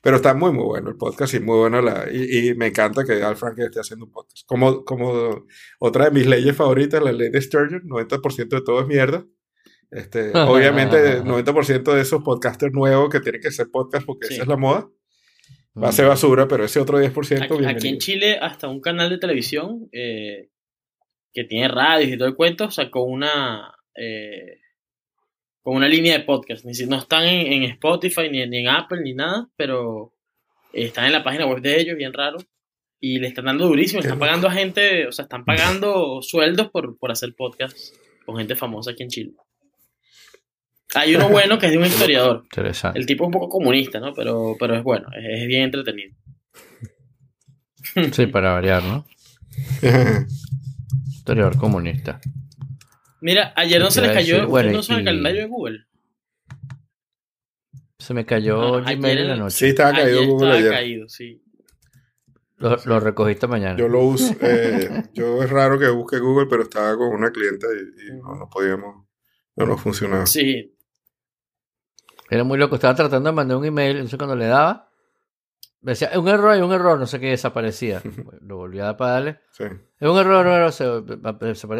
Pero está muy, muy bueno el podcast y muy bueno la... Y, y me encanta que Al Frank esté haciendo un podcast. Como, como otra de mis leyes favoritas, la ley de Sturgeon, 90% de todo es mierda. Este, obviamente, 90% de esos podcasters nuevos que tienen que ser podcast porque esa es la moda Va a ser basura, pero ese otro 10%. Aquí, aquí en Chile, hasta un canal de televisión eh, que tiene radios y todo el cuento sacó una. Eh, con una línea de podcast. No están en, Spotify, ni, en Apple, ni nada, pero están en la página web de ellos, bien raro. Y le están dando durísimo. Están pagando a gente, o sea, están pagando sueldos por, por hacer podcasts con gente famosa aquí en Chile. Hay uno bueno que es de un historiador. Interesante. El tipo es un poco comunista, ¿no? Pero, pero es bueno, es, bien entretenido. Sí, para variar, ¿no? historiador comunista. Mira, ayer no se le cayó bueno, no el calendario de Google. Se me cayó Gmail en la noche. Sí, estaba caído Google estaba caído, sí. Lo, lo, recogiste mañana. Yo lo uso. Eh, yo es raro que busque Google, pero estaba con una cliente y, y no, no podíamos. No nos funcionaba. Sí, era muy loco, estaba tratando de mandar un email, entonces cuando le daba, me decía, un error y un error, no sé qué, desaparecía. Lo volví a dar para darle. Sí. Es un error, un error, se,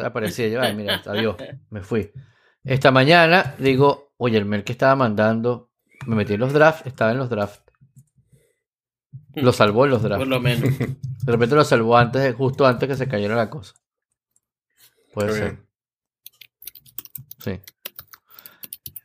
aparecía. Yo, ay, mira, adiós, me fui. Esta mañana digo, oye, el mail que estaba mandando, me metí en los drafts, estaba en los drafts. Lo salvó en los drafts. Por lo menos. De repente lo salvó antes, justo antes que se cayera la cosa. Puede ser. Sí.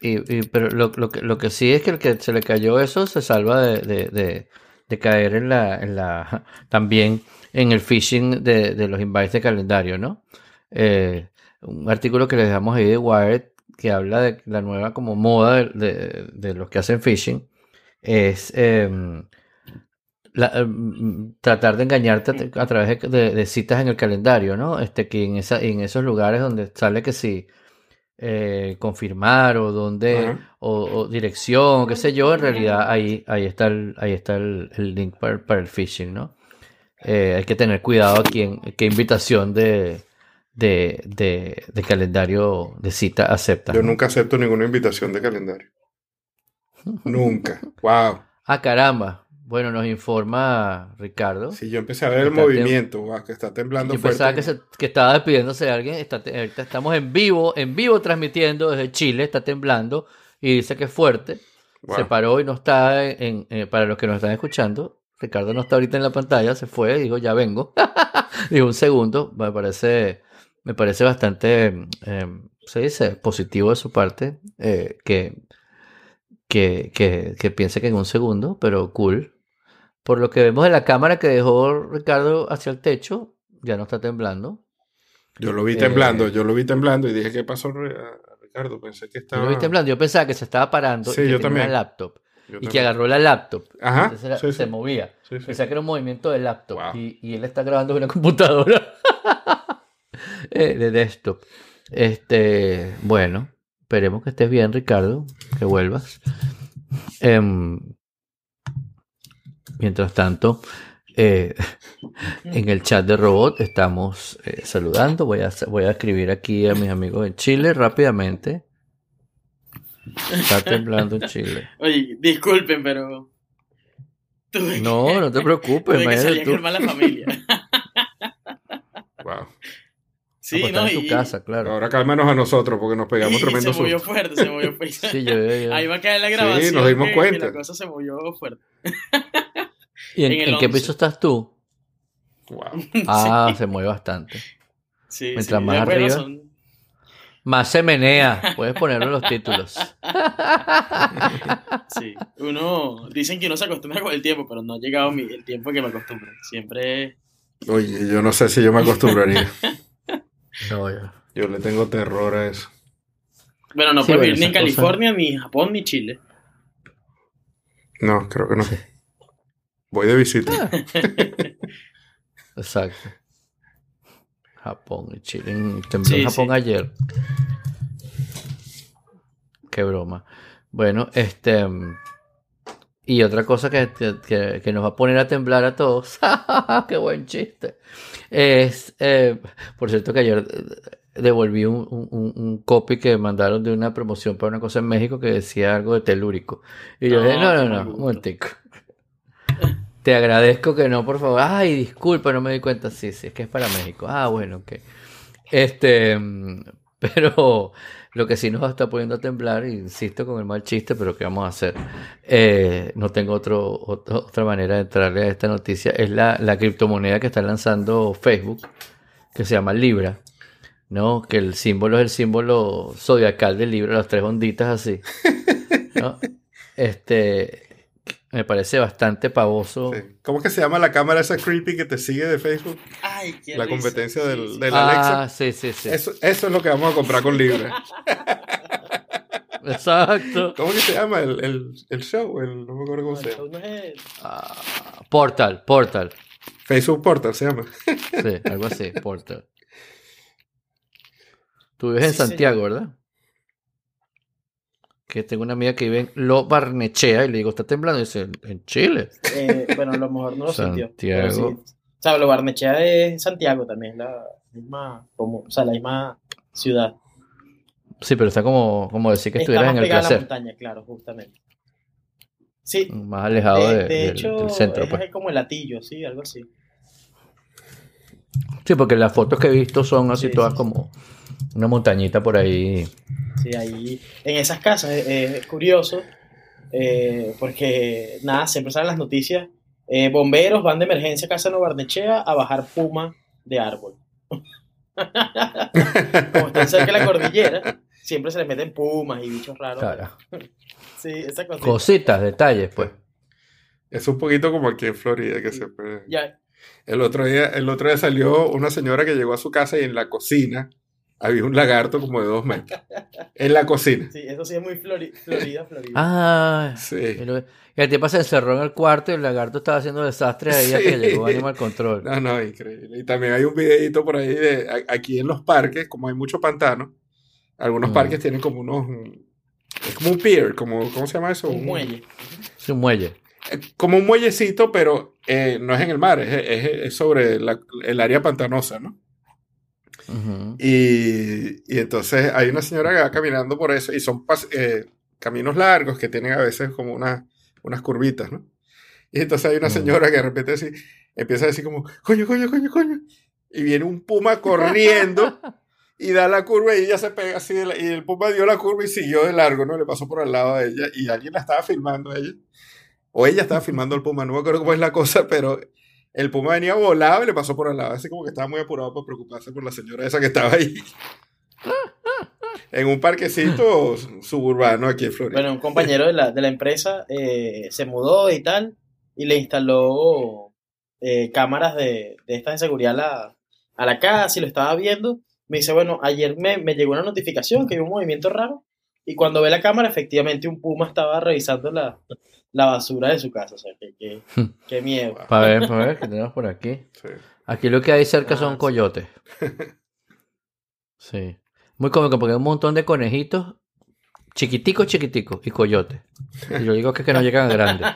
Y, pero lo, que, lo que sí es que el que se le cayó eso se salva de, de, de, caer en la, en la también en el phishing de, de los invites de calendario, ¿no? Eh, un artículo que les damos ahí de Wired que habla de la nueva como moda de, de los que hacen phishing es em, em, tratar de engañarte a, través de, citas en el calendario, ¿no? Este que en esa, en esos lugares donde sale que si eh, confirmar o dónde o, dirección o qué sé yo, en realidad ahí, ahí está el, ahí está el, link para, el phishing, ¿no? Eh, hay que tener cuidado aquí en qué invitación de, de, de, calendario de cita acepta. Yo nunca acepto ninguna invitación de calendario. nunca. Wow. Ah, caramba. Bueno, nos informa Ricardo. Sí, yo empecé a ver el movimiento, que está temblando yo pensaba que, que, estaba despidiéndose de alguien. Está, estamos en vivo, en vivo transmitiendo desde Chile, está temblando y dice que es fuerte. Se paró y no está en, eh, para los que nos están escuchando. Ricardo no está ahorita en la pantalla, se fue, dijo ya vengo. dijo un segundo, me parece, me parece bastante, eh, se dice, positivo de su parte, eh, que, que, que, que piense que en un segundo, pero cool, por lo que vemos de la cámara que dejó Ricardo hacia el techo, ya no está temblando. Yo lo vi temblando, eh, yo lo vi temblando y dije, ¿qué pasó Ricardo? Pensé que estaba... Yo lo vi temblando, yo pensaba que se estaba parando sí, y que yo tenía una laptop. y que agarró la laptop. Ajá. Entonces se movía. Pensaba que era un movimiento de laptop. Y, y, él está grabando una computadora eh, de desktop. Este, bueno, esperemos que estés bien, Ricardo, que vuelvas. Eh, Mientras tanto, eh, en el chat de robot estamos eh, saludando. Voy a, voy a escribir aquí a mis amigos en Chile rápidamente. Está temblando en Chile. Oye, disculpen, pero. no, no te preocupes. Tuve que la familia. wow. Sí, pues no, en tu casa, claro. Ahora cálmanos a nosotros porque nos pegamos tremendo Se movió fuerte, se movió fuerte. sí, yo, Ahí va a caer la grabación. Sí, nos dimos cuenta. la cosa se movió fuerte. ¿Y en, qué piso estás tú? Wow. Ah, se mueve bastante. Sí, Mientras más arriba, más se menea. Puedes ponerlo en los títulos. Sí, uno, dicen que uno se acostumbra con el tiempo, pero no ha llegado el tiempo que me acostumbre. Siempre... Oye, yo no sé si yo me acostumbraría. No, yo. Yo le tengo terror a eso. Bueno, no puedo vivir ni en California, ni Japón, ni Chile. No, creo que no. Voy de visita. Exacto. Japón y Chile. Tembló en Japón ayer. Qué broma. Bueno, este. Y otra cosa que, nos va a poner a temblar a todos. ¡Qué buen chiste! Es. Eh, por cierto, que ayer devolví un, un, copy que mandaron de una promoción para una cosa en México que decía algo de telúrico. Y yo dije, no, no, no, un momentico. Te agradezco que no, por favor. Ay, disculpa, no me di cuenta. Sí, sí, es que es para México. Ah, bueno, ok. Este, pero lo que sí nos está poniendo a temblar, insisto con el mal chiste, pero ¿qué vamos a hacer? Eh, no tengo otro, otra manera de entrarle a esta noticia. Es la, criptomoneda que está lanzando Facebook, que se llama Libra. ¿no? Que el símbolo es el símbolo zodiacal del libro, las tres onditas así. ¿no? Este, me parece bastante pavoso. ¿Cómo es que se llama la cámara esa creepy que te sigue de Facebook? Ay, qué La competencia del, Alexa. Ah, sí, sí, sí. Eso, eso, es lo que vamos a comprar con Libre. Exacto. ¿Cómo que se llama el, el, el show? El, no me acuerdo cómo se llama. Ah, Portal, Portal. Facebook Portal se llama. sí, algo así, Portal. Tú vives en Santiago, ¿verdad? Que tengo una amiga que vive en Lo Barnechea y le digo, ¿está temblando? Y dice, ¿en Chile? Eh, bueno, a lo mejor no lo sintió. Santiago. O sea, Lo Barnechea es Santiago también, la misma, como, o sea, la misma ciudad. Sí, pero está como, como decir que estuvieras en el placer. la montaña, claro, justamente. Sí. Más alejado de, de, hecho, del centro. Es pues. como el latillo, sí, algo así. Sí, porque las fotos que he visto son así todas como una montañita por ahí Sí, ahí en esas casas es, curioso eh, porque nada, siempre salen las noticias. Eh, bomberos van de emergencia a Casa de Barnechea a bajar puma de árbol. Como están cerca de la cordillera, siempre se les meten pumas y bichos raros. Sí, esa Cositas, detalles, pues. Es un poquito como aquí en Florida que siempre. Ya. El otro día, el otro día salió una señora que llegó a su casa y en la cocina había un lagarto como de dos metros en la cocina. Sí, eso sí es muy Florida, Florida. Ah, sí. Y el tipo se encerró en el cuarto y el lagarto estaba haciendo desastre ahí sí. que llegó Animal Control. No, no, increíble. Y también hay un videito por ahí de aquí en los parques, como hay mucho pantano, algunos mm. parques tienen como unos. Es como un pier, como, ¿cómo se llama eso? Un, muelle. Sí, un muelle. Eh, como un muellecito, pero eh, no es en el mar, es, es, sobre el área pantanosa, ¿no? Y, entonces hay una señora que va caminando por eso y son eh, caminos largos que tienen a veces como unas curvitas, ¿no? Y entonces hay una señora que de repente así, empieza a decir como, coño, coño, coño, coño. Y viene un puma corriendo y da la curva y ella se pega así. y el puma dio la curva y siguió de largo, ¿no? Le pasó por al lado de ella y alguien la estaba filmando a ella. O ella estaba filmando al puma, no me acuerdo cómo es la cosa, pero el puma venía volado y le pasó por al lado. Así como que estaba muy apurado para preocuparse por la señora esa que estaba ahí. en un parquecito suburbano aquí en Florida. Bueno, un compañero de la, de la empresa eh, se mudó y tal, y le instaló eh, cámaras de, de estas de seguridad a la, a la casa y lo estaba viendo. Me dice, bueno, ayer me, me llegó una notificación que hay un movimiento raro, y cuando ve la cámara, efectivamente un puma estaba revisando la, la basura de su casa. O sea, que, qué miedo. Para ver, para ver, que tenemos por aquí. Aquí lo que hay cerca son ah, coyotes. Sí. Muy cómico porque hay un montón de conejitos chiquiticos, chiquiticos y coyotes. Y yo digo que, es que no llegan grandes.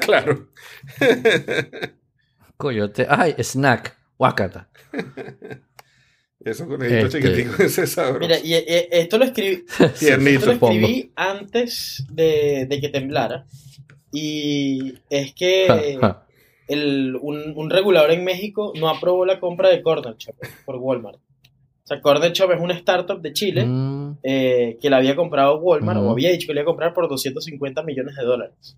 claro. Coyote. Ay, snack. Wakata. Esos conejitos este... chiquiticos ese sabroso. Mira, y, esto lo escribí, esto lo escribí antes de, de que temblara. Y es que el, un, un, regulador en México no aprobó la compra de Corner Shop por Walmart. O sea, Corner Shop es una startup de Chile mm. eh, que la había comprado Walmart o mm. había dicho que le iba a comprar por 250 millones de dólares.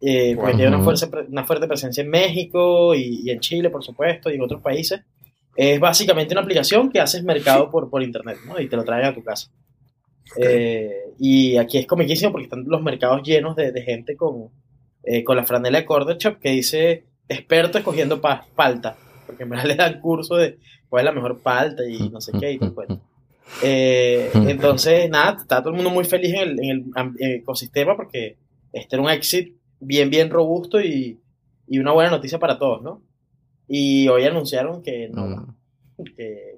Eh, porque tiene una, fuerza, una fuerte presencia en México y, y, en Chile, por supuesto, y en otros países. Es básicamente una aplicación que haces mercado por, por internet, ¿no? Y te lo traen a tu casa. Eh, y aquí es comiquísimo porque están los mercados llenos de, de gente con, eh, con la franela de Corner Shop que dice experto escogiendo palta, porque en verdad le dan curso de cuál es la mejor palta y no sé qué y todo eh, entonces, nada, está todo el mundo muy feliz en el, en el, ecosistema porque este era un exit bien, bien robusto y, y, una buena noticia para todos, ¿no? Y hoy anunciaron que no. que,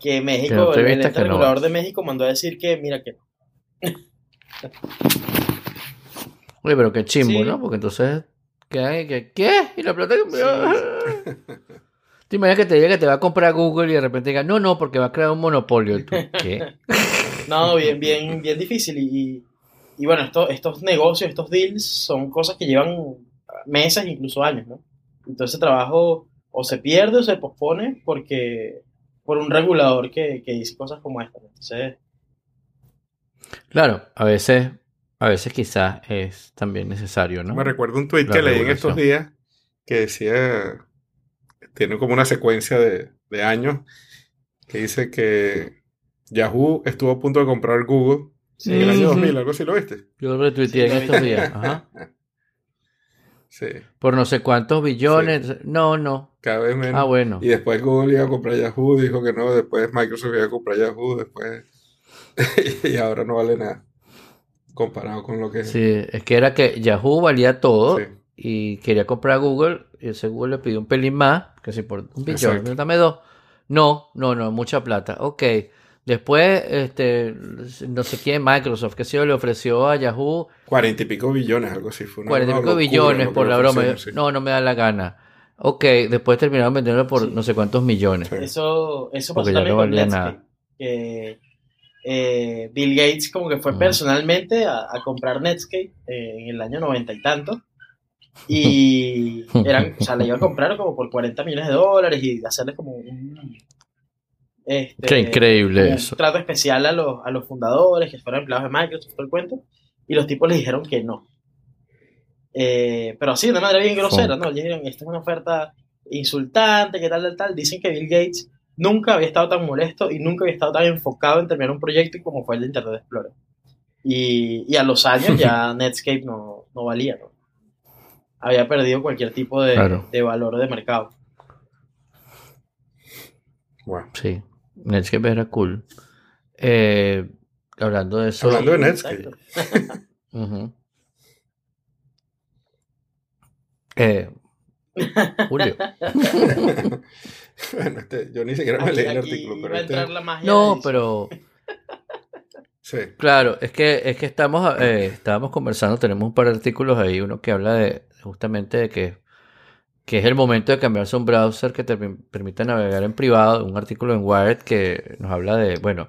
que México, el, el regulador de México mandó a decir que, mira que no. Oye, pero qué chimbo, ¿no? Porque entonces, ¿qué hay? ¿Qué? ¿Qué? ¿Y la plata que Te imaginas que te diga que te va a comprar Google y de repente diga, no, no, porque va a crear un monopolio. ¿Qué? no, bien, bien, bien difícil. Y, y bueno, estos negocios, estos deals son cosas que llevan meses, incluso años, ¿no? Entonces el trabajo o se pierde o se pospone porque por un regulador que, que dice cosas como esta. Entonces... Claro, a veces, a veces quizás es también necesario, ¿no? Me recuerdo un tweet que leí en estos días que decía, tiene como una secuencia de, de años, que dice que Yahoo estuvo a punto de comprar Google en el año 2000, algo así lo viste. Yo lo retuiteé en estos días. Ajá. Sí. Por no sé cuántos billones. No, no. Cada vez menos. Ah, bueno. Y después Google iba a comprar Yahoo, dijo que no. Después Microsoft iba a comprar Yahoo, después. y ahora no vale nada. Comparado con lo que. Sí, es que era que Yahoo valía todo. Y quería comprar Google. Y ese Google le pidió un pelín más. Que si por un billón, dame dos. No, no, no, mucha plata. Ok. Después, este, no sé quién, Microsoft, que se le ofreció a Yahoo. Cuarenta y pico billones, algo así. Fue Cuarenta y pico billones por la broma. No, no me da la gana. Ok, después terminaron vendiendo por no sé cuántos millones. Eso, eso pasó también no con Netscape. Que, eh, Bill Gates como que fue personalmente a, comprar Netscape eh, en el año noventa y tanto. Y eran, o sea, le iba a comprar como por 40 millones de dólares y hacerles como un, este, Qué increíble un eso. trato especial a los, a los fundadores, que fueron empleados de Microsoft, todo el cuento, y los tipos les dijeron que no. Eh, pero así, de manera bien grosera, ¿no? dijeron, esta es una oferta insultante, que tal, tal, tal. Dicen que Bill Gates nunca había estado tan molesto y nunca había estado tan enfocado en terminar un proyecto como fue el de Internet Explorer. Y, y a los años ya Netscape no, no valía, ¿no? Había perdido cualquier tipo de, de valor de mercado. Bueno. Sí. Netscape era cool. Eh, hablando de eso. Hablando de Netscape. eh, Julio. bueno, este, yo ni siquiera me leí el artículo, pero este... No, pero sí. Claro, es que es que estamos eh, estábamos conversando, tenemos un par de artículos ahí, uno que habla de justamente de que que es el momento de cambiarse a un browser que te permita navegar en privado. Un artículo en Wired que nos habla de, bueno,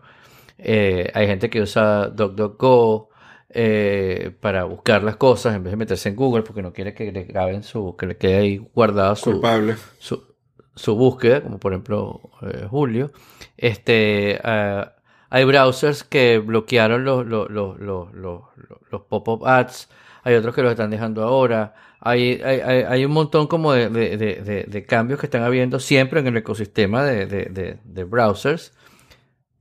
eh, hay gente que usa DuckDuckGo eh, para buscar las cosas en vez de meterse en Google porque no quiere que le graben su, que le quede ahí guardado su, su, búsqueda, como por ejemplo eh, Julio. Este, ah, hay browsers que bloquearon los, los, los, los, los pop-up ads, hay otros que los están dejando ahora hay, hay, hay un montón como de, cambios que están habiendo siempre en el ecosistema de, browsers.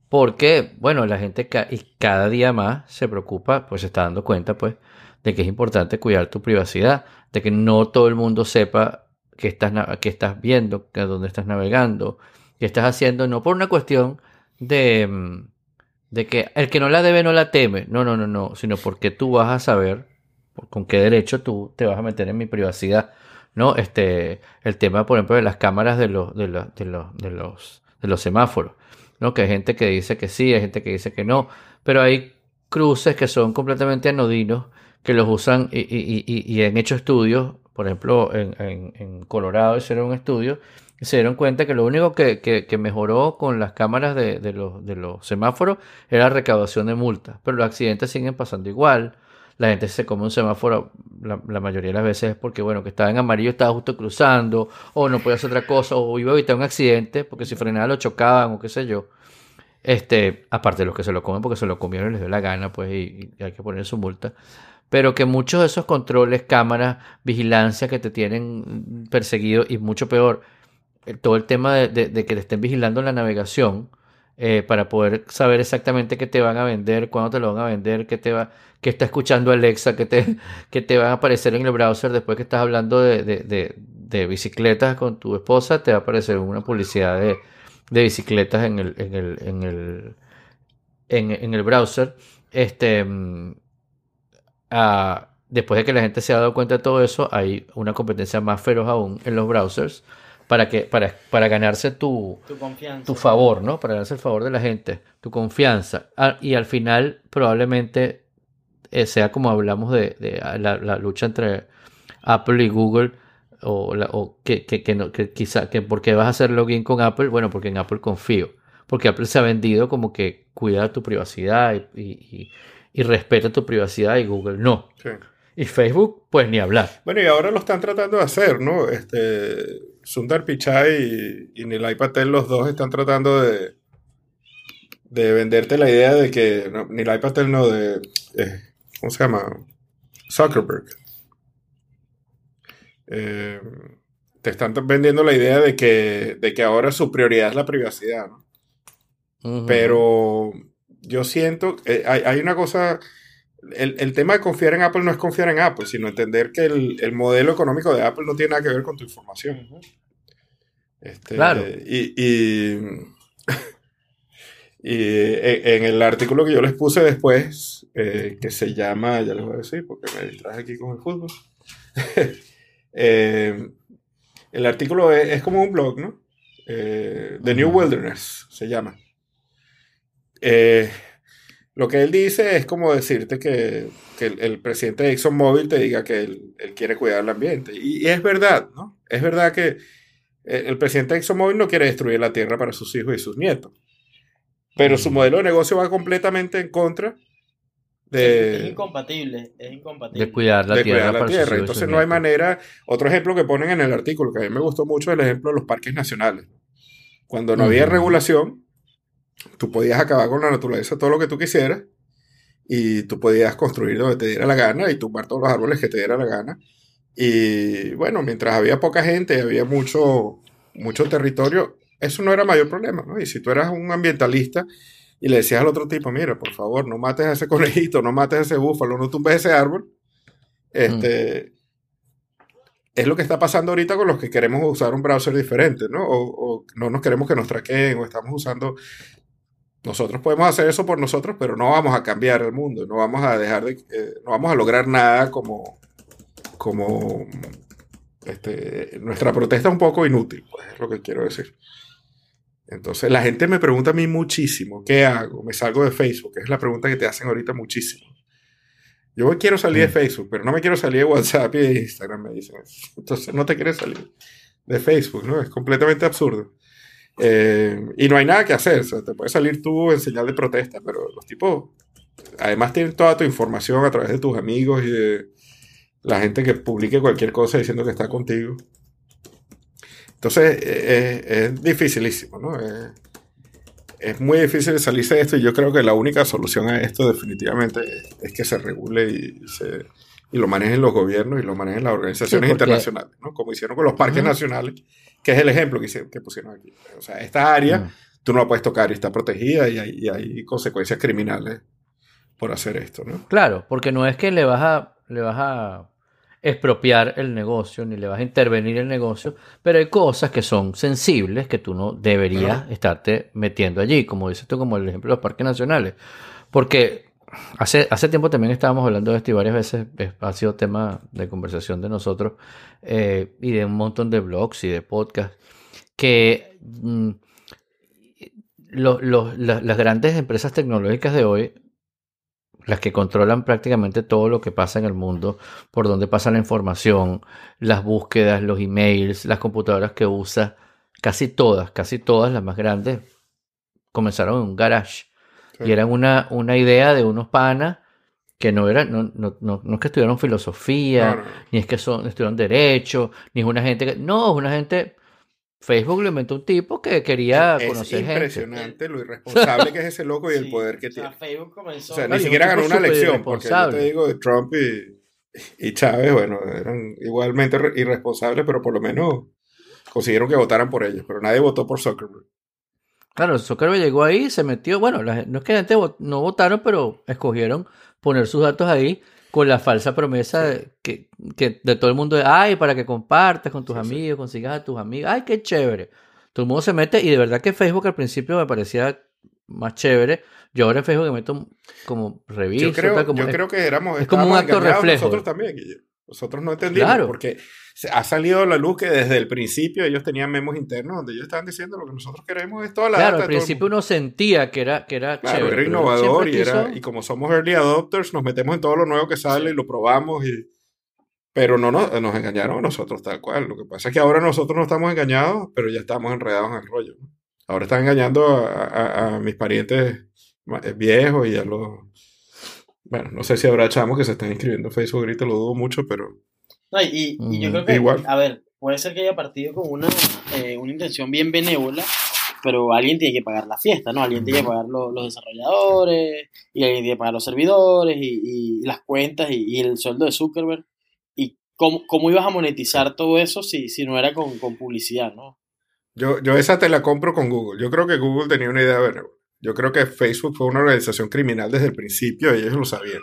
Porque, bueno, la gente y cada día más se preocupa, pues se está dando cuenta, pues, de que es importante cuidar tu privacidad, de que no todo el mundo sepa que estás, que estás viendo, que dónde estás navegando, que estás haciendo, no por una cuestión de, mm, de que el que no la debe no la teme, no, no, no, no, sino porque tú vas a saber con qué derecho tú te vas a meter en mi privacidad, ¿no? Este, el tema, por ejemplo, de las cámaras de los, de los, de los, de los, de los semáforos, ¿no? Que hay gente que dice que sí, hay gente que dice que no, pero hay cruces que son completamente anodinos, que los usan y, y, y, han hecho estudios, por ejemplo, en, en, en Colorado hicieron un estudio y se dieron cuenta que lo único que, que, que mejoró con las cámaras de, de, los, de los semáforos era la recaudación de multas, pero los accidentes siguen pasando igual la gente se come un semáforo la, mayoría de las veces es porque, bueno, que estaba en amarillo, estaba justo cruzando, o no podía hacer otra cosa, o iba a evitar un accidente, porque si frenaba lo chocaban, o qué sé yo. Este, aparte de los que se lo comen porque se lo comieron y les dio la gana, pues, y, hay que poner su multa. Pero que muchos de esos controles, cámaras, vigilancia que te tienen perseguido, y mucho peor, todo el tema de, de que te estén vigilando la navegación, eh, para poder saber exactamente qué te van a vender, cuándo te lo van a vender, qué, te va, qué está escuchando Alexa, qué te, qué te van a aparecer en el browser después que estás hablando de, de, de, bicicletas con tu esposa, te va a aparecer una publicidad de, bicicletas en el, en el, en el, en, el browser. Este, mm, después de que la gente se ha dado cuenta de todo eso, hay una competencia más feroz aún en los browsers para que para, para ganarse tu, tu confianza. tu favor, ¿no? Para ganarse el favor de la gente, tu confianza. Ah, y al final probablemente eh, sea como hablamos de, de la, la, lucha entre Apple y Google o, la, o que, que, que, no, que quizá que por qué vas a hacer login con Apple, bueno, porque en Apple confío, porque Apple se ha vendido como que cuida tu privacidad y, y, y respeta tu privacidad y Google no. Sí. Y Facebook, pues ni hablar. Bueno, y ahora lo están tratando de hacer, ¿no? Este, Sundar Pichai y, y Nilay Patel, los dos están tratando de, de venderte la idea de que, no, Nilay Patel no, de, eh, ¿cómo se llama? Zuckerberg. Eh, te están vendiendo la idea de que, de que ahora su prioridad es la privacidad, ¿no? Uh -huh. Pero yo siento, eh, hay, hay, una cosa, el, el, tema de confiar en Apple no es confiar en Apple, sino entender que el, el, modelo económico de Apple no tiene nada que ver con tu información. Este, claro. Y, y, y, en el artículo que yo les puse después, eh, que se llama, ya les voy a decir, porque me distraje aquí con el fútbol. eh, el artículo es, es, como un blog, ¿no? Eh, The New Wilderness se llama. Eh, lo que él dice es como decirte que, que el, el, presidente de ExxonMobil te diga que él, él quiere cuidar el ambiente. Y, y, es verdad, ¿no? Es verdad que el presidente de ExxonMobil no quiere destruir la tierra para sus hijos y sus nietos. Pero su modelo de negocio va completamente en contra de... Es incompatible, es incompatible. De cuidar la de tierra. Cuidar la tierra. Entonces no hay manera... Otro ejemplo que ponen en el artículo, que a mí me gustó mucho, es el ejemplo de los parques nacionales. Cuando no uh -huh. había regulación, tú podías acabar con la naturaleza todo lo que tú quisieras y tú podías construir donde te diera la gana y tumbar todos los árboles que te diera la gana. Y bueno, mientras había poca gente y había mucho, mucho territorio, eso no era mayor problema, ¿no? Y si tú eras un ambientalista y le decías al otro tipo, mira, por favor, no mates a ese conejito, no mates a ese búfalo, no tumbes ese árbol, este, mm. es lo que está pasando ahorita con los que queremos usar un browser diferente, ¿no? O, o no nos queremos que nos traqueen o estamos usando nosotros podemos hacer eso por nosotros, pero no vamos a cambiar el mundo, no vamos a dejar de, eh, no vamos a lograr nada como, como este, nuestra protesta es un poco inútil, pues es lo que quiero decir. Entonces la gente me pregunta a mí muchísimo, ¿qué hago? Me salgo de Facebook, es la pregunta que te hacen ahorita muchísimo. Yo quiero salir de Facebook, pero no me quiero salir de WhatsApp y de Instagram, me dicen. Entonces no te quieres salir de Facebook, ¿no? Es completamente absurdo. Eh, y no hay nada que hacer, o sea, te puedes salir tú en señal de protesta, pero los tipos además tienen toda tu información a través de tus amigos y de la gente que publique cualquier cosa diciendo que está contigo. Entonces eh, es dificilísimo, ¿no? Eh, es muy difícil salirse de esto y yo creo que la única solución a esto definitivamente es, es que se regule y, se, y, lo manejen los gobiernos y lo manejen las organizaciones sí, porque... internacionales, ¿no? Como hicieron con los parques uh -huh. nacionales que es el ejemplo que, que, pusieron aquí. O sea, esta área mm. tú no la puedes tocar y está protegida y hay, y hay, consecuencias criminales por hacer esto, ¿no? Claro, porque no es que le vas a, le vas a expropiar el negocio ni le vas a intervenir el negocio, pero hay cosas que son sensibles que tú no deberías claro. estarte metiendo allí, como dices tú, como el ejemplo de los parques nacionales. Porque Hace, hace tiempo también estábamos hablando de esto y varias veces ha sido tema de conversación de nosotros eh, y de un montón de blogs y de podcasts que mm, lo, lo, la, las grandes empresas tecnológicas de hoy, las que controlan prácticamente todo lo que pasa en el mundo, por donde pasa la información, las búsquedas, los emails, las computadoras que usa, casi todas, casi todas las más grandes, comenzaron en un garage y eran una, una idea de unos panas que no eran, no, no, no, no es que estudiaron filosofía, ni es que son, estudiaron derecho, ni es una gente que. No, es una gente. Facebook lo inventó un tipo que quería es conocer gente. Es impresionante lo irresponsable que es ese loco y sí, el poder que o sea, tiene. Facebook comenzó. O sea, ni siquiera ganó una elección, porque yo te digo, de Trump y, y Chávez, bueno, eran igualmente irresponsables, pero por lo menos consiguieron que votaran por ellos, pero nadie votó por Zuckerberg. Claro, Zuckerberg llegó ahí, se metió, bueno, la, no es que la gente no votaron, pero escogieron poner sus datos ahí con la falsa promesa sí. que, que, de todo el mundo, de, ay, para que compartas con tus sí, amigos, sí. consigas a tus amigos, ay, qué chévere. Todo el mundo se mete y de verdad que Facebook al principio me parecía más chévere. Yo ahora en Facebook me meto como revista. Yo creo, como, yo creo que éramos, es como un acto reflejo. Nosotros también, Guillermo. Nosotros no entendimos claro. porque ha salido a la luz que desde el principio ellos tenían memos internos donde ellos estaban diciendo lo que nosotros queremos es toda la Claro, al principio uno sentía que era, que era claro, era innovador y, era, y como somos early adopters nos metemos en todo lo nuevo que sale y lo probamos y... Pero no, no nos engañaron a nosotros tal cual. Lo que pasa es que ahora nosotros no estamos engañados, pero ya estamos enredados en el rollo. Ahora están engañando a, a mis parientes eh, viejos y a los bueno, no sé si habrá chamos que se están inscribiendo en Facebook ahorita, lo dudo mucho, pero. No, y, y yo creo que. Igual. A ver, puede ser que haya partido con una, eh, una intención bien benévola, pero alguien tiene que pagar la fiesta, ¿no? Alguien tiene que pagar los desarrolladores, y alguien tiene que pagar los servidores, y, y las cuentas, y, el sueldo de Zuckerberg. ¿Y cómo, cómo ibas a monetizar todo eso si, si no era con, con publicidad, ¿no? Yo, yo esa te la compro con Google. Yo creo que Google tenía una idea benévola. Yo creo que Facebook fue una organización criminal desde el principio y ellos lo sabían.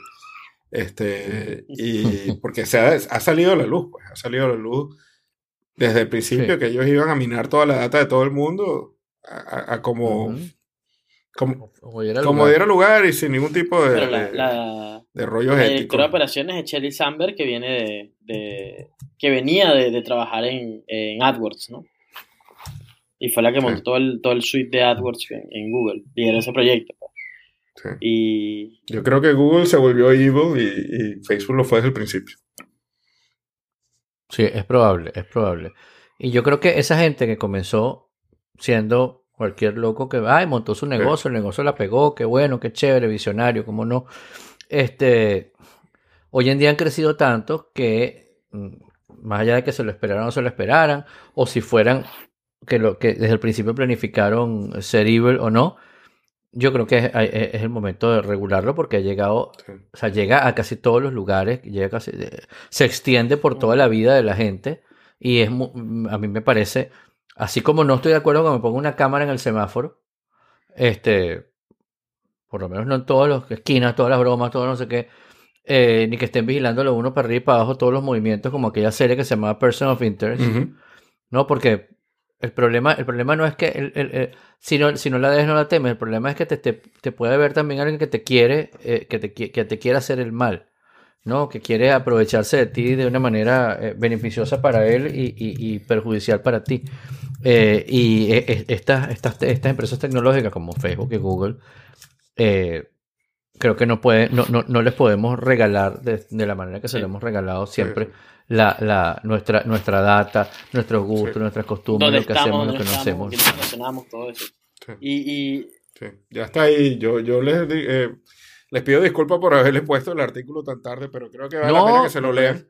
Este, y porque se ha, salido a la luz, pues, ha salido a la luz desde el principio que ellos iban a minar toda la data de todo el mundo a, como, como, como, diera, lugar. y sin ningún tipo de, la, de, rollos la éticos. de operaciones es Shelly Samberg que viene de, que venía de, trabajar en, en AdWords, ¿no? Y fue la que montó todo, el, todo el suite de AdWords en, Google. Y era ese proyecto. Y... Yo creo que Google se volvió evil y, y, Facebook lo fue desde el principio. Sí, es probable, es probable. Y yo creo que esa gente que comenzó siendo cualquier loco que ay, montó su negocio, el negocio la pegó, qué bueno, qué chévere, visionario, cómo no. Este, hoy en día han crecido tanto que mm, más allá de que se lo esperaran o no se lo esperaran, o si fueran que, lo, que desde el principio planificaron ser evil o no, yo creo que es, es, el momento de regularlo porque ha llegado, o sea, llega a casi todos los lugares, llega casi, eh, se extiende por toda la vida de la gente y es a mí me parece, así como no estoy de acuerdo con que me ponga una cámara en el semáforo, este, por lo menos no en todas las esquinas, todas las bromas, todo no sé qué, eh, ni que estén vigilándolo uno para arriba y para abajo todos los movimientos como aquella serie que se llama Person of Interest, ¿no? Porque el problema, el problema no es que el, si, no, si no la dejes no la temes, el problema es que te, te, puede ver también alguien que te quiere, eh, que, te, que te quiere hacer el mal, ¿no? Que quiere aprovecharse de ti de una manera eh, beneficiosa para él y, y, perjudicial para ti. Eh, y estas, estas, estas empresas tecnológicas como Facebook y Google, creo que no, puede, no, no, no les podemos regalar de, la manera que se lo hemos regalado siempre la, la, nuestra, nuestra data, nuestros gustos, nuestras costumbres, lo que hacemos, lo que no hacemos. todo eso. Y, y... Ya está ahí. Yo, yo les, eh, les pido disculpas por haberles puesto el artículo tan tarde, pero creo que vale la pena que se lo lean.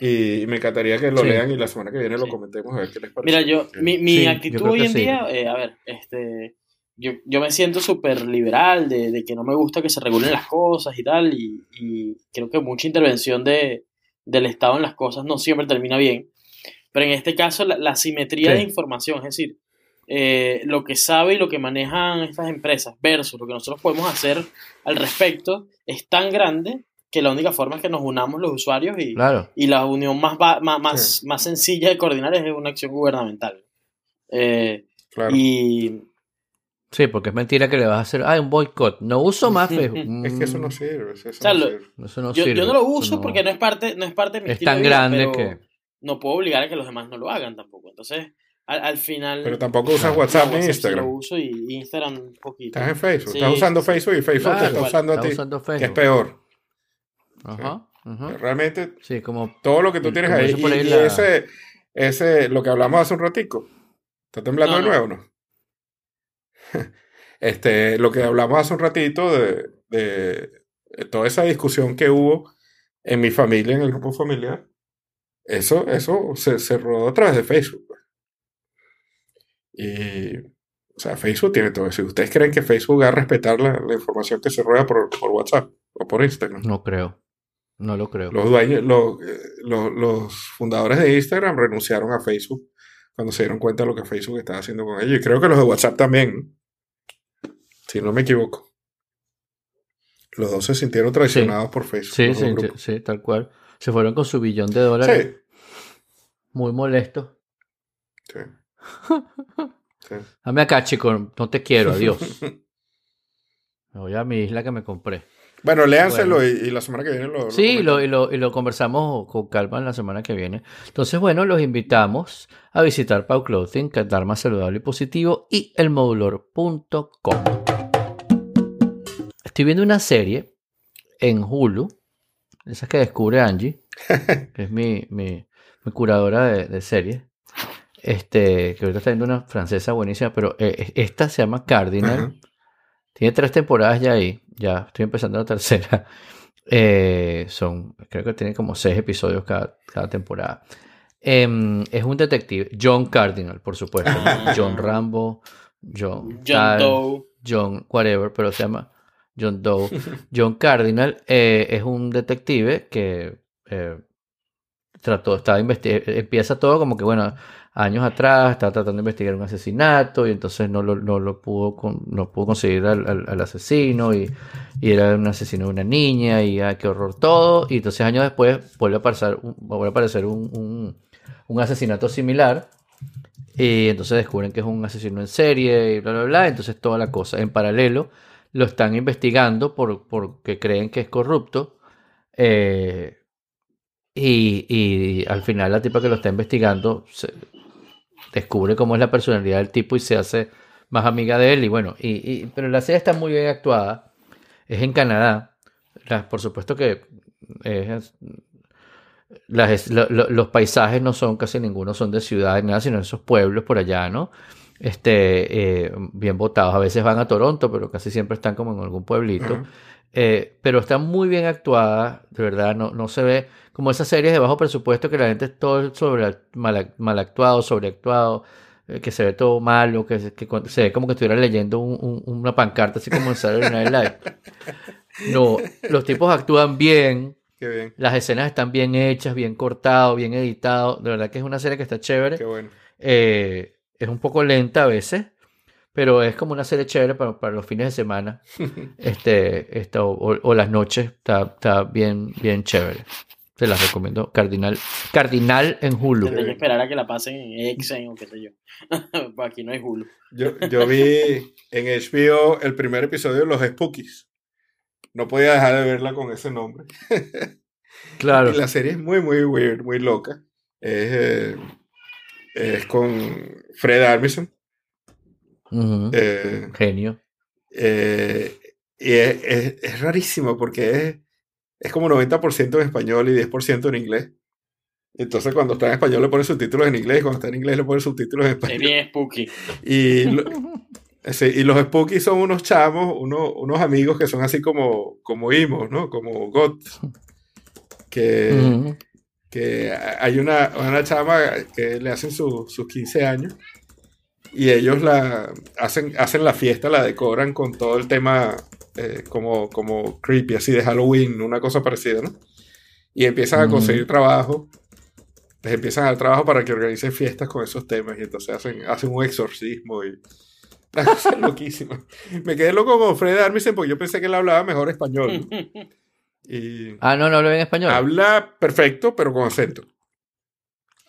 Y me encantaría que lo lean y la semana que viene lo comentemos a ver qué les parece. Mira, yo, mi, mi actitud hoy en día, eh, a ver, este, yo, yo me siento súper liberal de, de, que no me gusta que se regulen las cosas y tal, y, y creo que mucha intervención de, del Estado en las cosas no siempre termina bien. Pero en este caso, la, simetría de información, es decir, eh, lo que sabe y lo que manejan estas empresas versus lo que nosotros podemos hacer al respecto es tan grande que la única forma es que nos unamos los usuarios y, y la unión más, más, más, sencilla de coordinar es una acción gubernamental. Eh, y Sí, porque es mentira que le vas a hacer, ah, un boicot. No uso más Facebook. Es que eso no sirve. Eso no yo, yo, no lo uso porque no es parte, no es parte de mi Es tan grande que. No puedo obligar a que los demás no lo hagan tampoco. Entonces, al, final. Pero tampoco usas WhatsApp ni Instagram. Lo uso y Instagram un poquito. Estás en Facebook. estás usando Facebook y Facebook te está usando a ti. que es peor. Ajá. Realmente. Sí, como. Todo lo que tú tienes ahí. Y, ese, ese, lo que hablamos hace un ratico. ¿Está temblando de nuevo no? este, lo que hablamos hace un ratito de, de, toda esa discusión que hubo en mi familia, en el grupo familiar, eso, eso se, se rodó a través de Facebook. Pues. Y, o sea, Facebook tiene todo eso. ¿Ustedes creen que Facebook va a respetar la, la información que se rueda por, por, WhatsApp o por Instagram? No creo. No lo creo. Los, dueños, los, eh, los, los fundadores de Instagram renunciaron a Facebook cuando se dieron cuenta de lo que Facebook estaba haciendo con ellos. Y creo que los de WhatsApp también. Si no me equivoco. Los dos se sintieron traicionados por Facebook. Sí, sí, sí, tal cual. Se fueron con su billón de dólares. Sí. Muy molesto. Sí. Dame acá, chico. No te quiero. Adiós. me voy a mi isla que me compré. Bueno, léanselo y, la semana que viene lo... Sí, y, lo, y, lo, conversamos con calma en la semana que viene. Entonces, bueno, los invitamos a visitar Pau Clothing, dar más saludable y positivo, y elmodulor.com. Estoy viendo una serie en Hulu, esas que descubre Angie, que es mi, mi, curadora de, de series. Este, que ahorita está viendo una francesa buenísima, pero eh, esta se llama Cardinal. Tiene tres temporadas ya ahí. Ya estoy empezando la tercera. Eh, son, creo que tiene como seis episodios cada, temporada. Em, es un detective, John Cardinal, por supuesto. John Rambo, John, John Doe. John, whatever, pero se llama John Doe. John Cardinal eh, es un detective que trató, estaba empieza todo como que, bueno, años atrás, estaba tratando de investigar un asesinato y entonces no lo, no lo pudo, no pudo conseguir al, asesino y, era un asesino de una niña y ay, qué horror todo. Y entonces años después vuelve a aparecer, vuelve a aparecer un, asesinato similar y entonces descubren que es un asesino en serie y bla, bla, bla. Entonces toda la cosa. En paralelo lo están investigando por, porque creen que es corrupto. Eh, y, y, al final la tipa que lo está investigando se, descubre cómo es la personalidad del tipo y se hace más amiga de él. Y bueno, y, pero la serie está muy bien actuada. Es en Canadá. por supuesto que los paisajes no son casi ninguno, son de ciudades, nada, sino esos pueblos por allá, ¿no? Este, eh, bien votados. A veces van a Toronto, pero casi siempre están como en algún pueblito. Eh, pero está muy bien actuada, de verdad, no, no se ve como esas series de bajo presupuesto que la gente es todo sobre mal, mal actuado, sobreactuado, eh, que se ve todo malo, que, se ve como que estuviera leyendo una pancarta así como en Saturday Night Live. No, los tipos actúan bien, las escenas están bien hechas, bien cortado, bien editado, de verdad que es una serie que está chévere. Eh, es un poco lenta a veces, pero es como una serie chévere para, para los fines de semana este, esto, o, las noches, está, está, bien, bien chévere. Se las recomiendo. Cardinal, Cardinal en Hulu. Tendré que esperar a que la pasen en Exen o qué sé yo. Aquí no hay Hulu. Yo, yo vi en HBO el primer episodio de Los Spookies. No podía dejar de verla con ese nombre. Claro. Y la serie es muy, muy weird, muy loca. Es, eh, es con Fred Armisen eh, Genio. Eh, y es, rarísimo porque es, como 90% en español y 10% en inglés. Entonces cuando está en español le pone subtítulos en inglés y cuando está en inglés le pone subtítulos en español. Es bien spooky. Y, y los spooky son unos chamos, unos amigos que son así como, como imos, ¿no? Como God. Que, que hay una, una chama que le hacen sus 15 años y ellos la hacen, hacen la fiesta, la decoran con todo el tema eh, como, como creepy, así de Halloween, una cosa parecida, ¿no? Y empiezan a conseguir trabajo, les empiezan a dar trabajo para que organicen fiestas con esos temas y entonces hacen, hacen un exorcismo y... La cosa es loquísima. Me quedé loco con Fred Armisen porque yo pensé que él hablaba mejor español. Y ah, no, no habla bien español. Habla perfecto, pero con acento.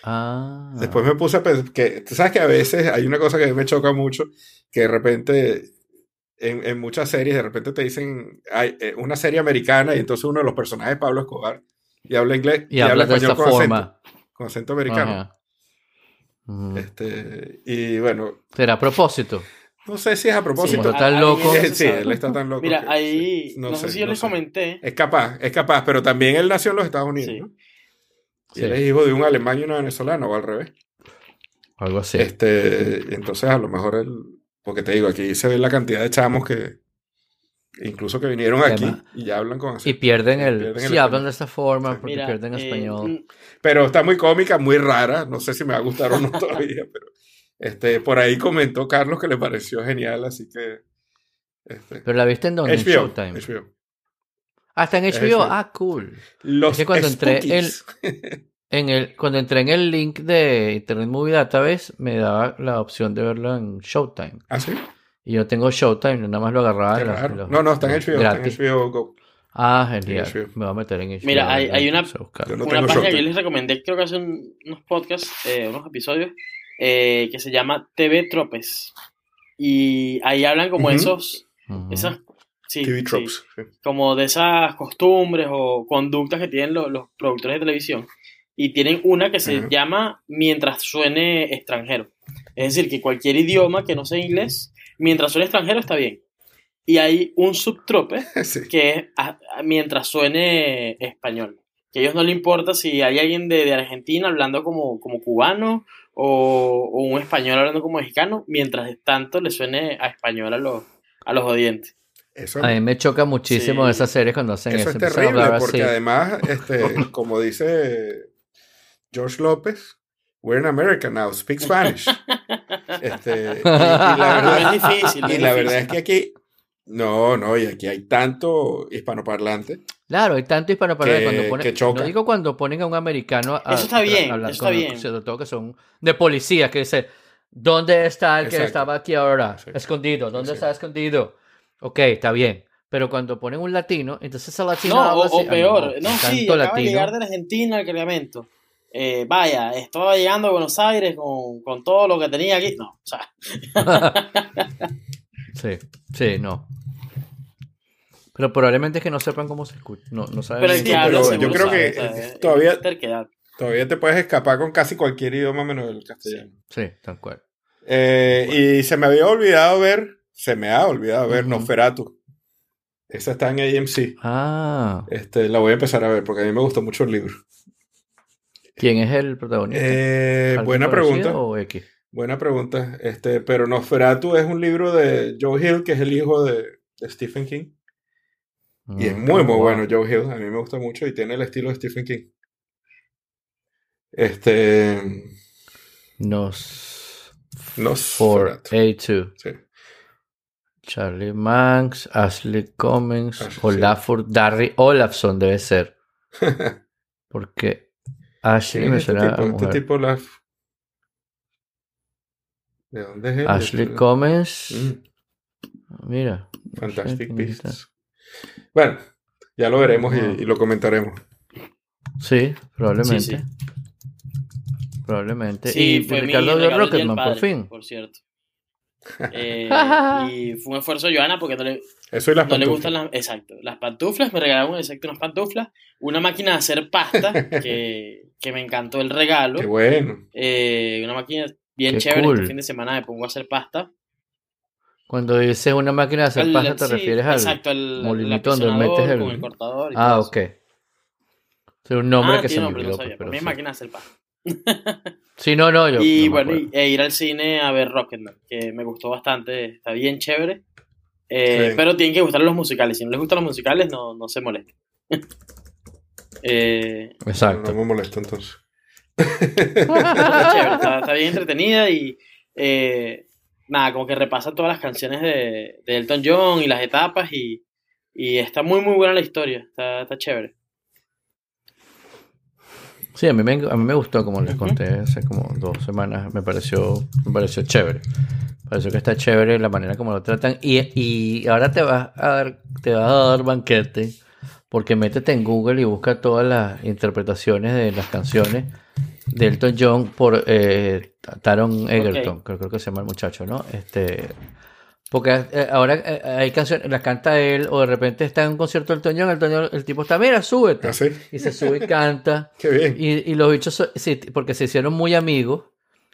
Ah. Después me puse a pensar que, tú sabes que a veces hay una cosa que a mí me choca mucho, que de repente en, en muchas series de repente te dicen, hay eh, una serie americana y entonces uno de los personajes es Pablo Escobar y habla inglés y, habla, español con acento, con acento americano. Este, y bueno. ¿Será a propósito? No sé si es a propósito. está loco. Sí, él está tan loco. Mira, ahí. no, sé, si yo les comenté. Es capaz, es capaz, pero también él nació en los Estados Unidos. ¿no? Sí. Él es hijo de un alemán y una venezolana, o al revés. Algo así. Este, entonces, a lo mejor él. Porque te digo, aquí se ve la cantidad de chamos que. Incluso que vinieron aquí y ya hablan con Y pierden el. sí, hablan de esta forma porque pierden eh, español. Pero está muy cómica, muy rara. No sé si me va a gustar o no todavía, pero. Este, por ahí comentó Carlos que le pareció genial, así que. Este, ¿Pero la viste en dónde? HBO, Showtime. HBO. Hasta en HBO. Ah, cool. Los es cuando entré en el cuando entré en el link de Internet Movie Database me daba la opción de verlo en Showtime. ¿Ah, sí? Y yo tengo Showtime, nada más lo agarraba. no, no, está en HBO, está en HBO Go. Ah, genial. Me voy a meter en HBO. Mira, hay, hay una, una página que yo les recomendé, creo que hace unos podcasts, eh, unos episodios, eh, que se llama TV Tropes. Y ahí hablan como esos, esas TV tropes. Como de esas costumbres o conductas que tienen los, productores de televisión. Y tienen una que se llama mientras suene extranjero. Es decir, que cualquier idioma que no sea inglés, mientras suene extranjero está bien. Y hay un subtrope que es mientras suene español. Que a ellos no le importa si hay alguien de, Argentina hablando como, como cubano o, un español hablando como mexicano, mientras tanto le suene a español a los, a los odientes. a mí me choca muchísimo esas series cuando hacen eso. Eso es terrible porque además, este, como dice George López, we're in America now, speak Spanish. Este, y, la verdad, es difícil. Y la verdad es que aquí no, no, y aquí hay tanto hispanoparlante. Claro, hay tanto hispanoparlante cuando ponen, No digo cuando ponen a un americano a, eso está bien, hablar eso está bien. Sobre todo que son de policía, que dice, ¿dónde está el que estaba aquí ahora? Escondido, ¿dónde está escondido? Ok, está bien. Pero cuando ponen un latino, entonces ese latino no, o, peor, no, sí, acaba de llegar de Argentina al cargamento. Eh, vaya, estaba llegando a Buenos Aires con, con todo lo que tenía aquí. No, o sea. Sí, sí, no. Pero probablemente es que no sepan cómo se escucha. No, no saben pero, yo creo que todavía, todavía te puedes escapar con casi cualquier idioma menos el castellano. Sí, tal cual. Eh, y se me había olvidado ver, se me ha olvidado ver Nosferatu. Esa está en AMC. Ah. Este, la voy a empezar a ver porque a mí me gustó mucho el libro. ¿Quién es el protagonista? Eh, buena pregunta. ¿O X? Buena pregunta. Este, pero Nosferatu es un libro de Joe Hill, que es el hijo de, Stephen King. y es mm, muy, muy bueno Joe Hill. A mí me gusta mucho y tiene el estilo de Stephen King. Este. Nos. Nos. A2. Sí. Charlie Manx, Ashley Cummings, Olafur Darry Olafson debe ser. Porque Ashley me este suena tipo, Este tipo ¿De dónde es él? Ashley Comes. Mm. Mira. Fantastic Beasts. Bueno, ya lo veremos y, lo comentaremos. Sí, probablemente. Probablemente. y Ricardo vio Rocketman, por fin. Por cierto. Eh, y fue un esfuerzo de Joana porque no le, Eso y las no le gustan las. Exacto. Las pantuflas, me regalaron exacto unas pantuflas. Una máquina de hacer pasta que, que me encantó el regalo. Qué bueno. Eh, una máquina bien chévere. Este fin de semana me pongo a hacer pasta. Cuando dices una máquina de hacer pasta, te refieres al exacto, el, molinito donde metes el... Con el cortador y ah, ok. Es un nombre ah, que se me olvidó. No pero mi máquina de hacer pasta. sí, no, no, yo. Y bueno, e ir al cine a ver Rocketman, que me gustó bastante, está bien chévere. Eh, Pero tienen que gustar los musicales. Si no les gustan los musicales, no, no se molesten. eh, Exacto. No, no me molesto entonces está, bien entretenida y eh, nada, como que repasa todas las canciones de, Elton John y las etapas y, está muy muy buena la historia, está, chévere. Sí, a mí, me, a mí me gustó, como les conté hace como dos semanas, me pareció, me pareció chévere. Me pareció que está chévere la manera como lo tratan. Y, y ahora te vas a dar, te vas a dar banquete, porque métete en Google y busca todas las interpretaciones de las canciones de Elton John por eh, Taron Egerton, creo, que se llama el muchacho, ¿no? Este, porque eh, ahora eh, hay canciones, las canta él, o de repente está en un concierto de Elton John, Elton el tipo está, mira, súbete. ¿Ah, y se sube y canta. Qué bien. Y, y los bichos, sí, porque se hicieron muy amigos.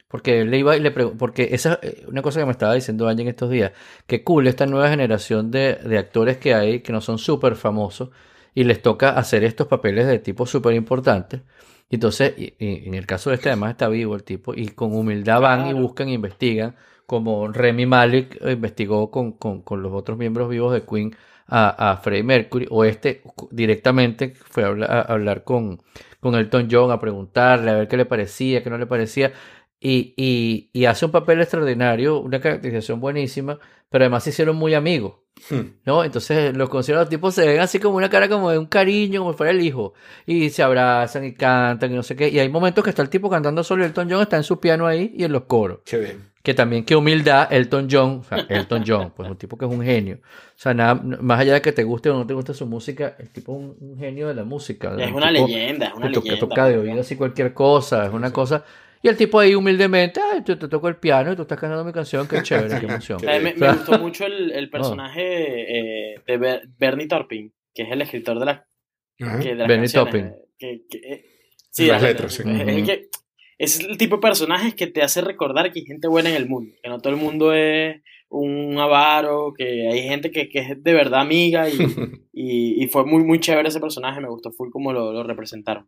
Porque él le iba y le porque esa es una cosa que me estaba diciendo Angie en estos días, que cool esta nueva generación de, de actores que hay que no son súper famosos y les toca hacer estos papeles de tipo súper importantes y entonces, en el caso de este, además está vivo el tipo, y con humildad van y buscan e investigan, como Remy Malik investigó con, con, los otros miembros vivos de Queen a, a Freddie Mercury, o este directamente fue a hablar, con, con Elton John, a preguntarle, a ver qué le parecía, qué no le parecía, y, y, y hace un papel extraordinario, una caracterización buenísima, pero además se hicieron muy amigos. Hmm. ¿No? Entonces los conciertos tipos se ven así como una cara como de un cariño, como si fuera el hijo. Y se abrazan y cantan y no sé qué. Y hay momentos que está el tipo cantando solo y Elton John está en su piano ahí y en los coros. Qué bien. Que también, qué humildad, Elton John, o sea, Elton John, pues un tipo que es un genio. O sea, nada, más allá de que te guste o no te guste su música, el tipo es un, genio de la música. Es una leyenda, es una leyenda. Que toca de oído así cualquier cosa, es una cosa Y el tipo ahí humildemente, ay, te, toco el piano y tú estás cantando mi canción, qué chévere, qué emoción. me, gustó mucho el, personaje eh, de Bernie Taupin, que es el escritor de la... Que, de Bernie Taupin. Que, eh, sí, las letras, sí. Es, el tipo de personajes que te hace recordar que hay gente buena en el mundo, que no todo el mundo es un avaro, que hay gente que, que es de verdad amiga y, y, fue muy, muy chévere ese personaje, me gustó full como lo, lo representaron.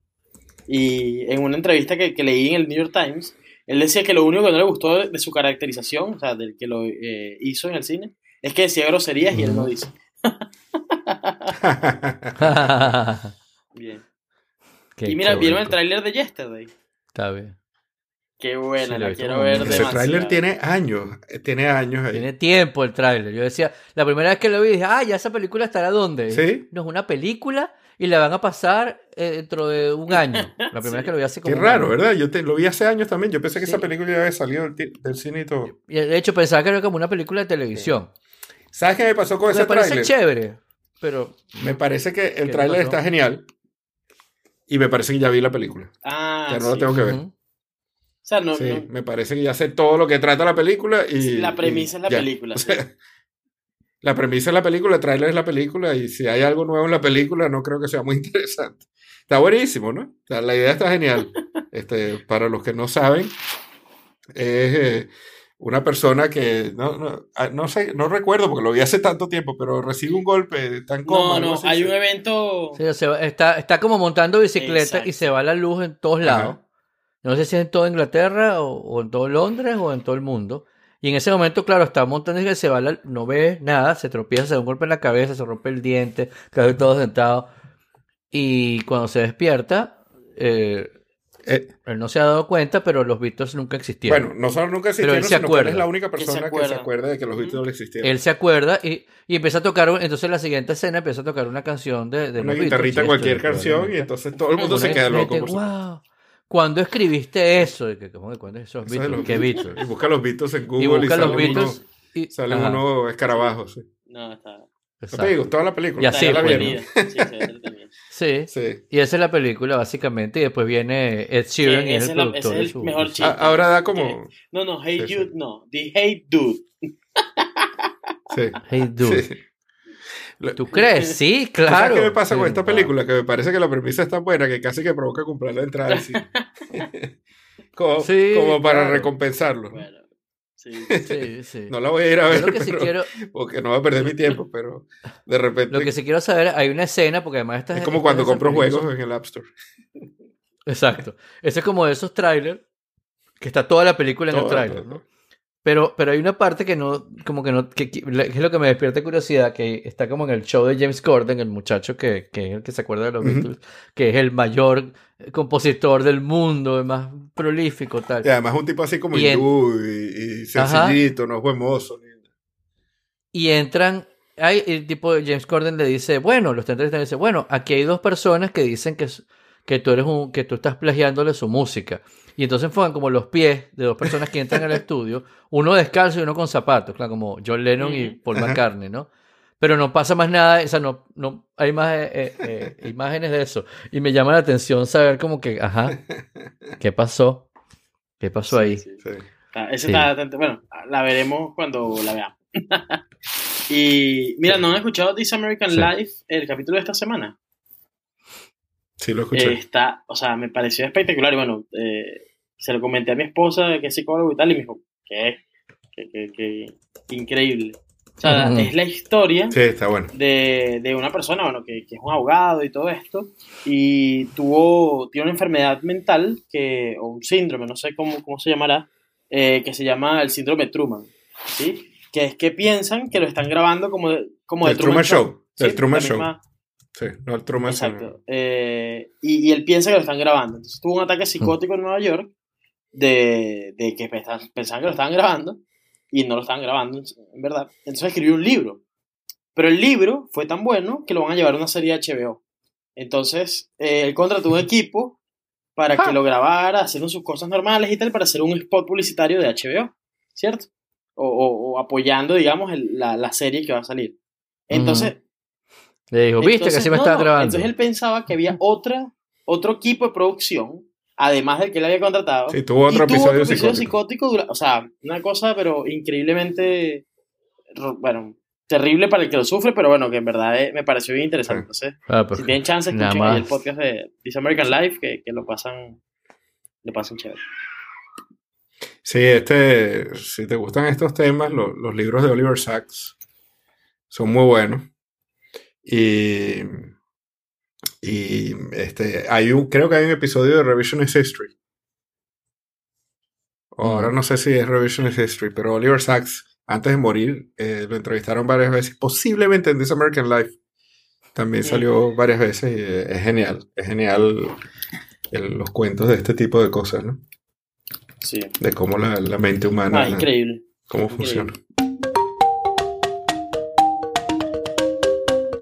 Y en una entrevista que, que, leí en el New York Times, él decía que lo único que no le gustó de, su caracterización, o sea, del que lo eh, hizo en el cine, es que decía groserías y él no dice. bien. y mira, ¿vieron el tráiler de Yesterday? Está bien. Qué buena, la quiero ver Ese tráiler tiene años, tiene años ahí. Tiene tiempo el tráiler. Yo decía, la primera vez que lo vi dije, ah, ya esa película estará dónde. ¿Sí? No es una película y la van a pasar eh, dentro de un año. La primera vez que lo vi hace como Qué raro, ¿verdad? Yo te, lo vi hace años también. Yo pensé que esa película ya había salido del, cine y todo. de hecho, pensaba que era como una película de televisión. ¿Sabes qué me pasó con ese tráiler? Me parece chévere, pero... Me parece que el tráiler está genial y me parece que ya vi la película. Ah, Ya no lo tengo que ver. O sea, no, sí, me parece que ya sé todo lo que trata la película y... La premisa es la película. la premisa es la película, el tráiler es la película y si hay algo nuevo en la película no creo que sea muy interesante. Está buenísimo, ¿no? la idea está genial. Este, para los que no saben, es eh, una persona que no, no, ah, no, sé, no recuerdo porque lo vi hace tanto tiempo, pero recibe un golpe tan cómodo. No, no, hay un evento... Sí, está, está como montando bicicleta y se va la luz en todos lados. No sé si es en toda Inglaterra o, en todo Londres o en todo el mundo. Y en ese momento, claro, está montando y se va, no ve nada, se tropieza, se da un golpe en la cabeza, se rompe el diente, cae todo sentado. Y cuando se despierta, eh, eh, él no se ha dado cuenta, pero los Beatles nunca existieron. Bueno, no solo nunca existieron, pero él se sino acuerda. Que él es la única persona que se acuerda de que los Beatles existieron. Él se acuerda y, y empieza a tocar, entonces en la siguiente escena empieza a tocar una canción de, de una guitarrita, cualquier canción, y entonces todo el mundo se queda loco. Wow. ¿Cuándo escribiste eso? ¿Cómo que esos Beatles? ¿Qué Beatles? Y busca los Beatles en Google y, busca los Beatles y salen unos escarabajos. Sí. No, está. No te digo, toda la película. Y así la sí, sí, Y esa es la película, básicamente. Y después viene Ed Sheeran y es el productor. Es el mejor chiste. ahora da como. No, no, Hey Dude, no. The Hey Dude. Sí. Hey Dude. ¿Tú crees? Sí, claro. ¿Sabes qué me pasa con esta película? Que me parece que la premisa es tan buena que casi que provoca comprar la entrada como, como para recompensarlo. Bueno, sí, sí, sí. no la voy a ir a ver porque no voy a perder mi tiempo, pero de repente... Lo que sí quiero saber, hay una escena, porque además esta Es como cuando compro juegos en el App Store. Exacto. Ese es como de esos trailers que está toda la película en el trailer, ¿no? Pero, pero hay una parte que no, como que no, que, es lo que me despierta curiosidad, que está como en el show de James Corden, el muchacho que, que es el que se acuerda de los Beatles, que es el mayor compositor del mundo, el más prolífico, tal. Y además un tipo así como y, y, sencillito, no es buen mozo. Y entran, hay, el tipo de James Corden le dice, bueno, los le dice, bueno, aquí hay dos personas que dicen que, que tú eres un, que tú estás plagiándole su música. Y entonces enfocan como los pies de dos personas que entran al estudio, uno descalzo y uno con zapatos, claro, como John Lennon y Paul McCartney, ¿no? Pero no pasa más nada, o sea, no, no hay más eh, eh, eh, imágenes de eso. Y me llama la atención saber como que, ajá, ¿qué pasó? ¿Qué pasó ahí? Sí, ah, está, bueno, la veremos cuando la veamos. y mira, ¿no han escuchado This American Life, el capítulo de esta semana? Sí, lo escuché. está, o sea, me pareció espectacular y bueno, se lo comenté a mi esposa, que es psicólogo y tal, y me dijo, ¿qué? ¿Qué, increíble. O sea, es la historia de, de, una persona, bueno, que, que, es un abogado y todo esto, y tuvo, tiene una enfermedad mental, que, o un síndrome, no sé cómo, cómo se llamará, eh, que se llama el síndrome Truman, ¿sí? Que es que piensan que lo están grabando como de, como el Truman, Show. El Truman Show. Sí, no el Truman Exacto. Eh, y, y, él piensa que lo están grabando. Entonces tuvo un ataque psicótico en Nueva York de, de que pensaban que lo estaban grabando y no lo estaban grabando, en verdad. Entonces escribió un libro. Pero el libro fue tan bueno que lo van a llevar a una serie de HBO. Entonces, eh, él contrató un equipo para que lo grabara, haciendo sus cosas normales y tal, para hacer un spot publicitario de HBO, ¿cierto? O, o, apoyando, digamos, la, la, serie que va a salir. Entonces... Le dijo, viste que se me estaba grabando. Entonces él pensaba que había otra, otro equipo de producción además del que él había contratado. Sí, tuvo otro, episodio, psicótico. O sea, una cosa, pero increíblemente, bueno, terrible para el que lo sufre, pero bueno, que en verdad eh, me pareció bien interesante. Entonces, ah, pues, si tienen chance, escuchen el podcast de This American Life, que, que lo pasan, lo pasan chévere. Sí, este, si te gustan estos temas, los libros de Oliver Sacks son muy buenos. Y, y este, hay un, creo que hay un episodio de Revisionist History. Ahora no sé si es Revisionist History, pero Oliver Sacks, antes de morir, eh, lo entrevistaron varias veces, posiblemente en This American Life. También salió varias veces y eh, es genial. Es genial los cuentos de este tipo de cosas, ¿no? Sí. De cómo la, mente humana. Ah, increíble. Cómo funciona.